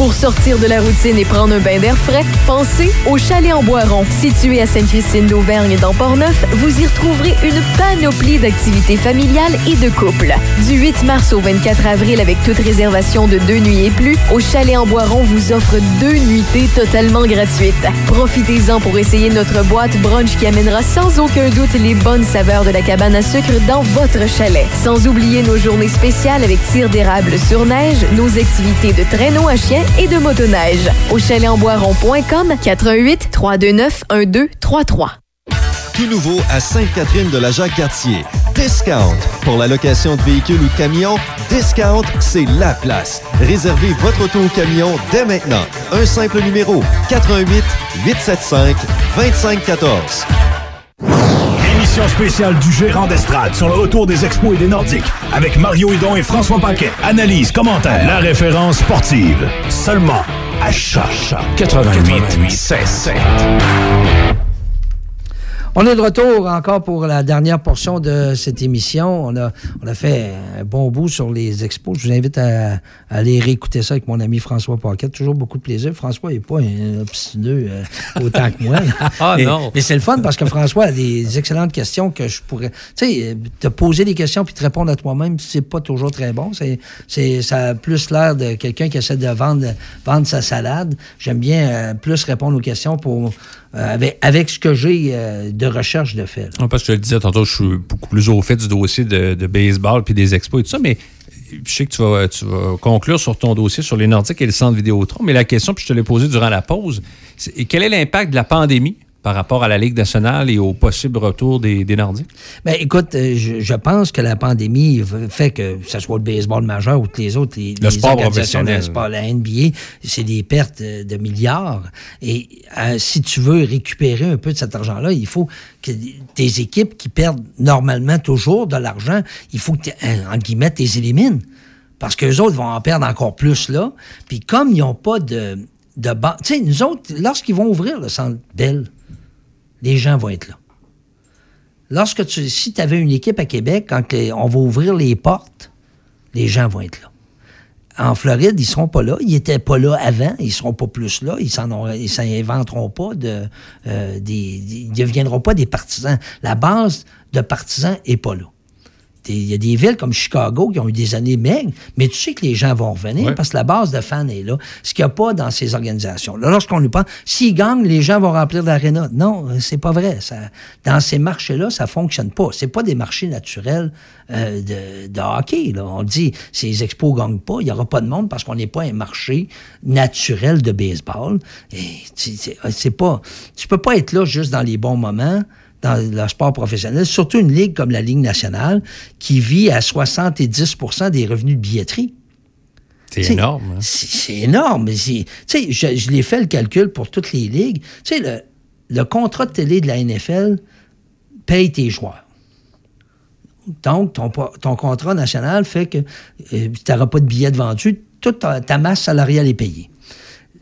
Pour sortir de la routine et prendre un bain d'air frais, pensez au Chalet en Boiron. Situé à Sainte-Christine d'Auvergne dans Portneuf, vous y retrouverez une panoplie d'activités familiales et de couple. Du 8 mars au 24 avril, avec toute réservation de deux nuits et plus, au Chalet en Boiron vous offre deux nuitées totalement gratuites. Profitez-en pour essayer notre boîte brunch qui amènera sans aucun doute les bonnes saveurs de la cabane à sucre dans votre chalet. Sans oublier nos journées spéciales avec tir d'érable sur neige, nos activités de traîneau à chien et de motoneige. Au chaletsenboiron.com 88 329 1233. Tout nouveau à Sainte-Catherine de la Jacques-Cartier. Discount. Pour la location de véhicules ou de camions, Discount, c'est la place. Réservez votre auto ou camion dès maintenant. Un simple numéro 88 875 2514. Spéciale du gérant d'estrade sur le retour des expos et des Nordiques avec Mario Hidon et François Paquet. Analyse, commentaire, la référence sportive. Seulement à Choc 88 7. On est de retour encore pour la dernière portion de cette émission. On a, on a fait un bon bout sur les expos. Je vous invite à, à aller réécouter ça avec mon ami François Paquette. Toujours beaucoup de plaisir. François n'est pas un obstineux euh, autant que moi. Ah, mais, non. Mais c'est le fun parce que François a des excellentes questions que je pourrais... Tu sais, euh, te poser des questions puis te répondre à toi-même, c'est pas toujours très bon. C'est, c'est, ça a plus l'air de quelqu'un qui essaie de vendre, vendre sa salade. J'aime bien euh, plus répondre aux questions pour... euh, avec, avec ce que j'ai euh, de recherche de fait. Non, parce que je le disais tantôt, je suis beaucoup plus au fait du dossier de, baseball puis des expos et tout ça, mais je sais que tu vas, tu vas conclure sur ton dossier sur les Nordiques et le centre Vidéotron, mais la question, puis je te l'ai posée durant la pause, c'est quel est l'impact de la pandémie par rapport à la Ligue nationale et au possible retour des, des Nordiques? Ben, écoute, euh, je, je pense que la pandémie fait que, que ce soit le baseball majeur ou tous les autres, les, Le les sport professionnel. sport, la NBA, c'est des pertes euh, de milliards. Et euh, si tu veux récupérer un peu de cet argent-là, il faut que tes équipes qui perdent normalement toujours de l'argent, il faut que, en guillemets, tu les élimines. Parce qu'eux autres vont en perdre encore plus là. Puis comme ils n'ont pas de, de banque... Tu sais, nous autres, lorsqu'ils vont ouvrir le centre Bell, les gens vont être là. Lorsque tu, si tu avais une équipe à Québec, quand on va ouvrir les portes, les gens vont être là. En Floride, ils seront pas là. Ils étaient pas là avant. Ils seront pas plus là. Ils s'en ont- ils s'inventeront pas de, euh, des, ils deviendront pas des partisans. La base de partisans est pas là. Il y a des villes comme Chicago qui ont eu des années maigres, mais tu sais que les gens vont revenir Ouais. parce que la base de fans est là. Ce qu'il n'y a pas dans ces organisations. Là, lorsqu'on nous parle, s'ils gagnent, les gens vont remplir l'aréna. Non, euh, c'est pas vrai. Ça, dans ces marchés-là, ça fonctionne pas. C'est pas des marchés naturels euh, de, de hockey. Là. On dit, ces expos gagnent pas, il n'y aura pas de monde parce qu'on n'est pas un marché naturel de baseball. Et tu- c'est c'est pas, tu peux pas être là juste dans les bons moments dans le sport professionnel, surtout une ligue comme la Ligue nationale, qui vit à 70% des revenus de billetterie. C'est énorme. hein? C'est énorme. je, je l'ai fait le calcul pour toutes les ligues. Tu sais, le, le contrat de télé de la NFL paye tes joueurs. Donc, ton, ton contrat national fait que euh, tu n'auras pas de billets de vendu, toute ta, ta masse salariale est payée.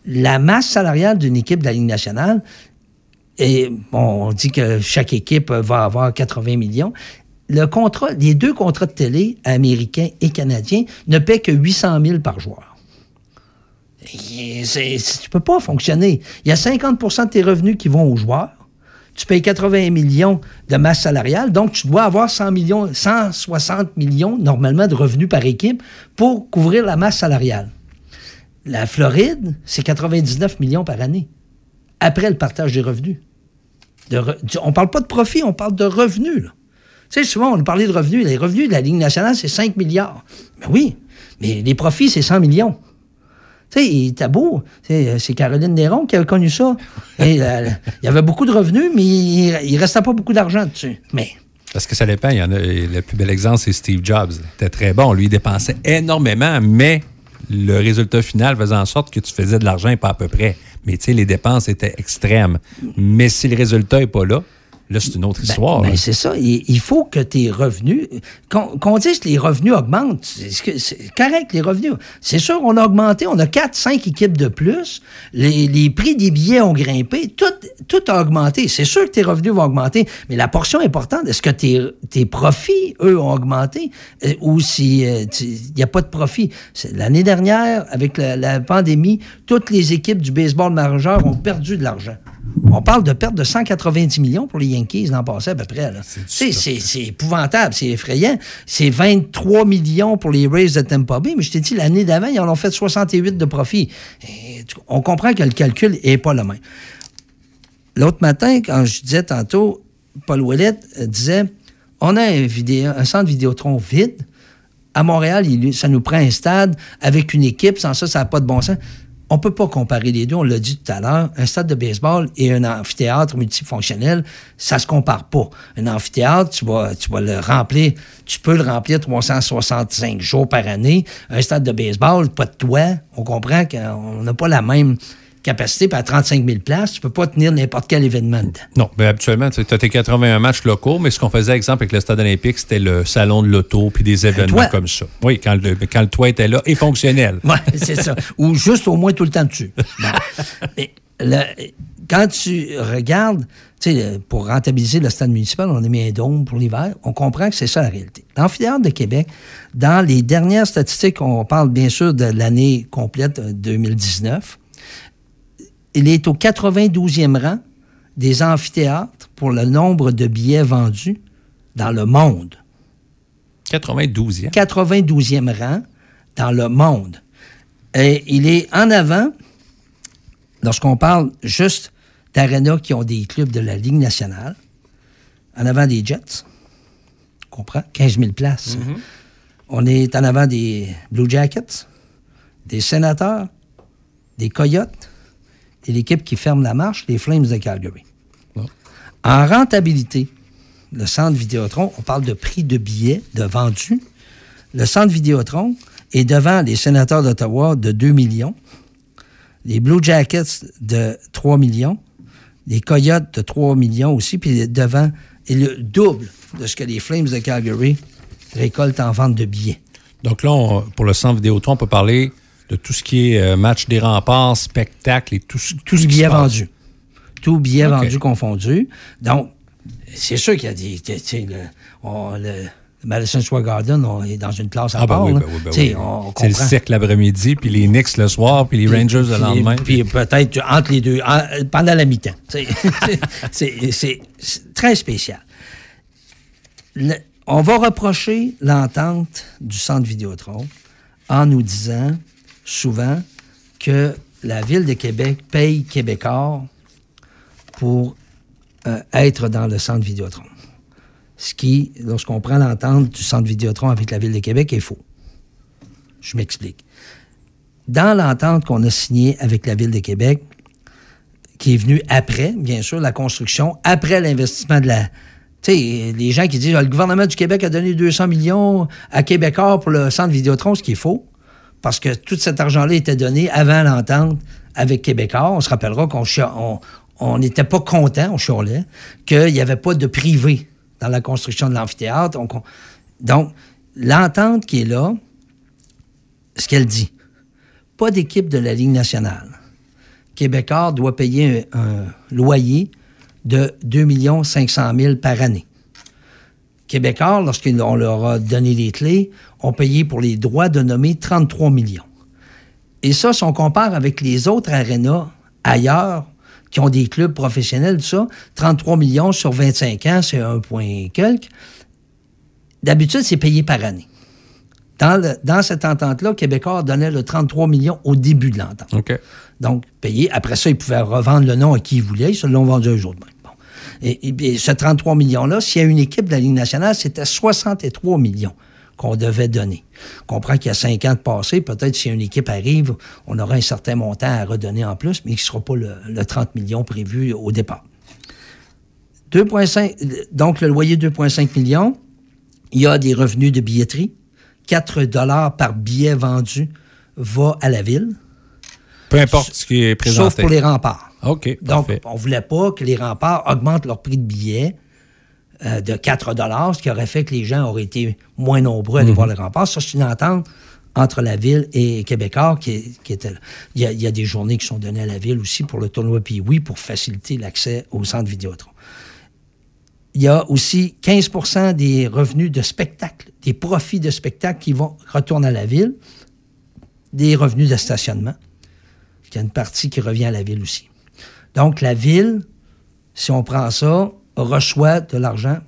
La masse salariale d'une équipe de la Ligue nationale, et bon, on dit que chaque équipe va avoir 80 millions. Le contrat, les deux contrats de télé, américains et canadiens, ne paient que 800 000 par joueur. Et tu peux pas fonctionner. Il y a 50% de tes revenus qui vont aux joueurs. Tu payes 80 millions de masse salariale, donc tu dois avoir 100 millions, 160 millions normalement de revenus par équipe pour couvrir la masse salariale. La Floride, c'est 99 millions par année, après le partage des revenus. De re- du- on parle pas de profit, on parle de revenus. là. Tu sais, souvent, on nous parlait de revenus. Les revenus de la Ligue nationale, c'est 5 milliards. Ben oui, mais les profits, c'est 100 millions. Tu sais, t'as beau, c'est Caroline Néron qui a connu ça. Il y avait beaucoup de revenus, mais il, il restait pas beaucoup d'argent dessus. Mais Parce que ça dépend. Il y en a, le plus bel exemple, c'est Steve Jobs. Il était très bon. Lui, il dépensait énormément, mais le résultat final faisait en sorte que tu faisais de l'argent et pas à peu près. Mais tu sais, les dépenses étaient extrêmes. Mais si le résultat n'est pas là, là, c'est une autre histoire. Ben, c'est ça. Il, il faut que tes revenus. Qu'on dise que les revenus augmentent. C'est correct, les revenus. C'est sûr, on a augmenté. On a 4, 5 équipes de plus. Les, les prix des billets ont grimpé. Tout, tout a augmenté. C'est sûr que tes revenus vont augmenter. Mais la portion importante, est-ce que tes, tes profits, eux, ont augmenté? Euh, ou si il n'y a pas de profit? L'année dernière, avec la, la pandémie, toutes les équipes du baseball majeur ont perdu de l'argent. On parle de perte de 190 millions pour les Yankees l'an passé à peu près. C'est épouvantable, c'est effrayant. C'est 23 millions pour les Rays de Tampa Bay, mais je t'ai dit, l'année d'avant, ils en ont fait 68 de profit. Et on comprend que le calcul n'est pas le même. L'autre matin, quand je disais tantôt, Paul Ouellet euh, disait on a un, vidéo, un centre Vidéotron vide. À Montréal, il- ça nous prend un stade avec une équipe. Sans ça, ça n'a pas de bon sens. On ne peut pas comparer les deux, on l'a dit tout à l'heure. Un stade de baseball et un amphithéâtre multifonctionnel, ça ne se compare pas. Un amphithéâtre, tu vas, le remplir, tu peux le remplir 365 jours par année. Un stade de baseball, pas de toit. On comprend qu'on n'a pas la même capacité, puis à 35 000 places, tu peux pas tenir n'importe quel événement dedans. Non, mais habituellement, tu as tes 81 matchs locaux, mais ce qu'on faisait, exemple, avec le Stade olympique, c'était le salon de l'auto puis des événements comme ça. Oui, quand le, quand le toit était là et fonctionnel. Oui, c'est ça. Ou juste au moins tout le temps dessus. Bon. Le- quand tu regardes, tu sais, pour rentabiliser le stade municipal, on a mis un dôme pour l'hiver. On comprend que c'est ça la réalité. L'amphithéâtre de Québec, dans les dernières statistiques, on parle bien sûr de l'année complète euh, 2019, il est au 92e rang des amphithéâtres pour le nombre de billets vendus dans le monde. 92e. 92e rang dans le monde. Et il est en avant, lorsqu'on parle juste d'arénas qui ont des clubs de la Ligue nationale, en avant des Jets, on comprend, 15 000 places. On est en avant des Blue Jackets, des Sénateurs, des Coyotes et l'équipe qui ferme la marche, les Flames de Calgary. En rentabilité, le centre Vidéotron, on parle de prix de billets, de vendus. Le centre Vidéotron est devant les sénateurs d'Ottawa de 2 millions, les Blue Jackets de 3 millions, les Coyotes de 3 millions aussi, puis devant est le double de ce que les Flames de Calgary récoltent en vente de billets. Donc là, on- pour le centre Vidéotron, on peut parler de tout ce qui est euh, match des remparts, spectacle et tout, ce- tout ce qui passe. vendus. Tout billet vendu confondu. Donc, c'est sûr qu'il y a des. tu sais, le, on- le- Madison Square Garden, on est dans une classe à Ah, ben part. oui, ben oui, ben oui. C'est le cercle l'après-midi, puis les Knicks le soir, puis les Rangers le lendemain. Puis peut-être entre les deux, en- pendant la mi-temps. C'est- très spécial. Le- on va reprocher l'entente du centre Vidéotron en nous disant souvent que la Ville de Québec paye Québécois pour euh, être dans le centre Vidéotron. Ce qui, lorsqu'on prend l'entente du centre Vidéotron avec la Ville de Québec, est faux. Je m'explique. Dans l'entente qu'on a signée avec la Ville de Québec, qui est venue après, bien sûr, la construction, après l'investissement de la. Tu sais, les gens qui disent Ah, le gouvernement du Québec a donné 200 millions à Québécois pour le centre Vidéotron, ce qui est faux, parce que tout cet argent-là était donné avant l'entente avec Québécois. On se rappellera qu'on n'était pas content, on chialait, qu'il n'y avait pas de privé dans la construction de l'amphithéâtre. On- on- donc, l'entente qui est là, ce qu'elle dit, pas d'équipe de la Ligue nationale. Québécois doit payer un, un loyer de 2 500 000 par année. Québécois, lorsqu'on leur a donné les clés, ont payé pour les droits de nommer 33 millions. Et ça, si on compare avec les autres arénas ailleurs, qui ont des clubs professionnels, tout ça, 33 millions sur 25 ans, c'est un point quelque. D'habitude, c'est payé par année. Dans, le- dans cette entente-là, Québécois donnait le 33 millions au début de l'entente. Donc, payé. Après ça, ils pouvaient revendre le nom à qui ils voulaient. Ils se l'ont vendu un jour de même. Bon. Et, et- et ce 33 millions-là, s'il y a une équipe de la Ligue nationale, c'était 63 millions qu'on devait donner. On comprend qu'il y a 5 ans de passé. Peut-être si une équipe arrive, on aura un certain montant à redonner en plus, mais qui ne sera pas le, le 30 millions prévu au départ. 2,5 donc, le loyer 2,5 millions. Il y a des revenus de billetterie. 4 dollars par billet vendu va à la ville. Peu importe ce qui est présenté. Sauf pour les remparts. OK, Donc, on ne voulait pas que les remparts augmentent leur prix de billet euh, de 4 ce qui aurait fait que les gens auraient été moins nombreux à aller Mhm. voir les remparts. Ça, c'est une entente entre la ville et Québécois qui, qui était là. Il y, a, il y a des journées qui sont données à la ville aussi pour le tournoi puis oui, pour faciliter l'accès au centre Vidéotron. Il y a aussi 15% des revenus de spectacle, des profits de spectacle qui vont retourner à la ville, des revenus de stationnement. Il y a une partie qui revient à la ville aussi. Donc, la ville, si on prend ça, reçoit de l'argent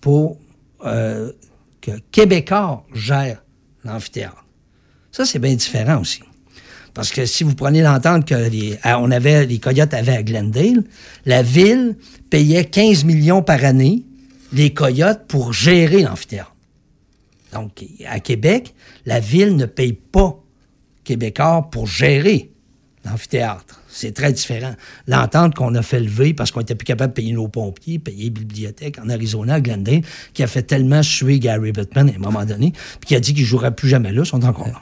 pour euh, que Québécois gère l'amphithéâtre. Ça, c'est bien différent aussi. Parce que si vous prenez l'entente que les, on avait, les Coyotes avaient à Glendale, la ville payait 15 millions par année les Coyotes pour gérer l'amphithéâtre. Donc, à Québec, la ville ne paye pas Québécois pour gérer l'amphithéâtre. C'est très différent. L'entente qu'on a fait lever parce qu'on était plus capable de payer nos pompiers, payer les bibliothèques en Arizona, à Glendale, qui a fait tellement suer Gary Bettman à un moment donné, puis qui a dit qu'il ne jouerait plus jamais là, sont encore là.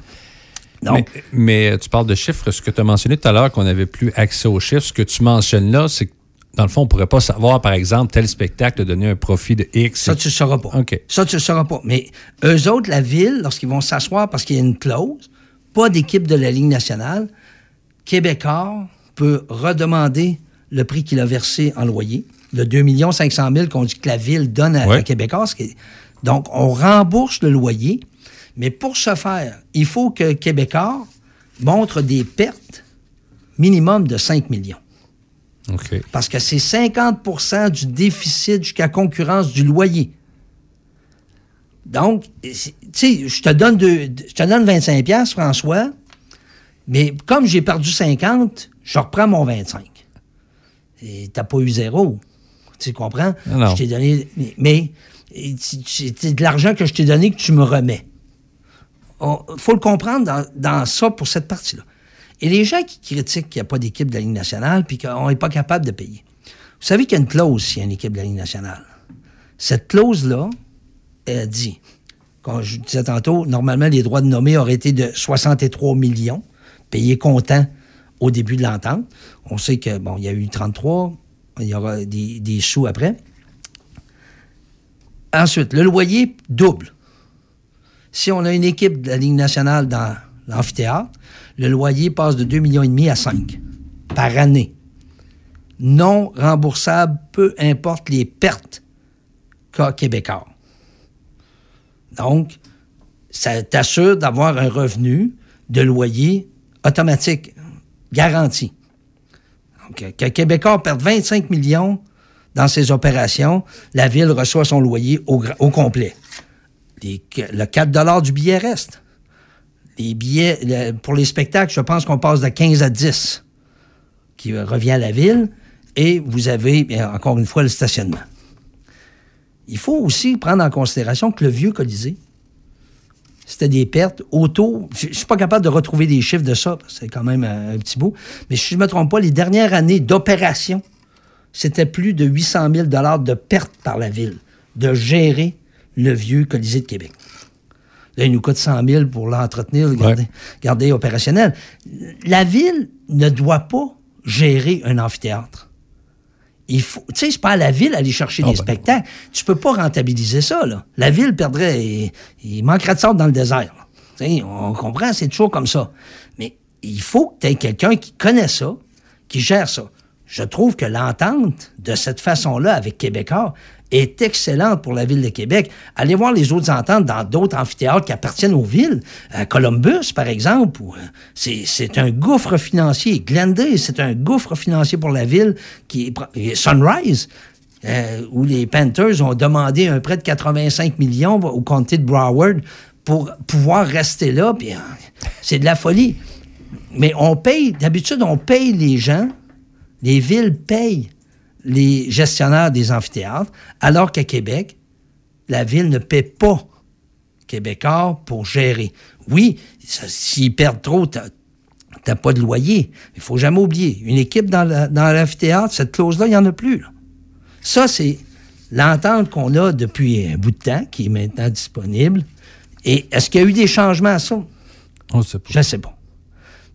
Donc- mais, mais tu parles de chiffres. Ce que tu as mentionné tout à l'heure, qu'on n'avait plus accès aux chiffres, ce que tu mentionnes là, c'est que dans le fond, on ne pourrait pas savoir, par exemple, tel spectacle a donné un profit de X. Ça, tu ne sauras pas. OK. Ça, tu ne sauras pas. Mais eux autres, la ville, lorsqu'ils vont s'asseoir parce qu'il y a une clause, pas d'équipe de la Ligue nationale, Québécois peut redemander le prix qu'il a versé en loyer, le 2 500 000 qu'on dit que la ville donne à, Ouais. à Québécois. Donc, on rembourse le loyer, mais pour ce faire, il faut que Québécois montre des pertes minimum de 5 millions. OK. Parce que c'est 50% du déficit jusqu'à concurrence du loyer. Donc, tu sais, je te donne deux- je te donne 25 pièces François, mais comme j'ai perdu 50, je reprends mon 25. Et t'as pas eu zéro. Tu comprends? Non. Je t'ai donné... Mais, c'est de l'argent que je t'ai donné que tu me remets. Il faut le comprendre dans, dans ça pour cette partie-là. Et les gens qui critiquent qu'il n'y a pas d'équipe de la Ligue nationale puis qu'on n'est pas capable de payer. Vous savez qu'il y a une clause s'il y a une équipe de la Ligue nationale. Cette clause-là, elle dit, comme je disais tantôt, normalement, les droits de nommer auraient été de 63 millions, payés comptant au début de l'entente. On sait que, bon, il y a eu 33, il y aura des, des sous après. Ensuite, le loyer double. Si on a une équipe de la Ligue nationale dans l'amphithéâtre, le loyer passe de 2,5 millions à 5 par année. Non remboursable, peu importe les pertes qu'a Québécois. Donc, ça t'assure d'avoir un revenu de loyer automatique, garanti. Donc, que Québécois perde 25 millions dans ses opérations, la ville reçoit son loyer au, complet. Le 4 du billet reste. Pour les spectacles, je pense qu'on passe de 15 à 10 qui revient à la ville. Et vous avez, encore une fois, le stationnement. Il faut aussi prendre en considération que le vieux Colisée, c'était des pertes autour. Je ne suis pas capable de retrouver des chiffres de ça, parce que c'est quand même un, un petit bout. Mais si je ne me trompe pas, les dernières années d'opération, c'était plus de 800 000 de pertes par la ville de gérer le vieux Colisée de Québec. Là, il nous coûte 100 000 pour l'entretenir, le garder, garder opérationnel. La ville ne doit pas gérer un amphithéâtre. Il faut, tu sais, c'est pas à la ville aller chercher Ah des ben, spectacles. Tu peux pas rentabiliser ça, là. La ville perdrait, il, il manquerait de sable dans le désert. Tu sais, on comprend, c'est toujours comme ça. Mais il faut que tu aies quelqu'un qui connaît ça, qui gère ça. Je trouve que l'entente de cette façon-là avec Québécois est excellente pour la ville de Québec. Allez voir les autres ententes dans d'autres amphithéâtres qui appartiennent aux villes. À Columbus, par exemple, euh, c'est un gouffre financier. Glendale, c'est un gouffre financier pour la ville. qui est Sunrise, euh, où les Panthers ont demandé un prêt de 85 millions au comté de Broward pour pouvoir rester là. Puis, euh, c'est de la folie. Mais on paye, d'habitude, on paye les gens, les villes payent les gestionnaires des amphithéâtres, alors qu'à Québec, la ville ne paie pas Québécois pour gérer. Oui, s'ils perdent trop, t'as pas de loyer. Il faut jamais oublier. Une équipe dans la- dans l'amphithéâtre, cette clause-là, il n'y en a plus. là. Ça, c'est l'entente qu'on a depuis un bout de temps, qui est maintenant disponible. Et est-ce qu'il y a eu des changements à ça? On sait pas. Je ne sais pas.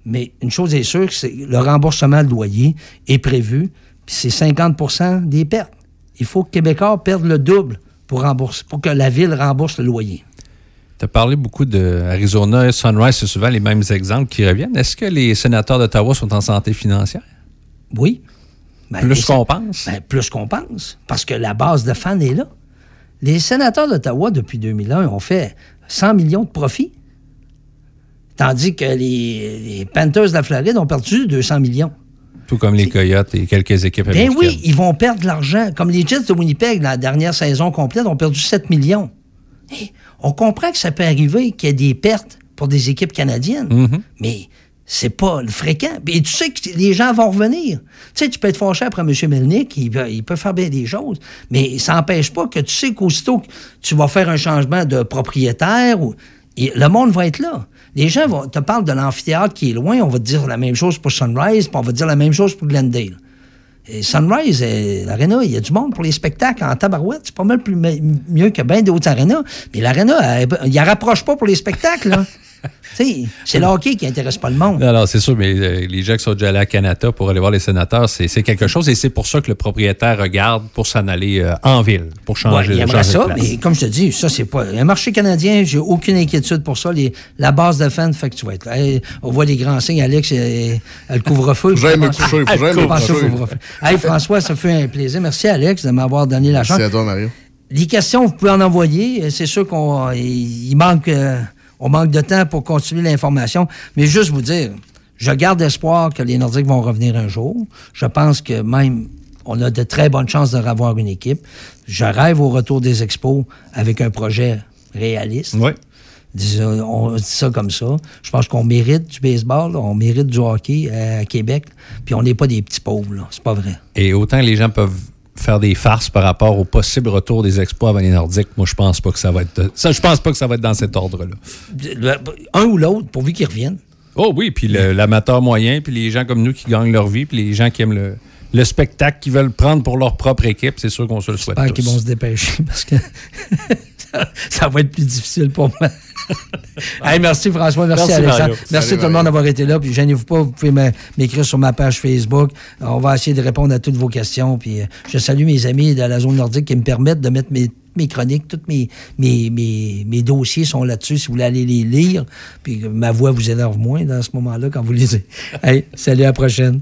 Mais une chose est sûre, c'est que le remboursement de loyer est prévu, puis c'est 50% des pertes. Il faut que Québécois perde le double pour, rembourser, pour que la ville rembourse le loyer. Tu as parlé beaucoup d'Arizona et Sunrise, c'est souvent les mêmes exemples qui reviennent. Est-ce que les sénateurs d'Ottawa sont en santé financière? Oui. Ben, Plus qu'on pense? Ben, plus qu'on pense, parce que la base de fans est là. Les sénateurs d'Ottawa, depuis 2001, ont fait 100 millions de profits, tandis que les, les Panthers de la Floride ont perdu 200 millions. Tout comme les Coyotes et quelques équipes Ben américaines. oui, ils vont perdre de l'argent. Comme les Jets de Winnipeg, la dernière saison complète, ont perdu 7 millions. On comprend que ça peut arriver qu'il y ait des pertes pour des équipes canadiennes, Mhm. mais c'est pas le fréquent. Et tu sais que les gens vont revenir. Tu sais, tu peux être fâché après M. Melnick, il peut, il peut faire bien des choses, mais ça n'empêche pas que tu sais qu'aussitôt que tu vas faire un changement de propriétaire, ou, le monde va être là. Les gens vont, te parlent de l'amphithéâtre qui est loin, on va dire la même chose pour Sunrise, puis on va dire la même chose pour Glendale. Et Sunrise, l'aréna, il y a du monde pour les spectacles en tabarouette. C'est pas mal plus mieux que bien d'autres arénas. Mais l'aréna, il la rapproche pas pour les spectacles. Là. Tu sais, c'est le hockey qui intéresse pas le monde. Non, non, c'est sûr, mais euh, les gens qui sont déjà allés à Canada pour aller voir les sénateurs, c'est quelque chose et c'est pour ça que le propriétaire regarde pour s'en aller euh, en ville, pour Ouais, changer, il aimerait changer de ça, place. mais comme je te dis, ça, c'est pas. Un marché canadien, j'ai aucune inquiétude pour ça. Les- la base de fan fait que tu vas être là. On voit les grands signes, Alex, euh, le couvre-feu. Faut que j'aille me Penser- coucher, coucher. couvre-feu. Hey, François, ça fait un plaisir. Merci, Alex, de m'avoir donné la chance. Merci à toi, Mario. Les questions, vous pouvez en envoyer. C'est sûr qu'on il il manque, euh, on manque de temps pour continuer l'information. Mais juste vous dire, je garde espoir que les Nordiques vont revenir un jour. Je pense que même on a de très bonnes chances de revoir une équipe. Je rêve au retour des expos avec un projet réaliste. Oui. On dit ça comme ça. Je pense qu'on mérite du baseball, on mérite du hockey euh, à Québec, puis on n'est pas des petits pauvres. C'est pas vrai. Et autant les gens peuvent faire des farces par rapport au possible retour des expos avant les Nordiques, moi je pense pas que ça va être ça je pense pas que ça va être dans cet ordre-là. Un ou l'autre, pourvu qu'ils reviennent. Oh oui, puis l'amateur moyen, puis les gens comme nous qui gagnent leur vie, puis les gens qui aiment le, le spectacle, qui veulent prendre pour leur propre équipe, c'est sûr qu'on se le souhaite J'espère qu'ils vont se dépêcher parce que ça, va être plus difficile pour moi. Hey, merci François, merci, Merci, Alexandre. Mario. Merci Salut, tout le monde d'avoir été là. Puis gênez-vous pas, vous pouvez m'écrire sur ma page Facebook. On va essayer de répondre à toutes vos questions. Puis euh, je salue mes amis de la zone nordique qui me permettent de mettre mes, mes chroniques, tous mes, mes, mes, mes dossiers sont là-dessus si vous voulez aller les lire. Puis que ma voix vous énerve moins dans ce moment-là quand vous lisez. Hey, salut à la prochaine.